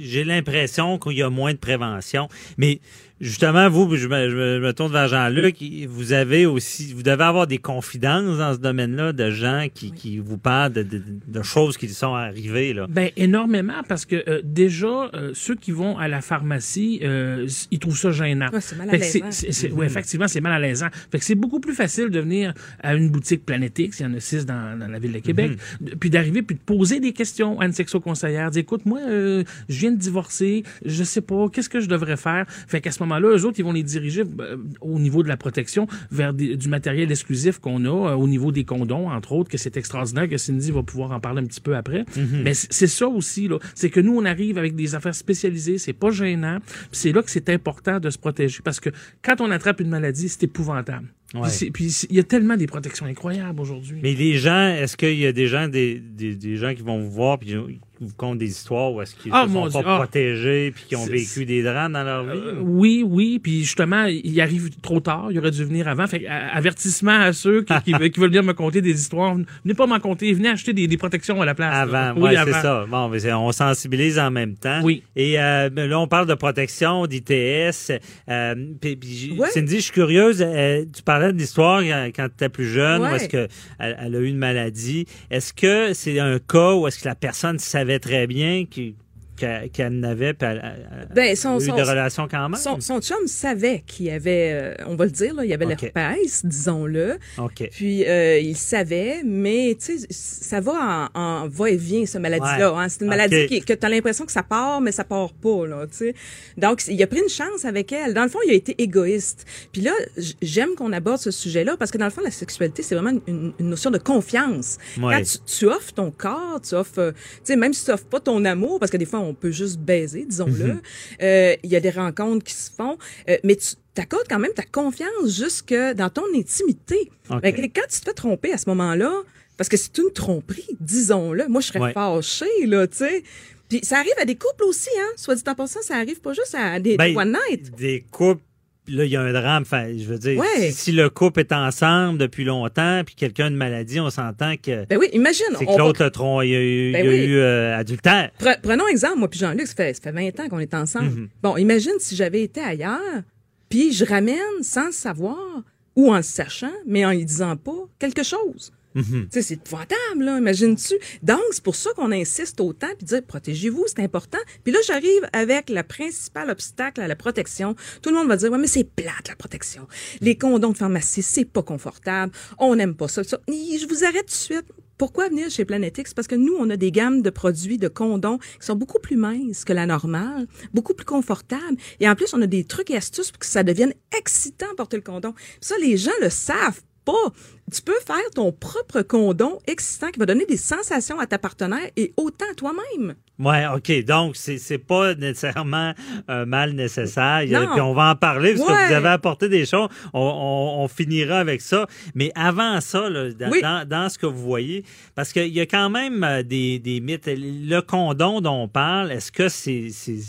j'ai l'impression qu'il y a moins de prévention. Mais justement, vous, je me, je me- je me tourne vers Jean-Luc, vous avez aussi, vous devez avoir des confidences dans ce domaine-là de gens qui, qui vous parlent de, de- de choses qui sont arrivées. Là. Ben énormément parce que euh, déjà euh, ceux qui vont à la pharmacie, euh, ils trouvent ça gênant. Ouais, c'est mal c'est- c'est- ouais, effectivement, c'est mal à l'aisant. Fait que c'est beaucoup plus facile de venir à une boutique Planetix, il y en a six dans, dans la ville de Québec, de- puis d'arriver puis de poser des questions à une sexo-conseillère, dire écoute moi, euh, je viens de divorcer, je sais pas, qu'est-ce que je devrais faire? Fait qu'à ce moment-là, eux autres, ils vont les diriger euh, au niveau de la protection vers des- du matériel exclusif qu'on a, euh, au niveau des condoms, entre autres, que c'est extraordinaire, que Cindy va pouvoir en parler un petit peu après. Mhm. Mais c'est ça aussi, là. C'est que nous, on arrive avec des affaires spécialisées, c'est pas gênant. C'est là que c'est important de se protéger parce que quand on attrape une maladie, c'est épouvantable. Ouais. Puis il y a tellement des protections incroyables aujourd'hui. Mais les gens, est-ce qu'il y a des gens, des, des, des gens qui vont vous voir puis vous content des histoires où est-ce qu'ils Ah, ne sont pas ah. protégés puis qui ont vécu des drames dans leur vie? Euh, oui, oui, puis justement, il arrive trop tard, il aurait dû venir avant. Fait avertissement à ceux qui, qui veulent, qui veulent venir me conter des histoires. Venez pas m'en conter, venez acheter des, des protections à la place. Avant, oui, Oui, c'est ça. Bon, on sensibilise en même temps. Oui. Et euh, ben là, on parle de protection, d'ITS. Euh, Ouais. Cindy, je suis curieuse. tu parlais de l'histoire quand, tu étais plus jeune, où Ouais. est-ce que elle, elle a eu une maladie. Est-ce que c'est un cas où est-ce que la personne savait très bien qu'il- qu'elle qu'elle n'avait, puis elle, Ben, eu son- des relations quand même? Son, son chum savait qu'il y avait, euh, on va le dire, là, il y avait Ok. l'herpès, disons-le. OK. Puis euh, il savait, mais tu sais, ça va en, en va-et-vient, cette maladie-là. Ouais. hein. C'est une maladie qui, que tu as l'impression que ça part, mais ça part pas. Là, tu sais. Donc, il a pris une chance avec elle. Dans le fond, il a été égoïste. Puis là, j'aime qu'on aborde ce sujet-là parce que dans le fond, la sexualité, c'est vraiment une, une notion de confiance. Ouais. Quand tu, tu offres ton corps, tu offres, euh, tu sais, même si tu offres pas ton amour, parce que des fois, on peut juste baiser, disons-le. Mhm. Euh, Il y a des rencontres qui se font, euh, mais tu t'accordes quand même ta confiance jusque dans ton intimité. Ok. Fait que quand tu te fais tromper à ce moment-là, parce que c'est une tromperie, disons-le, moi je serais Ouais. fâchée, là, tu sais. Puis ça arrive à des couples aussi, hein. Soit dit en passant, ça arrive pas juste à des Ben, one night. Des couples, là, il y a un drame. Enfin, je veux dire, Ouais. si, si le couple est ensemble depuis longtemps, puis quelqu'un a une maladie, on s'entend que Ben oui, imagine. c'est que l'autre a trom- il y a eu, Ben il y a oui. eu, euh, adultère. Pre- prenons exemple, moi puis Jean-Luc, ça fait, ça fait 20 ans qu'on est ensemble. Mhm. Bon, imagine si j'avais été ailleurs, puis je ramène sans savoir, ou en le sachant, mais en y disant pas quelque chose. Mhm. Sais, c'est épouvantable, là, imagines-tu? Donc, c'est pour ça qu'on insiste autant, puis dire, protégez-vous, c'est important. Puis là, j'arrive avec le principal obstacle à la protection. Tout le monde va dire, ouais, mais c'est plate, la protection. Les condoms de pharmacie, c'est pas confortable. On n'aime pas ça, Je vous arrête tout de suite. Pourquoi venir chez Planetix? Parce que nous, on a des gammes de produits de condoms qui sont beaucoup plus minces que la normale, beaucoup plus confortables. Et en plus, on a des trucs et astuces pour que ça devienne excitant porter le condom. Ça, les gens le savent pas. Tu peux faire ton propre condom excitant qui va donner des sensations à ta partenaire et autant à toi-même. Ouais, OK. Donc, c'est, c'est pas nécessairement un mal nécessaire. Non. Puis on va en parler parce que vous avez apporté des choses. On, on- on finira avec ça. Mais avant ça, là, dans, Oui. dans, dans ce que vous voyez, parce qu'il y a quand même euh, des, des mythes. Le condom dont on parle, est-ce que c'est. c'est,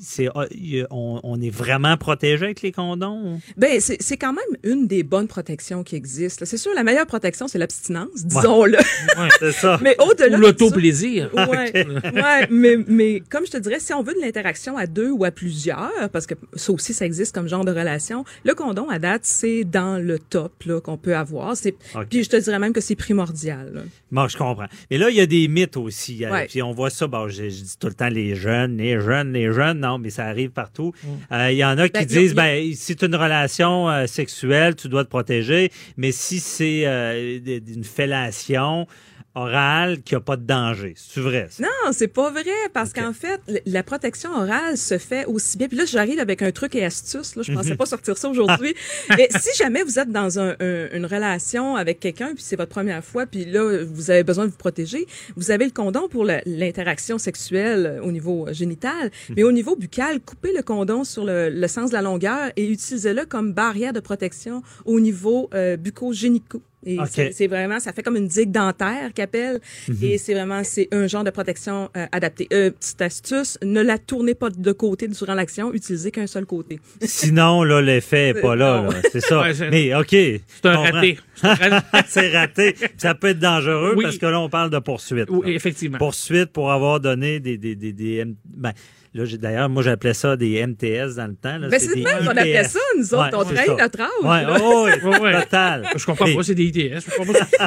c'est- ah, on, on est vraiment protégé avec les condoms? Ben, c'est c'est quand même une des bonnes protections qui existent. C'est sûr, la meilleure protection, c'est l'abstinence, disons-le. Ouais, c'est ça. Mais au-delà Ou de l'auto-plaisir. ça- Ouais, ouais, mais, mais comme je te dirais, si on veut de l'interaction à deux ou à plusieurs, parce que ça aussi, ça existe comme genre de relation, le condom, à date, c'est dans le top là, qu'on peut avoir. C'est-. Puis je te dirais même que c'est primordial. là. Moi, je comprends. Mais là, il y a des mythes aussi. Euh, Ouais. Puis on voit ça, bon, je, je dis tout le temps les jeunes, les jeunes, les jeunes. Non, mais ça arrive partout. Mm. Euh, Il y en a qui Ben, disent, a- ben, si tu une relation euh, sexuelle, tu dois te protéger. Mais si c'est euh, une fellation orale qui n'a pas de danger, c'est vrai? ça? Non, c'est pas vrai, parce qu'en fait, la protection orale se fait aussi bien. Puis là, j'arrive avec un truc et astuce. Là, je pensais Mhm. pas sortir ça aujourd'hui. Mais si jamais vous êtes dans un- un- une relation avec quelqu'un, puis c'est votre première fois, puis là, vous avez besoin de vous protéger, vous avez le condom pour l'interaction sexuelle euh, au niveau euh, génital. Mais au niveau buccal, coupez le condom sur le, le sens de la longueur et utilisez-le comme barrière de protection au niveau euh, bucco-génico. Et c'est- vraiment, ça fait comme une digue dentaire qu'appelle. Mhm. Et c'est vraiment, c'est un genre de protection euh, adapté. Euh, petite astuce, ne la tournez pas de côté durant l'action, utilisez qu'un seul côté. Sinon, là, l'effet n'est pas là. Là. C'est ça. Ouais, mais OK. C'est un raté. c'est raté. Ça peut être dangereux Oui. parce que là, on parle de poursuite. Oui, là. effectivement. Poursuite pour avoir donné des. des, des, des M- ben, là, j'ai- d'ailleurs, moi, j'appelais ça des MTS dans le temps. là. Ben, c'est même qu'on appelait ITS. ça, nous autres. On c'est trahit notre âge. Ouais, oh, oui, Ouais, ouais. total. Je comprends Mais- pas, c'est des ITS. Je comprends pas.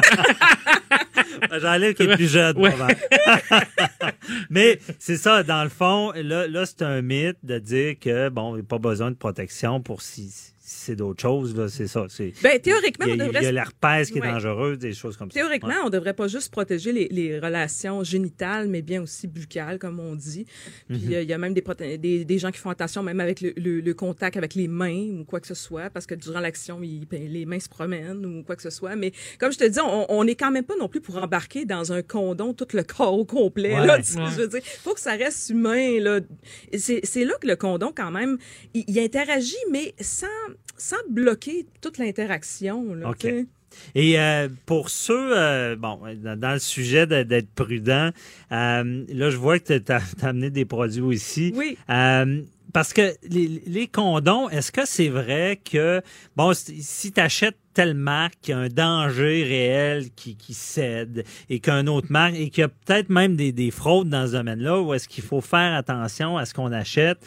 Ben, J'enlève qui est plus jeune, Ouais. probablement. Mais c'est ça, dans le fond, là, là c'est un mythe de dire que, bon, il n'y a pas besoin de protection pour si, si c'est d'autres choses. Là, c'est ça. C'est, Ben, théoriquement, il y on a, devrait il y a l'herpès qui est Ouais. dangereuse, des choses comme ça. Théoriquement, Ouais. on devrait pas juste protéger les, les relations génitales, mais bien aussi buccales, comme on dit. Puis Mhm. euh, il y a même des, proté- des, des gens qui font attention même avec le, le- le contact avec les mains ou quoi que ce soit, parce que durant l'action, ils- ben, les mains se promènent ou quoi que ce soit. Mais comme je te dis, on on n'est quand même pas non plus pour embarquer dans un condom tout le corps au complet. Ouais. Là, tu sais, Ouais. Je veux dire, faut que ça reste humain. Là. C'est c'est là que le condom, quand même, il, il interagit, mais sans, sans bloquer toute l'interaction. là, OK. Et euh, pour ceux, euh, bon, dans, le sujet de- d'être prudent, euh, là, je vois que tu as, amené des produits aussi. Oui. Parce que les, les condoms, est-ce que c'est vrai que, bon, si- tu achètes telle marque, qu'il y a un danger réel qui, qui cède et qu'un autre marque, et qu'il y a peut-être même des, des fraudes dans ce domaine-là, ou est-ce qu'il faut faire attention à ce qu'on achète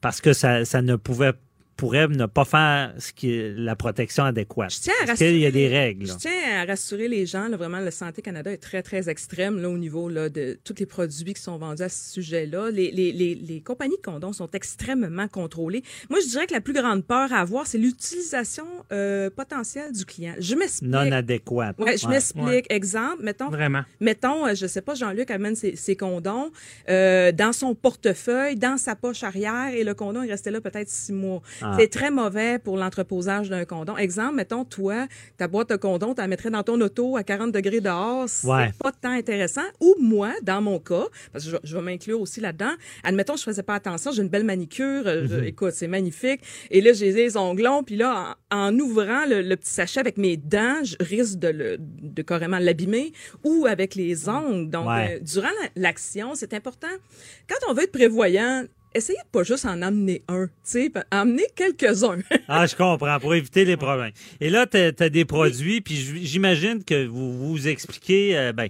parce que ça, ça ne pouvait pourrait ne pas faire ce qui est la protection adéquate. Je tiens à y a rassurer- des règles? là? Je tiens à rassurer les gens. Là, vraiment, le Santé Canada est très, très extrême là, au niveau là, de tous les produits qui sont vendus à ce sujet-là. Les, les, les, les compagnies de condoms sont extrêmement contrôlées. Moi, je dirais que la plus grande peur à avoir, c'est l'utilisation euh, potentielle du client. Je m'explique. Non adéquate. Ouais, je m'explique. Exemple, mettons, Vraiment. mettons, euh, je sais pas, Jean-Luc amène ses, ses condoms euh, dans son portefeuille, dans sa poche arrière, et le condom est resté là peut-être six mois. Ah. C'est très mauvais pour l'entreposage d'un condom. Exemple, mettons, toi, ta boîte de condom, tu la mettrais dans ton auto à 40 degrés dehors, c'est Ouais. pas tant intéressant. Ou moi, dans mon cas, parce que je, je vais m'inclure aussi là-dedans, admettons, je faisais pas attention, j'ai une belle manicure, euh, je- Mhm. écoute, c'est magnifique, et là, j'ai les onglons, puis là, en, en ouvrant le, le petit sachet avec mes dents, je risque de, le, de carrément l'abîmer, ou avec les ongles. Donc, Ouais. euh, durant la- l'action, c'est important. Quand on veut être prévoyant, essayez de pas juste en amener un, tu sais, emmener quelques-uns. Ah, je comprends, pour éviter les problèmes. Et là, tu as, des produits, puis j'imagine que vous vous expliquez, euh, ben,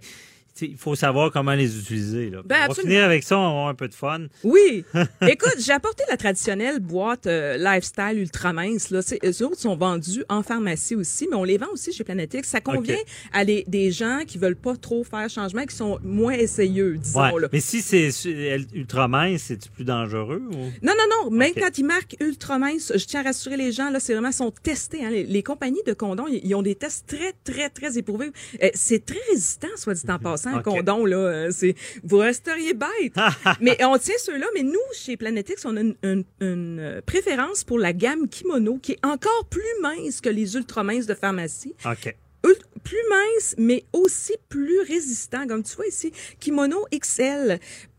il faut savoir comment les utiliser. Là. Ben, on va absolument. finir avec ça, on va avoir un peu de fun. Oui. Écoute, j'ai apporté la traditionnelle boîte euh, lifestyle ultra mince. Là. Eux autres sont vendus en pharmacie aussi, mais on les vend aussi chez Planetix. Ça convient à des, des gens qui veulent pas trop faire changement, qui sont moins essayeux, disons. Ouais. là. Mais si c'est ultra mince, c'est plus dangereux? Ou? Non, non, non. Même quand ils marquent ultra mince, je tiens à rassurer les gens, là, c'est vraiment, sont testés. Hein. Les, les compagnies de condoms, ils ont des tests très, très, très éprouvés. Euh, c'est très résistant, soit dit Mhm. en passant. Condom, là. euh, C'est, vous resteriez bête. mais on tient ceux-là. Mais nous, chez Planetix, on a une, une- une, euh, préférence pour la gamme kimono qui est encore plus mince que les ultra minces de pharmacie. OK. Plus mince, mais aussi plus résistant. Comme tu vois ici, kimono XL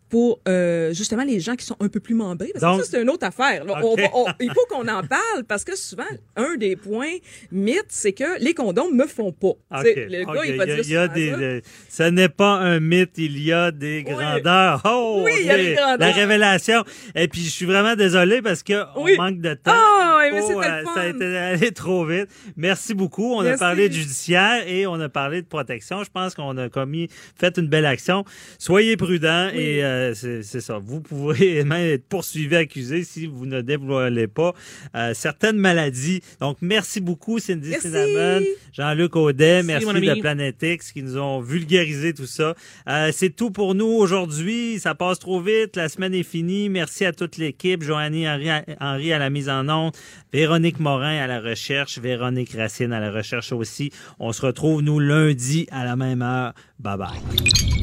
pour euh, justement les gens qui sont un peu plus membrés. Parce Donc- que ça, c'est une autre affaire. là. On OK. va- on- il faut qu'on en parle parce que souvent, un des points mythes, c'est que les condoms me font pas. Le il va dire il y a des, ce n'est pas un mythe, il y a des grandeurs. Oh, Oui, il y a des grandeurs. La révélation. Et puis, je suis vraiment désolé parce que on Oui. manque de temps. Oui, mais Oh, c'était euh, ça a été allé trop vite. Merci beaucoup. On a parlé de judiciaire et on a parlé de protection. Je pense qu'on a commis, fait une belle action. Soyez prudents et euh, c'est c'est ça. Vous pouvez même être poursuivi, accusé si vous ne dévoilez pas euh, certaines maladies. Donc, merci beaucoup, Cindy Merci. Cinnamon, Jean-Luc Audet. Merci, Merci, de. Planète X qui nous ont vulgarisé tout ça. Euh, c'est tout pour nous aujourd'hui. Ça passe trop vite. La semaine est finie. Merci à toute l'équipe. Joanny Henry, Henry à la mise en onde. Véronique Morin à la recherche. Véronique Racine à la recherche aussi. On se retrouve, nous, lundi à la même heure. Bye bye.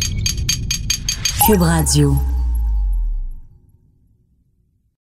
Cube Radio.